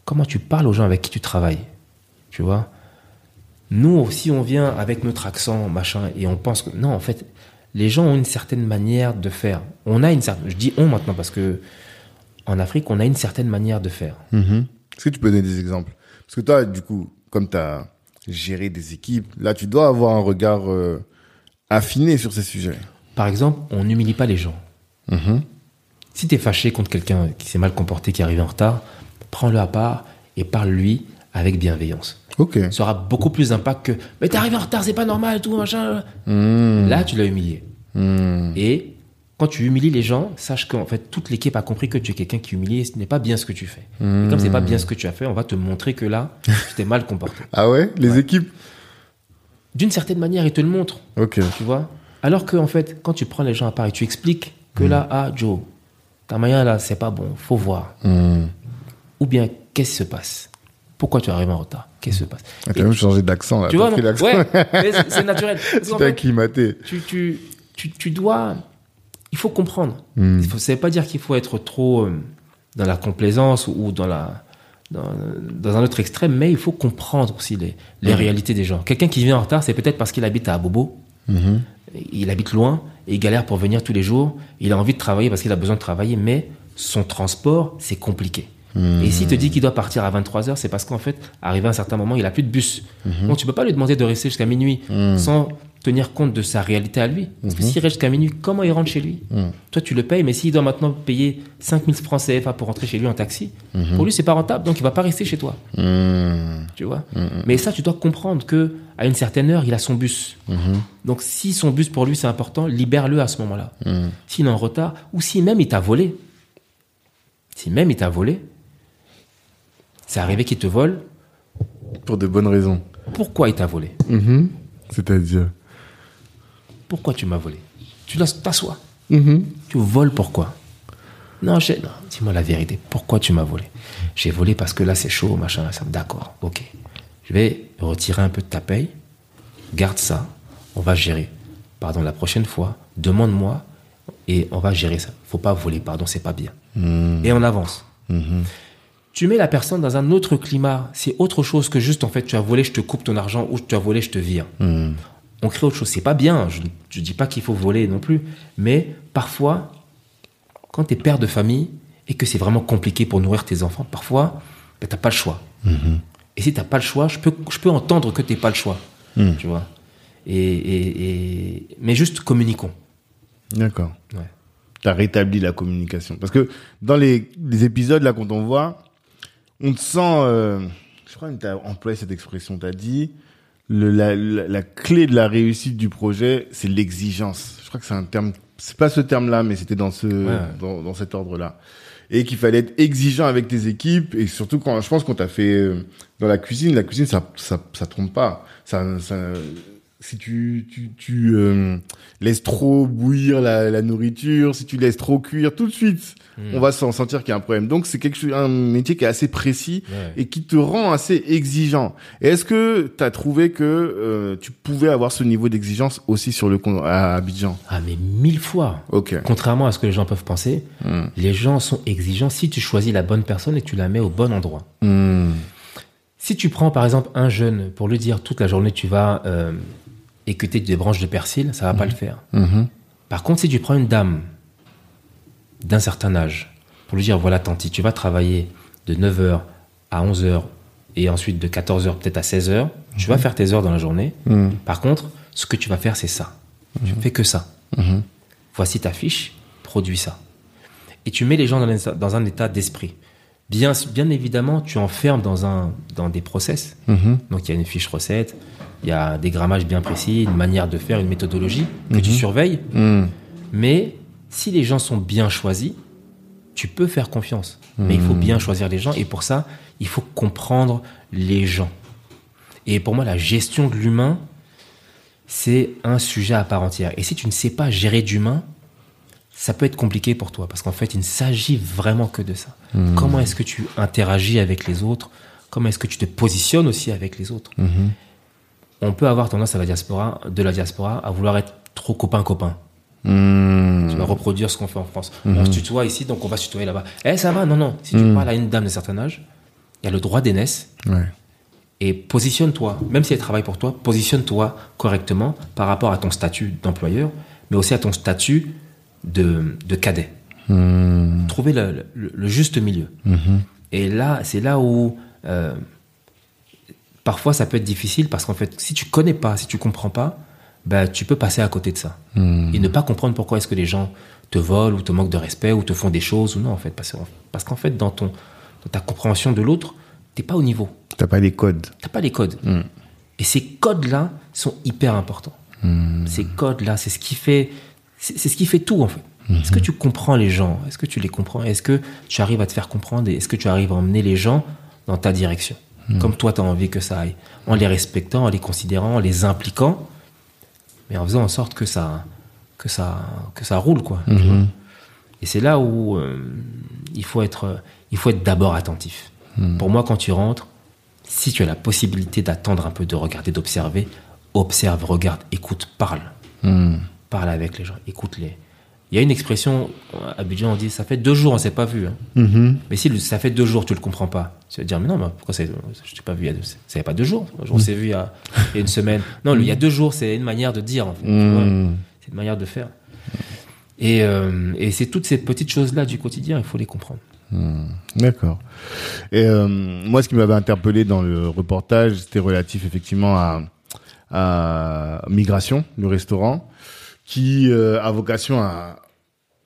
comment tu parles aux gens avec qui tu travailles. Tu vois? Nous aussi, on vient avec notre accent, machin, et on pense que. Non, en fait, les gens ont une certaine manière de faire. On a une certaine. Je dis on maintenant parce que en Afrique, on a une certaine manière de faire. Mhm. Est-ce que tu peux donner des exemples? Parce que toi, du coup, comme tu as géré des équipes, là, tu dois avoir un regard euh, affiné sur ces sujets. Par exemple, on n'humilie pas les gens. Mhm. Si tu es fâché contre quelqu'un qui s'est mal comporté, qui est arrivé en retard, prends-le à part et parle-lui avec bienveillance. Ok. Ça aura beaucoup plus d'impact que Mais t'es arrivé en retard, c'est pas normal, tout, machin. Hmm. Là, tu l'as humilié. Hmm. Et quand tu humilies les gens, sache qu'en fait, toute l'équipe a compris que tu es quelqu'un qui humilie et ce n'est pas bien ce que tu fais. Et comme c'est pas bien ce que tu as fait, on va te montrer que là, tu t'es mal comporté. [laughs] Ah ouais? Les Ouais. équipes? D'une certaine manière, ils te le montrent, Ok. tu vois? Alors que, en fait, quand tu prends les gens à part et tu expliques que là, ah, Joe, ta manière là, c'est pas bon, faut voir. Hmm. Ou bien, qu'est-ce qui se passe? Pourquoi tu arrives en retard? Qu'est-ce qui se passe? Ah, T'as même changé d'accent, là. Tu vois, l'accent. Ouais, c'est naturel. [laughs] Tu t'es acclimaté. tu, tu, tu, tu dois. Il faut comprendre. Hmm. Il faut, ça ne veut pas dire qu'il faut être trop euh, dans la complaisance ou, dans, la, dans, dans un autre extrême, mais il faut comprendre aussi les, les réalités des gens. Quelqu'un qui vient en retard, c'est peut-être parce qu'il habite à Bobo, Mhm. il habite loin et il galère pour venir tous les jours. Il a envie de travailler parce qu'il a besoin de travailler, mais son transport, c'est compliqué. Et s'il te dit qu'il doit partir à 23h, c'est parce qu'en fait, arrivé à un certain moment, il a plus de bus. Donc tu peux pas lui demander de rester jusqu'à minuit sans tenir compte de sa réalité à lui. Parce que s'il reste jusqu'à minuit, comment il rentre chez lui? Toi, tu le payes, mais s'il doit maintenant payer 5000 francs CFA pour rentrer chez lui en taxi, pour lui, c'est pas rentable, donc il va pas rester chez toi. Hmm. Tu vois? Mais ça, tu dois comprendre que à une certaine heure, il a son bus. Donc si son bus pour lui c'est important, libère-le à ce moment-là. S'il est en retard, ou si même il t'a volé, si même il t'a volé, c'est arrivé qu'il te vole, Pour de bonnes raisons. pourquoi il t'a volé Mhm. C'est-à-dire Pourquoi tu m'as volé Tu dois t'assois. Mhm. Tu voles pourquoi Non, non, dis-moi la vérité. Pourquoi tu m'as volé J'ai volé parce que là c'est chaud, machin, ça. D'accord, ok. Je vais retirer un peu de ta paye. Garde ça. On va gérer. Pardon, la prochaine fois, demande-moi et on va gérer ça. Faut pas voler, pardon, c'est pas bien. Et on avance. Tu mets la personne dans un autre climat. C'est autre chose que juste en fait, tu as volé, je te coupe ton argent ou tu as volé, je te vire Hmm. on crée autre chose. C'est pas bien, je ne dis pas qu'il faut voler non plus, mais parfois, quand tu es père de famille et que c'est vraiment compliqué pour nourrir tes enfants, parfois, ben, tu pas le choix. Et si tu pas le choix, je peux, je peux entendre que tu pas le choix. Tu vois et, et- et- Mais juste communiquons. D'accord. Ouais. T'as rétabli la communication. Parce que dans les, les épisodes, là, quand on voit, on te sent, euh, je crois que tu as employé cette expression, tu as dit, le, la, la, la clé de la réussite du projet, c'est l'exigence. Je crois que c'est un terme, c'est pas ce terme-là, mais c'était dans ce, Ouais. dans, dans cet ordre-là. Et qu'il fallait être exigeant avec tes équipes, et surtout quand, je pense qu'on t'a fait, euh, dans la cuisine, la cuisine, ça, ça, ça trompe pas. Ça, ça, si tu, tu, tu euh, laisses trop bouillir la, la nourriture, si tu laisses trop cuire, tout de suite, on va s'en sentir qu'il y a un problème. Donc c'est quelque chose, un métier qui est assez précis Ouais. et qui te rend assez exigeant. Et est-ce que tu as trouvé que euh, tu pouvais avoir ce niveau d'exigence aussi sur le à Abidjan? Ah, mais mille fois. Ok. Contrairement à ce que les gens peuvent penser, Hmm. les gens sont exigeants si tu choisis la bonne personne et que tu la mets au bon endroit. Hmm. Si tu prends par exemple un jeune pour lui dire toute la journée tu vas euh, écouter des branches de persil, ça va pas le faire. Mhm. Par contre, si tu prends une dame d'un certain âge pour lui dire voilà tanti, tu vas travailler de 9h à 11h et ensuite de 14h peut-être à 16h, tu vas faire tes heures dans la journée. Mhm. Par contre, ce que tu vas faire, c'est ça. Tu fais que ça. Voici ta fiche, produis ça. Et tu mets les gens dans un, dans un état d'esprit. Bien, bien évidemment, tu enfermes dans, un, dans des process. Donc il y a une fiche recette, il y a des grammages bien précis, une manière de faire, une méthodologie que tu surveilles. Mais si les gens sont bien choisis, tu peux faire confiance. Mais il faut bien choisir les gens. Et pour ça, il faut comprendre les gens. Et pour moi, la gestion de l'humain, c'est un sujet à part entière. Et si tu ne sais pas gérer d'humain, ça peut être compliqué pour toi. Parce qu'en fait, il ne s'agit vraiment que de ça. Comment est-ce que tu interagis avec les autres? Comment est-ce que tu te positionnes aussi avec les autres? On peut avoir tendance à la diaspora, de la diaspora à vouloir être trop copain-copain. Hmm. Tu vas reproduire ce qu'on fait en France. On se tutoie ici, donc on va se tutoyer là-bas. Eh, ça va Non, non. Si tu parles à une dame d'un certain âge, il y a le droit d'aînesse. Ouais. Et positionne-toi, même si elle travaille pour toi, positionne-toi correctement par rapport à ton statut d'employeur, mais aussi à ton statut de, de cadet. Hmm. Trouver le, le- le juste milieu. Et là, c'est là où euh, parfois ça peut être difficile parce qu'en fait, si tu connais pas, si tu comprends pas, bah, tu peux passer à côté de ça. Et ne pas comprendre pourquoi est-ce que les gens te volent ou te manquent de respect ou te font des choses ou non, en fait. Parce, que- parce qu'en fait, dans, ton, dans ta compréhension de l'autre, t'es pas au niveau. T'as pas les codes. T'as pas les codes. Et ces codes-là sont hyper importants. Ces codes-là, c'est ce qui fait, c'est c'est ce qui fait tout en fait. Est-ce que tu comprends les gens? Est-ce que tu les comprends? Est-ce que tu arrives à te faire comprendre Et est-ce que tu arrives à emmener les gens dans ta direction? Comme toi, tu as envie que ça aille. En les respectant, en les considérant, en les impliquant, mais en faisant en sorte que ça, que ça, que ça roule quoi. vois. Et c'est là où euh, il faut être, il faut être d'abord attentif. Pour moi, quand tu rentres, si tu as la possibilité d'attendre un peu, de regarder, d'observer, observe, regarde, écoute, parle. Parle avec les gens, écoute-les. Il y a une expression, à Abidjan, on dit ça fait deux jours, on s'est pas vu. hein. Mais si le- ça fait deux jours, tu le comprends pas. Tu vas te dire, mais non, mais pourquoi je t'ai pas vu il y a deux, ça fait pas deux jours. On s'est vu il y, a, il y a une semaine. Non, le il y a deux jours, c'est une manière de dire, en fait. vois. C'est une manière de faire. Et, euh, et c'est toutes ces petites choses-là du quotidien, il faut les comprendre. D'accord. Et euh, moi, ce qui m'avait interpellé dans le reportage, c'était relatif effectivement à, à Migration, le restaurant, qui euh, a vocation à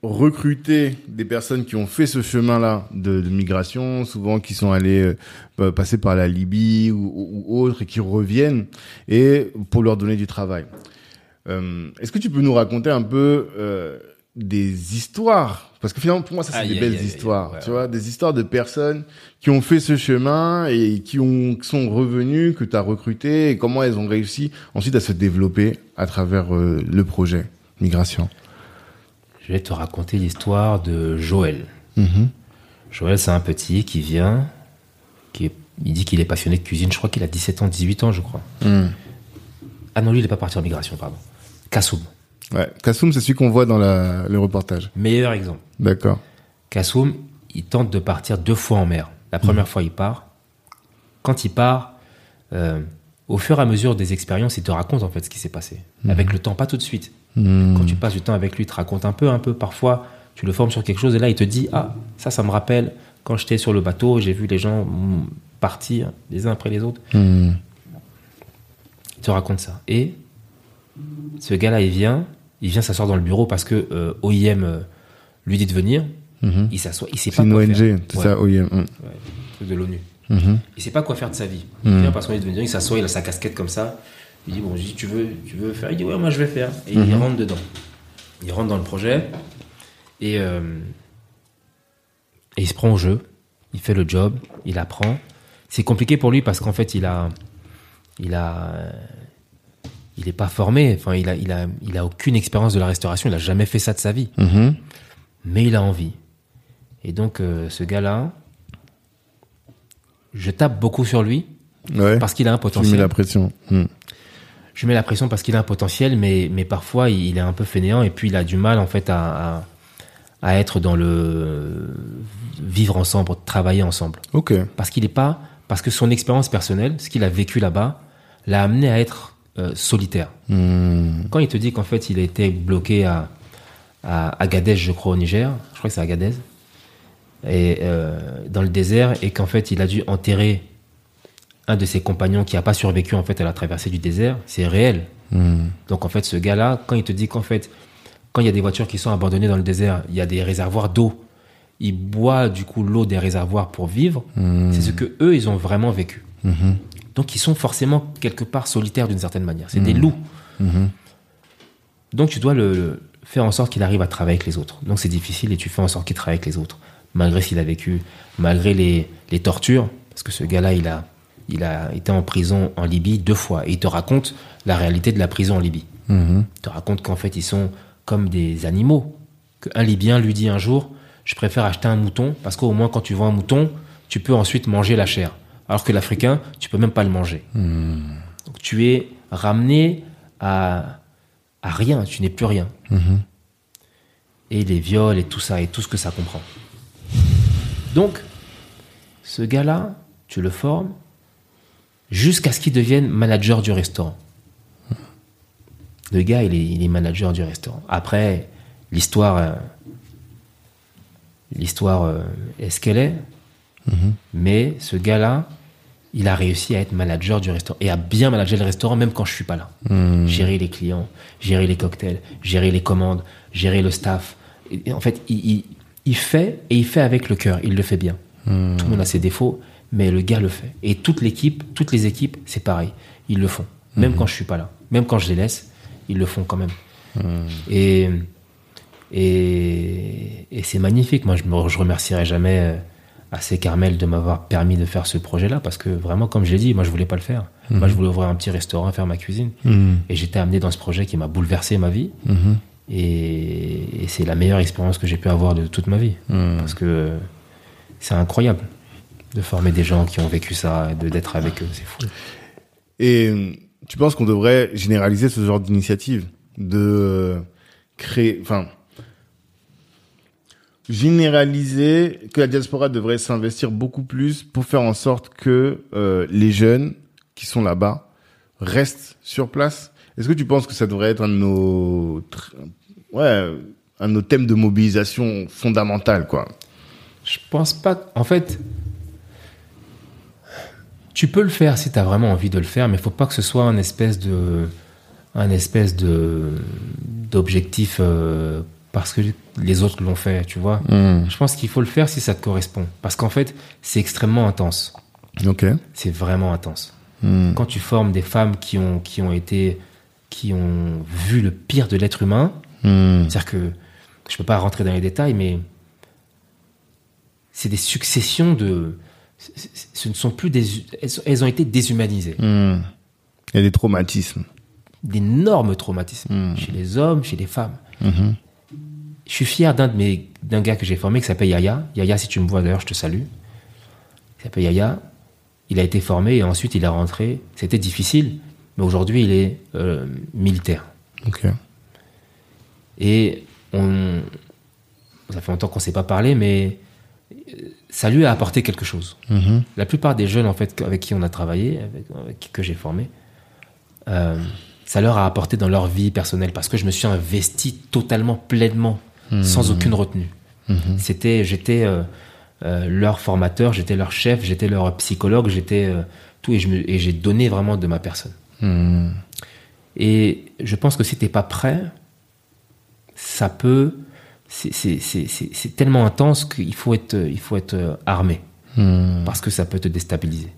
recruter des personnes qui ont fait ce chemin-là de, de migration, souvent qui sont allés euh, passer par la Libye ou, ou, ou autres et qui reviennent, et pour leur donner du travail. Euh, Est-ce que tu peux nous raconter un peu euh, des histoires Parce que finalement, pour moi, ça c'est des belles histoires. tu vois, des histoires de personnes qui ont fait ce chemin et qui ont qui sont revenus, que tu as recruté, et comment elles ont réussi ensuite à se développer à travers euh, le projet Migration. Je vais te raconter l'histoire de Joël. Mhm. Joël, c'est un petit qui vient, qui est- il dit qu'il est passionné de cuisine. Je crois qu'il a 17 ans, 18 ans, je crois. Mhm. Ah non, lui, il n'est pas parti en migration, pardon. Kassoum, Ouais. Kassoum, c'est celui qu'on voit dans la, le reportage. meilleur exemple. D'accord. Kassoum, il tente de partir deux fois en mer. La première fois, il part. Quand il part, euh, au fur et à mesure des expériences, il te raconte en fait ce qui s'est passé. Avec le temps, pas tout de suite. Mhm. Quand tu passes du temps avec lui, il te raconte un peu, un peu. Parfois, tu le formes sur quelque chose et là, il te dit Ah, ça, ça me rappelle quand j'étais sur le bateau, j'ai vu les gens partir les uns après les autres. Il te raconte ça. Et ce gars-là, il vient, il vient s'asseoir dans le bureau parce que euh, OIM euh, lui dit de venir. Mhm. Il s'assoit, il sait pas une quoi ONG, faire. c'est Ouais, ça, OIM. Mhm. ouais, truc de l'ONU. Mhm. Il sait pas quoi faire de sa vie. Il vient parce qu'on lui dit de venir, il s'assoit, il a sa casquette comme ça. Il dit bon, je dis tu veux, tu veux faire? Il dit ouais, moi je vais faire. Et il rentre dedans. Il rentre dans le projet et, euh, et il se prend au jeu. Il fait le job, il apprend. C'est compliqué pour lui parce qu'en fait il a, il a, il est pas formé. Enfin, il a, il a, il a aucune expérience de la restauration. Il a jamais fait ça de sa vie Mhm. mais il a envie. Et donc, euh, ce gars-là, je tape beaucoup sur lui Ouais. parce qu'il a un tu mets potentiel. la pression. Mhm. Je mets la pression parce qu'il a un potentiel, mais, mais parfois il est un peu fainéant et puis il a du mal en fait à, à, à être dans le vivre ensemble, travailler ensemble. Ok. Parce qu'il est pas, parce que son expérience personnelle, ce qu'il a vécu là-bas, l'a amené à être euh, solitaire. Mhm. Quand il te dit qu'en fait il a été bloqué à, à Agadez, je crois, au Niger, je crois que c'est Agadez, et, euh, dans le désert, et qu'en fait il a dû enterrer un de ses compagnons qui n'a pas survécu en fait à la traversée du désert, c'est réel. Hmm. Donc en fait, ce gars-là, quand il te dit qu'en fait, quand il y a des voitures qui sont abandonnées dans le désert, il y a des réservoirs d'eau. Il boit du coup l'eau des réservoirs pour vivre. Hmm. C'est ce que eux, ils ont vraiment vécu. Donc ils sont forcément quelque part solitaires d'une certaine manière. C'est des loups. Mhm. Donc tu dois le, le faire en sorte qu'il arrive à travailler avec les autres. Donc c'est difficile et tu fais en sorte qu'il travaille avec les autres. Malgré qu'il a vécu, malgré les, les tortures, parce que ce gars-là, il a, il a été en prison en Libye deux fois. Et il te raconte la réalité de la prison en Libye. Mhm. Il te raconte qu'en fait, ils sont comme des animaux. Qu'un Libyen lui dit un jour, je préfère acheter un mouton, parce qu'au moins quand tu vends un mouton, tu peux ensuite manger la chair. Alors que l'Africain, tu peux même pas le manger. Donc tu es ramené à, à rien, tu n'es plus rien. Mhm. Et les viols et tout ça, et tout ce que ça comprend. Donc, ce gars-là, tu le formes jusqu'à ce qu'il devienne manager du restaurant. Le gars, il est, il est manager du restaurant. Après, l'histoire, euh, l'histoire euh, est ce qu'elle est. Mais ce gars-là, il a réussi à être manager du restaurant et à bien manager le restaurant même quand je suis pas là. Gérer les clients, gérer les cocktails, gérer les commandes, gérer le staff. Et- en fait, il, il- il fait et il fait avec le cœur. Il le fait bien. Tout le monde a ses défauts, mais le gars le fait. Et toute l'équipe, toutes les équipes, c'est pareil. Ils le font. Même quand je suis pas là. Même quand je les laisse, ils le font quand même. Et, et, et c'est magnifique. Moi, je me je remercierai jamais euh, assez Carmel de m'avoir permis de faire ce projet-là parce que vraiment, comme je l'ai dit, moi, je voulais pas le faire. Moi, je voulais ouvrir un petit restaurant, faire ma cuisine. Mhm. Et j'étais amené dans ce projet qui m'a bouleversé ma vie. Mhm. Et, et c'est la meilleure expérience que j'ai pu avoir de toute ma vie. Mhm. Parce que c'est incroyable de former des gens qui ont vécu ça, d'être avec eux. C'est fou. Et euh, tu penses qu'on devrait généraliser ce genre d'initiative de euh, créer, enfin, généraliser que la diaspora devrait s'investir beaucoup plus pour faire en sorte que euh, les jeunes qui sont là-bas restent sur place. Est-ce que tu penses que ça devrait être un de nos, ouais, un de nos thèmes de mobilisation fondamental, quoi? Je pense pas. En fait, tu peux le faire si tu as vraiment envie de le faire, mais il faut pas que ce soit un espèce de, un espèce de d'objectif euh, parce que les autres l'ont fait, tu vois. Je pense qu'il faut le faire si ça te correspond, parce qu'en fait, c'est extrêmement intense. Ok. C'est vraiment intense. Hmm. Quand tu formes des femmes qui ont qui ont été qui ont vu le pire de l'être humain, Hmm. c'est-à-dire que je peux pas rentrer dans les détails, mais c'est des successions de. Ce ne sont plus des. Elles, ont été déshumanisées. Hmm. Il y a des traumatismes. D'énormes traumatismes chez les hommes, chez les femmes. Je suis fier d'un de mes d'un gars que j'ai formé qui s'appelle Yaya. Yaya, si tu me vois d'ailleurs, je te salue. Il s'appelle Yaya. Il a été formé et ensuite il est rentré. C'était difficile, mais aujourd'hui il est euh, militaire. Ok. Et on, ça fait longtemps qu'on ne s'est pas parlé, mais euh, ça lui a apporté quelque chose. Mhm. La plupart des jeunes en fait avec qui on a travaillé, avec, avec qui- que j'ai formé, euh, ça leur a apporté dans leur vie personnelle parce que je me suis investi totalement, pleinement, sans aucune retenue. C'était, j'étais euh, euh, leur formateur, j'étais leur chef, j'étais leur psychologue, j'étais euh, tout et je me- et j'ai donné vraiment de ma personne. Hmm. Et je pense que si t'es pas prêt, ça peut. c'est- C'est c'est- c'est- tellement intense qu'il faut être, il faut être armé. Parce que ça peut te déstabiliser.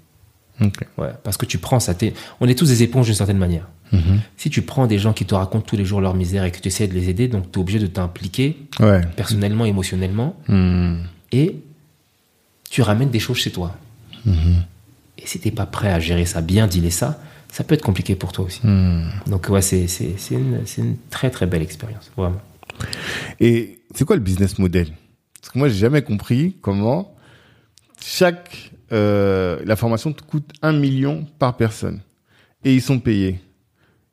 Ouais, parce que tu prends ça. t'es- On est tous des éponges d'une certaine manière. Mhm. Si tu prends des gens qui te racontent tous les jours leur misère et que tu essaies de les aider, donc tu es obligé de t'impliquer Ouais. personnellement, émotionnellement, Hmm. et tu ramènes des choses chez toi. Et si t'es pas prêt à gérer ça, bien dealer ça, ça peut être compliqué pour toi aussi. Hmm. Donc ouais, c'est c'est- c'est une, c'est une très très belle expérience, vraiment. Et c'est quoi le business model? Parce que moi, j'ai jamais compris comment chaque euh, la formation te coûte un million par personne et ils sont payés.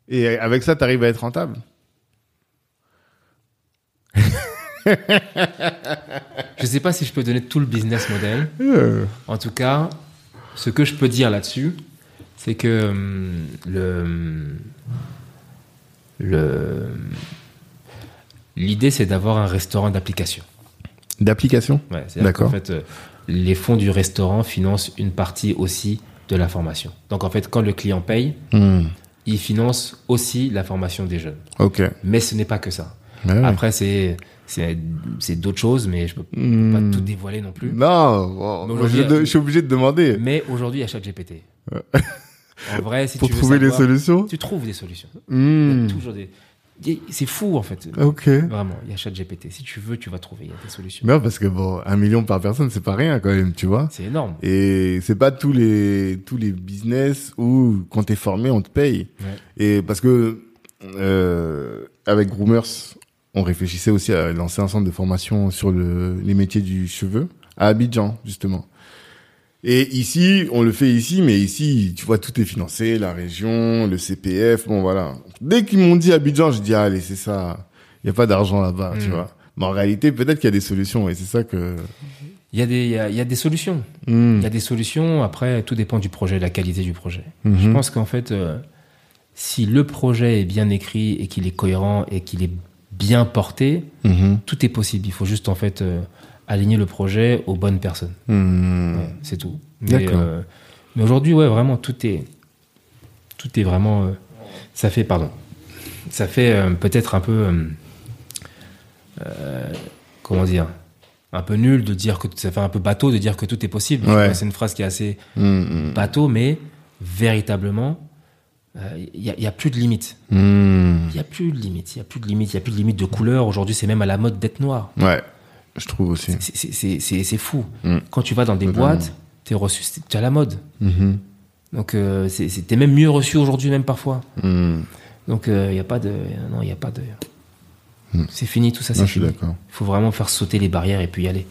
Et avec ça, tu arrives à être rentable. Je sais pas si je peux donner tout le business model. Euh. En tout cas, ce que je peux dire là-dessus, c'est que hum, le le l'idée c'est d'avoir un restaurant d'application. D'application? Ouais, D'accord. qu'en fait, euh, les fonds du restaurant financent une partie aussi de la formation. Donc en fait, quand le client paye, Hmm. il finance aussi la formation des jeunes. Mais ce n'est pas que ça. Ouais, ouais. Après, c'est c'est d'autres choses, mais je peux Hmm. pas tout dévoiler non plus. Non, je, aujourd'hui, de- je suis obligé de demander. Mais aujourd'hui, il y a ChatGPT. en vrai, si Pour tu veux trouver les savoir, solutions tu trouves des solutions. Il y Hmm. a toujours des. C'est fou en fait. Ok. Vraiment, il y a ChatGPT. Si tu veux, tu vas trouver. Il y a des solutions. Non, parce que bon, un million par personne, c'est pas rien quand même, tu vois. C'est énorme. Et c'est pas tous les tous les business où quand t'es formé, on te paye. Ouais. Et parce que euh, avec Groomers, on réfléchissait aussi à lancer un centre de formation sur le, les métiers du cheveu à Abidjan justement. Et ici, on le fait ici, mais ici, tu vois, tout est financé, la région, le CPF, bon voilà. Dès qu'ils m'ont dit Abidjan, je dis ah, allez, c'est ça. Il y a pas d'argent là-bas, tu Mm. vois. Mais en réalité, peut-être qu'il y a des solutions, et c'est ça que. Il y a des, il y a, il y a des solutions. Mm. Il y a des solutions. Après, tout dépend du projet, de la qualité du projet. Mhm. Je pense qu'en fait, euh, si le projet est bien écrit et qu'il est cohérent et qu'il est bien porté, tout est possible. Il faut juste en fait euh, aligner le projet aux bonnes personnes. Mm. Ouais, c'est tout. Mais, euh, mais aujourd'hui, ouais, vraiment, tout est, tout est vraiment. euh, ça fait, pardon, ça fait euh, peut-être un peu, euh, euh, comment dire, un peu nul de dire que ça fait un peu bateau de dire que tout est possible. Ouais. C'est une phrase qui est assez Mm. bateau, mais véritablement, euh, il y, a- il y a plus de limites. Mm. Il y a plus de limites. Il y a plus de limites. Il y a plus de limites de couleur. Aujourd'hui, c'est même à la mode d'être noir. Ouais, je trouve aussi. C'est- fou. Mm. Quand tu vas dans des Totalement. boîtes, t'es reçu, tu à la mode. Mhm. Donc euh, t'es même mieux reçu aujourd'hui même parfois. Mm. Donc il y a pas de non il y a pas de Hmm. c'est fini tout ça Non, c'est je suis fini. d'accord. Il faut vraiment faire sauter les barrières et puis y aller.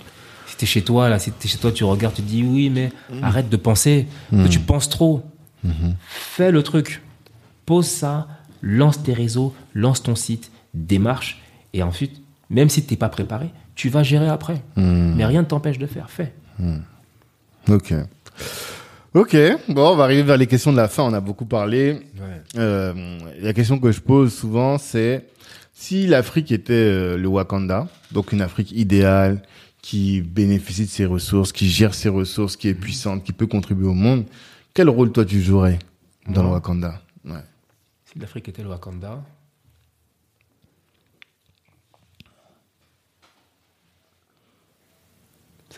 Si t'es chez toi là, si t'es chez toi tu regardes tu te dis oui mais arrête de penser que tu penses trop. Mhm. Fais le truc. Pose ça, lance tes réseaux, lance ton site, démarche et ensuite même si t'es pas préparé, tu vas gérer après. Mm. Mais rien ne t'empêche de faire. Fais. Ok. Ok, bon, on va arriver vers les questions de la fin. On a beaucoup parlé. Euh, la question que je pose souvent, c'est si l'Afrique était euh, le Wakanda, donc une Afrique idéale, qui bénéficie de ses ressources, qui gère ses ressources, qui est puissante, qui peut contribuer au monde, quel rôle toi tu jouerais dans le Wakanda? Ouais. Si l'Afrique était le Wakanda,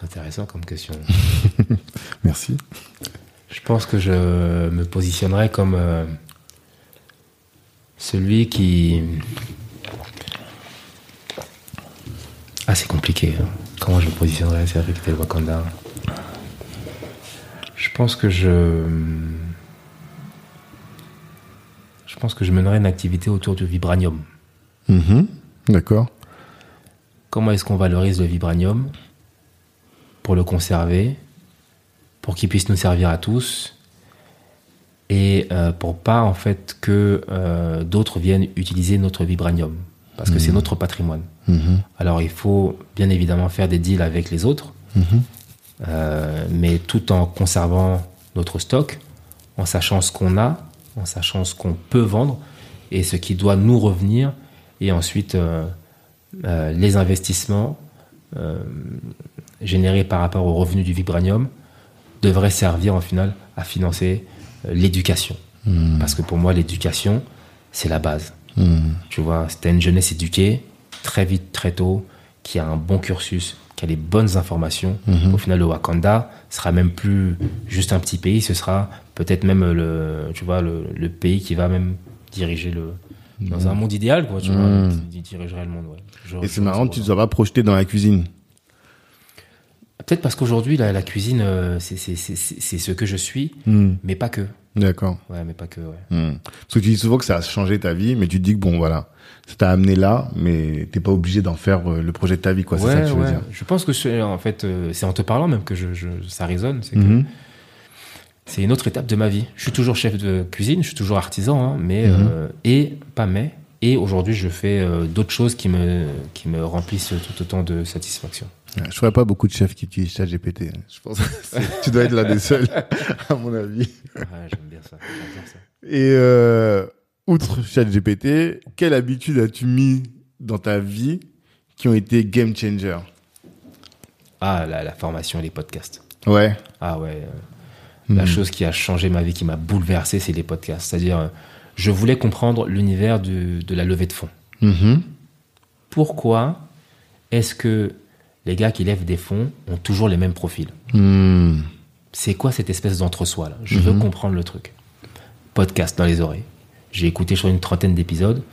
c'est intéressant comme question. [laughs] Merci. Je pense que je me positionnerais comme euh, celui qui. Ah, c'est compliqué. hein. Comment je me positionnerais si l'Afrique était le Wakanda Je pense que je. Je pense que je mènerais une activité autour du vibranium. Mhm. D'accord. Comment est-ce qu'on valorise le vibranium? Pour le conserver, pour qu'il puisse nous servir à tous et euh, pour pas en fait que euh, d'autres viennent utiliser notre vibranium parce que c'est notre patrimoine. Mhm. Alors il faut bien évidemment faire des deals avec les autres, Mhm. euh, mais tout en conservant notre stock, en sachant ce qu'on a, en sachant ce qu'on peut vendre et ce qui doit nous revenir, et ensuite les investissements générés par rapport aux revenus du vibranium devraient servir en final à financer euh, l'éducation. Mhm. Parce que pour moi, l'éducation, c'est la base. Mhm. Tu vois, c'était une jeunesse éduquée, très vite, très tôt, qui a un bon cursus, qui a les bonnes informations. Mhm. Au final, le Wakanda sera même plus juste un petit pays, ce sera peut-être même le, tu vois, le, le pays qui va même diriger le. Dans un monde idéal, quoi, tu vois, qui dirigerait le monde, ouais. Et c'est marrant, tu ne dois pas projeter dans la cuisine. Peut-être parce qu'aujourd'hui, la, la cuisine, euh, c'est ce que je suis, Mhm. mais pas que. D'accord. Ouais, mais pas que, ouais. Hmm. Parce que tu dis souvent que ça a changé ta vie, mais tu te dis que bon, voilà, ça t'a amené là, mais t'es pas obligé d'en faire euh, le projet de ta vie, quoi. C'est ça que tu veux ouais. dire. Je pense que c'est en fait, euh, c'est en te parlant même que je, je- ça résonne. C'est que Mhm. c'est une autre étape de ma vie. Je suis toujours chef de cuisine, je suis toujours artisan, hein, mais Mhm. euh, et pas mais. Et aujourd'hui, je fais euh, d'autres choses qui me qui me remplissent tout autant de satisfaction. Je ferais pas beaucoup de chefs qui utilisent ChatGPT. hein. Je pense que [laughs] tu dois être l'un des seuls, [laughs] à mon avis. Ouais, j'aime bien ça. Et euh, outre ChatGPT, quelle habitude as-tu mis dans ta vie qui ont été game changer? Ah, la, la formation et les podcasts. Ouais. Ah ouais. euh, La Mhm. chose qui a changé ma vie, qui m'a bouleversé, c'est les podcasts. C'est-à-dire, euh, je voulais comprendre l'univers de, de la levée de fonds. Mhm. Pourquoi est-ce que les gars qui lèvent des fonds ont toujours les mêmes profils Hmm. C'est quoi cette espèce d'entre-soi là? Je veux comprendre le truc. Podcast dans les oreilles. J'ai écouté sur une trentaine d'épisodes.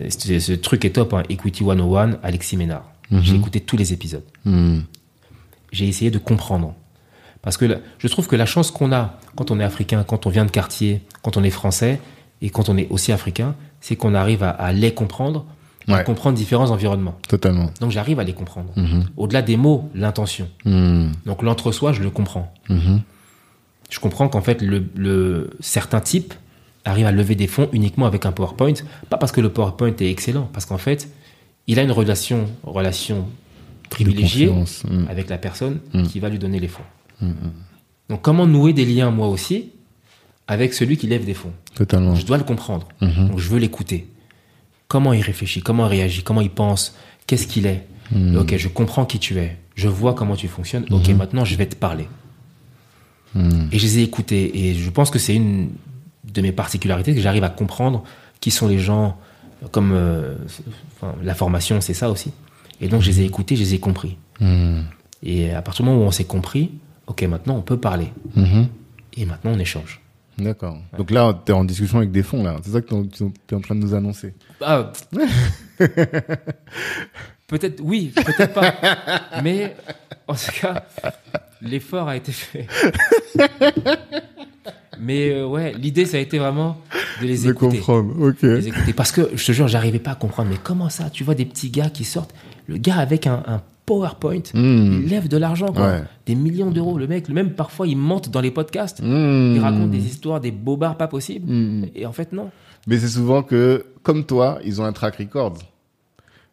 Euh, Ce, ce truc est top, hein. Equity 101, Alexis Ménard. J'ai écouté tous les épisodes. Hmm. J'ai essayé de comprendre. Parce que je trouve que la chance qu'on a quand on est africain, quand on vient de quartier, quand on est français et quand on est aussi africain, c'est qu'on arrive à, à les comprendre, Ouais. comprendre différents environnements. Totalement. Donc j'arrive à les comprendre. Au-delà des mots, l'intention. Hmm. Donc l'entre-soi, je le comprends. Mhm. Je comprends qu'en fait, le, le- certains types arrivent à lever des fonds uniquement avec un PowerPoint. Pas parce que le PowerPoint est excellent, parce qu'en fait, il a une relation, relation privilégiée mm. avec la personne qui va lui donner les fonds. Donc comment nouer des liens, moi aussi, avec celui qui lève des fonds? Totalement. Je dois le comprendre. Donc je veux l'écouter. Comment il réfléchit, comment il réagit, comment il pense, qu'est-ce qu'il est. Mhm. Ok, je comprends qui tu es. Je vois comment tu fonctionnes. Ok, maintenant je vais te parler. Mhm. Et je les ai écoutés. Et je pense que c'est une de mes particularités que j'arrive à comprendre qui sont les gens. Comme euh, enfin, la formation, c'est ça aussi. Et donc je les ai écoutés, je les ai compris. Hmm. Et à partir du moment où on s'est compris, ok, maintenant on peut parler. Et maintenant on échange. D'accord. Donc là, tu es en discussion avec des fonds, là. C'est ça que tu es en train de nous annoncer. Ah, peut-être, oui, peut-être pas. [laughs] Mais en tout cas, l'effort a été fait. [laughs] Mais euh, ouais, l'idée, ça a été vraiment de les De écouter. comprendre. Ok. Les écouter. Parce que je te jure, j'arrivais pas à comprendre. Mais comment ça Tu vois des petits gars qui sortent, le gars avec un, un PowerPoint, Hmm. il lève de l'argent, quoi. Ouais. Des millions d'euros. Le mec, même parfois, il mente dans les podcasts. Hmm. Il raconte des histoires, des bobards pas possibles. Hmm. Et en fait, non. Mais c'est souvent que, comme toi, ils ont un track record.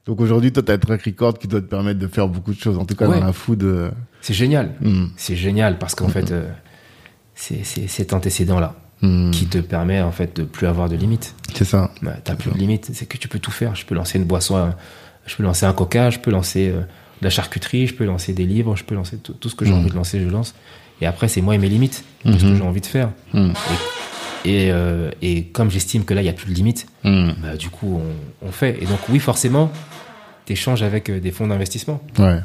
Donc aujourd'hui, toi, tu as un track record qui doit te permettre de faire beaucoup de choses. En tout cas, Ouais. dans la food. euh, C'est génial. hmm. C'est génial parce qu'en fait, euh, c'est cet antécédent-là qui te permet en fait de plus avoir de limites. C'est ça. Bah, T'as plus de limites, c'est que tu peux tout faire. Je peux lancer une boisson, je peux lancer un coca, je peux lancer euh, de la charcuterie, je peux lancer des livres, je peux lancer tout, tout ce que j'ai Mhm. envie de lancer, je lance. Et après, c'est moi et mes limites, ce que j'ai envie de faire. Hmm. Et, et, euh, et comme j'estime que là, il n'y a plus de limites, Hmm. bah, du coup, on, on fait. Et donc, oui, forcément, tu échanges avec euh, des fonds d'investissement. Ouais.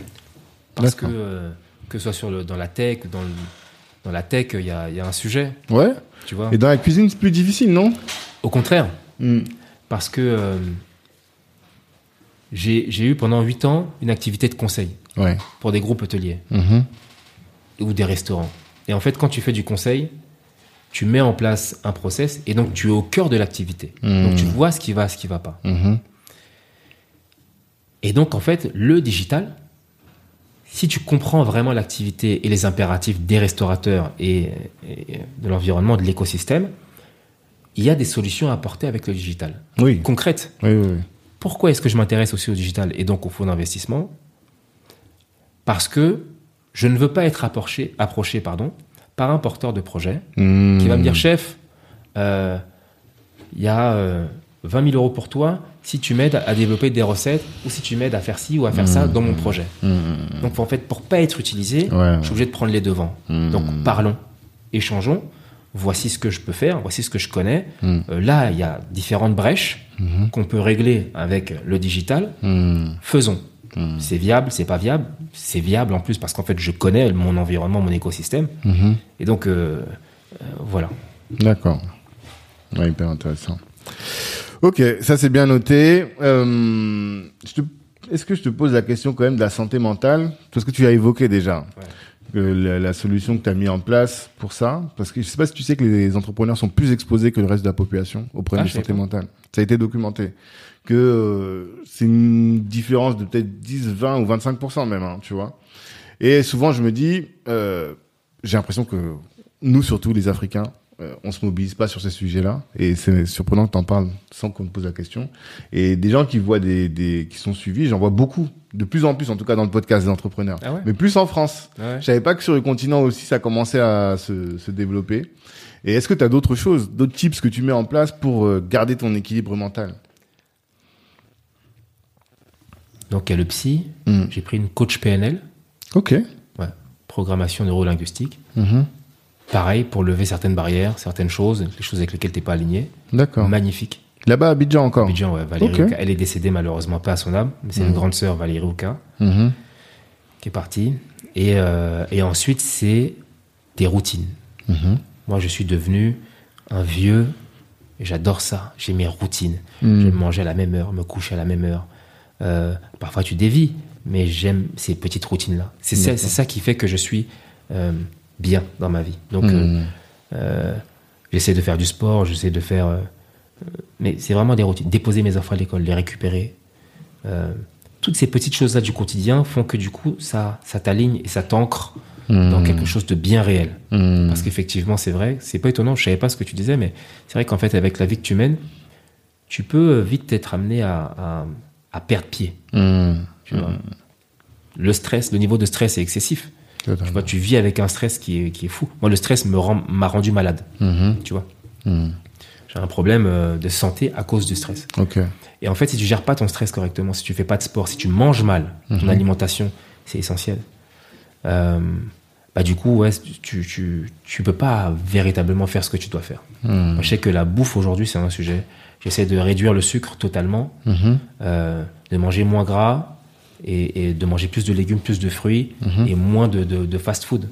Parce que, euh, que ce soit sur le, dans la tech, dans, le- dans la tech, il y a, y a un sujet, Ouais. tu vois. Et dans la cuisine, c'est plus difficile, non? Au contraire, Hmm. parce que euh, j'ai eu pendant 8 ans une activité de conseil Ouais. pour des groupes hôteliers Mhm. ou des restaurants. Et en fait, quand tu fais du conseil, tu mets en place un process et donc tu es au cœur de l'activité. Mhm. Donc tu vois ce qui va, ce qui va pas. Mhm. Et donc, en fait, le digital, si tu comprends vraiment l'activité et les impératifs des restaurateurs et, et de l'environnement, de l'écosystème, il y a des solutions à apporter avec le digital. Oui. Concrètes. Oui, oui, oui. Pourquoi est-ce que je m'intéresse aussi au digital et donc au fonds d'investissement? Parce que je ne veux pas être approché, approché pardon, par un porteur de projet Hmm. qui va me dire chef, euh, il y a euh, 20 000 euros pour toi si tu m'aides à développer des recettes ou si tu m'aides à faire ci ou à faire ça dans mon projet. Hmm. Donc en fait, pour pas être utilisé, Ouais. je suis obligé de prendre les devants. Hmm. Donc parlons, échangeons. Voici ce que je peux faire, voici ce que je connais. Hmm. Euh, là, il y a différentes brèches Mhm. qu'on peut régler avec le digital. Hmm. Faisons. Hmm. C'est viable, c'est pas viable. C'est viable en plus parce qu'en fait, je connais mon environnement, mon écosystème. Et donc, euh, euh, voilà. D'accord. Ouais, hyper intéressant. Ok, ça c'est bien noté. Est-ce que je te pose la question quand même de la santé mentale? Parce que tu as évoqué déjà la, la solution que tu as mis en place pour ça. Parce que je sais pas si tu sais que les entrepreneurs sont plus exposés que le reste de la population aux problèmes Ah, de santé mentale. Ça a été documenté. Que euh, c'est une différence de peut-être 10, 20 ou 25% même, hein, tu vois. Et souvent je me dis, euh, j'ai l'impression que nous, surtout les Africains, euh, on se mobilise pas sur ces sujets-là. Et c'est surprenant que tu en parles sans qu'on te pose la question. Et des gens qui voient des, des qui sont suivis, j'en vois beaucoup, de plus en plus, en tout cas dans le podcast des entrepreneurs. Ah ouais? Mais plus en France. Ouais? Je savais pas que sur le continent aussi, ça commençait à se, se développer. Et est-ce que tu as d'autres choses, d'autres tips que tu mets en place pour euh, garder ton équilibre mental? Donc, il y a le psy. Hmm. J'ai pris une coach PNL, Ok. ouais, programmation neurolinguistique. Mhm. Pareil pour lever certaines barrières, certaines choses, les choses avec lesquelles t'es pas aligné. D'accord. Magnifique. Là-bas, Abidjan encore. Abidjan, ouais, Valérie. Ouka. Elle est décédée malheureusement, pas à son âme, mais c'est une grande sœur, Valérie Ouka, Mhm. qui est partie. Et, euh, et ensuite, c'est des routines. Mhm. Moi, je suis devenu un vieux, et j'adore ça. J'ai mes routines. J'aime manger à la même heure, me coucher à la même heure. Euh, parfois, tu dévis, mais j'aime ces petites routines-là. C'est ça, c'est ça qui fait que je suis euh, bien dans ma vie. Donc, euh, euh, j'essaie de faire du sport, j'essaie de faire. euh, mais c'est vraiment des routines. Déposer mes enfants à l'école, les récupérer. Euh, toutes ces petites choses-là du quotidien font que du coup, ça, ça t'aligne et ça t'ancre dans quelque chose de bien réel. Mhm. Parce qu'effectivement, c'est vrai, c'est pas étonnant, je savais pas ce que tu disais, mais c'est vrai qu'en fait, avec la vie que tu mènes, tu peux vite être amené à, à, à perdre pied. Tu vois. Le stress, le niveau de stress est excessif. Tu vois, tu vis avec un stress qui est, qui est fou. Moi, le stress me rend, m'a rendu malade. Mhm. Tu vois. Mhm. J'ai un problème euh, de santé à cause du stress. Et en fait, si tu gères pas ton stress correctement, si tu fais pas de sport, si tu manges mal, ton alimentation, c'est essentiel. Euh, bah du coup, ouais, tu, tu, tu peux pas véritablement faire ce que tu dois faire. Mhm. Moi, je sais que la bouffe aujourd'hui, c'est un sujet. J'essaie de réduire le sucre totalement, Mhm. euh, de manger moins gras et, et de manger plus de légumes, plus de fruits et moins de, de, de fast-food.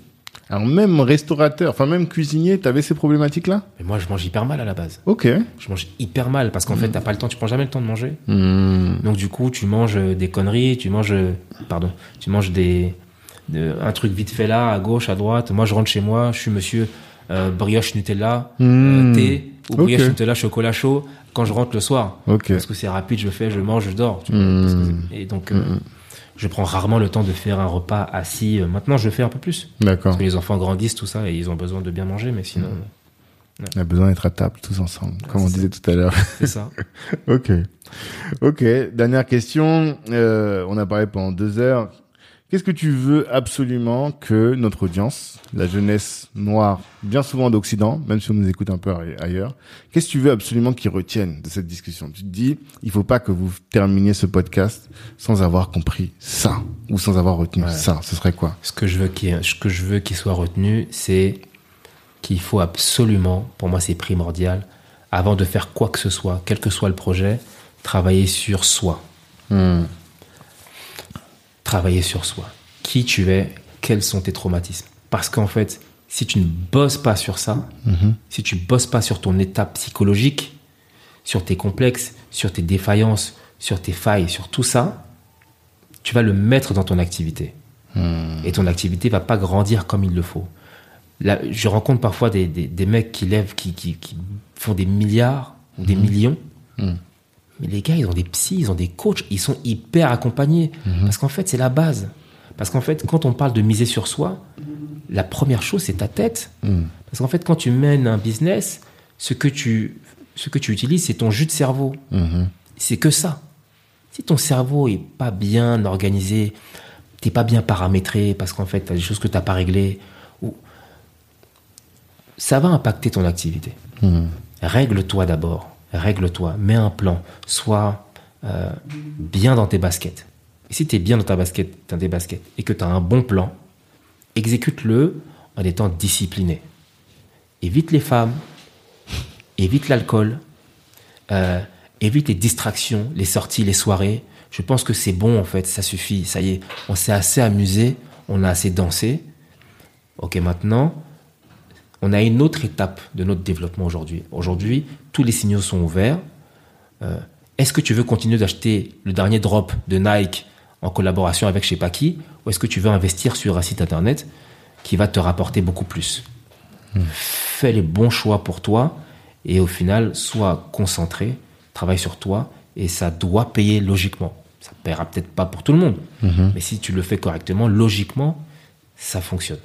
Alors même restaurateur, enfin même cuisinier, t'avais ces problématiques-là? Mais moi, je mange hyper mal à la base. Ok. Je mange hyper mal parce qu'en fait, t'as pas le temps, tu prends jamais le temps de manger. Mhm. Donc du coup, tu manges euh, des conneries, tu manges, euh, pardon, tu manges des, de- un truc vite fait là, à gauche, à droite. Moi, je rentre chez moi, je suis monsieur euh, brioche Nutella, Mmh. euh, thé ou brioche Nutella chocolat chaud quand je rentre le soir. Ok. Parce que c'est rapide, je fais, je mange, je dors. tu vois, Mmh. parce que c'est- et donc, euh, je prends rarement le temps de faire un repas assis. Euh, Maintenant, je le fais un peu plus. D'accord. Parce que les enfants grandissent, tout ça, et ils ont besoin de bien manger, mais sinon, On a besoin d'être à table tous ensemble, comme on disait tout à l'heure. c'est ça. [laughs] ok. Ok. Dernière question. Euh, on a parlé pendant deux heures. Qu'est-ce que tu veux absolument que notre audience, la jeunesse noire, bien souvent d'Occident, même si on nous écoute un peu ailleurs, qu'est-ce que tu veux absolument qu'ils retiennent de cette discussion? Tu te dis, il faut pas que vous terminiez ce podcast sans avoir compris ça ou sans avoir retenu Ouais. ça. Ce serait quoi? Ce que je veux qu'il ce que je veux qu'il soit retenu, c'est qu'il faut absolument, pour moi c'est primordial, avant de faire quoi que ce soit, quel que soit le projet, travailler sur soi. Hmm. Travailler sur soi. Qui tu es, quels sont tes traumatismes. Parce qu'en fait, si tu ne bosses pas sur ça, si tu bosses pas sur ton état psychologique, sur tes complexes, sur tes défaillances, sur tes failles, sur tout ça, tu vas le mettre dans ton activité. Et ton activité va pas grandir comme il le faut. Là, je rencontre parfois des, des, des mecs qui lèvent, qui, qui, qui font des milliards ou des millions. Mais les gars, ils ont des psys, ils ont des coachs, ils sont hyper accompagnés. Parce qu'en fait, c'est la base. Parce qu'en fait, quand on parle de miser sur soi, la première chose, c'est ta tête. Parce qu'en fait, quand tu mènes un business, ce que tu, ce que tu utilises, c'est ton jus de cerveau. C'est que ça. Si ton cerveau est pas bien organisé, t'es pas bien paramétré, parce qu'en fait, tu as des choses que tu n'as pas réglées, ou... ça va impacter ton activité. Règle-toi d'abord. Règle-toi. Mets un plan. Sois euh, bien dans tes baskets. Et si tu es bien dans ta basket, dans tes baskets, et que tu as un bon plan, exécute-le en étant discipliné. Évite les femmes, évite l'alcool, euh, évite les distractions, les sorties, les soirées. Je pense que c'est bon en fait, ça suffit, ça y est, on s'est assez amusé, on a assez dansé. Ok, maintenant, on a une autre étape de notre développement aujourd'hui. Aujourd'hui, tous les signaux sont ouverts. Euh, est-ce que tu veux continuer d'acheter le dernier drop de Nike en collaboration avec je sais pas qui, ou est-ce que tu veux investir sur un site internet qui va te rapporter beaucoup plus Fais les bons choix pour toi et au final, sois concentré, travaille sur toi et ça doit payer logiquement. Ça paiera peut-être pas pour tout le monde, mais si tu le fais correctement, logiquement, ça fonctionne.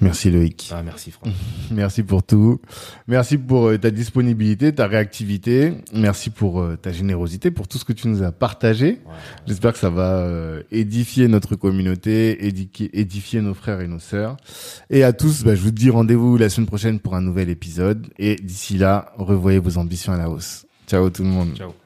Merci Loïc. Ah, merci Franck. [laughs] Merci pour tout. Merci pour euh, ta disponibilité, ta réactivité. Merci pour euh, ta générosité, pour tout ce que tu nous as partagé. J'espère que ça va euh, édifier notre communauté, édifier, édifier nos frères et nos sœurs. Et à tous, bah, je vous dis rendez-vous la semaine prochaine pour un nouvel épisode. Et d'ici là, revoyez vos ambitions à la hausse. Ciao tout le monde. Ciao.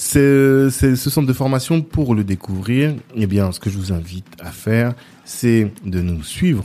C'est ce centre de formation pour le découvrir. Eh bien, ce que je vous invite à faire, c'est de nous suivre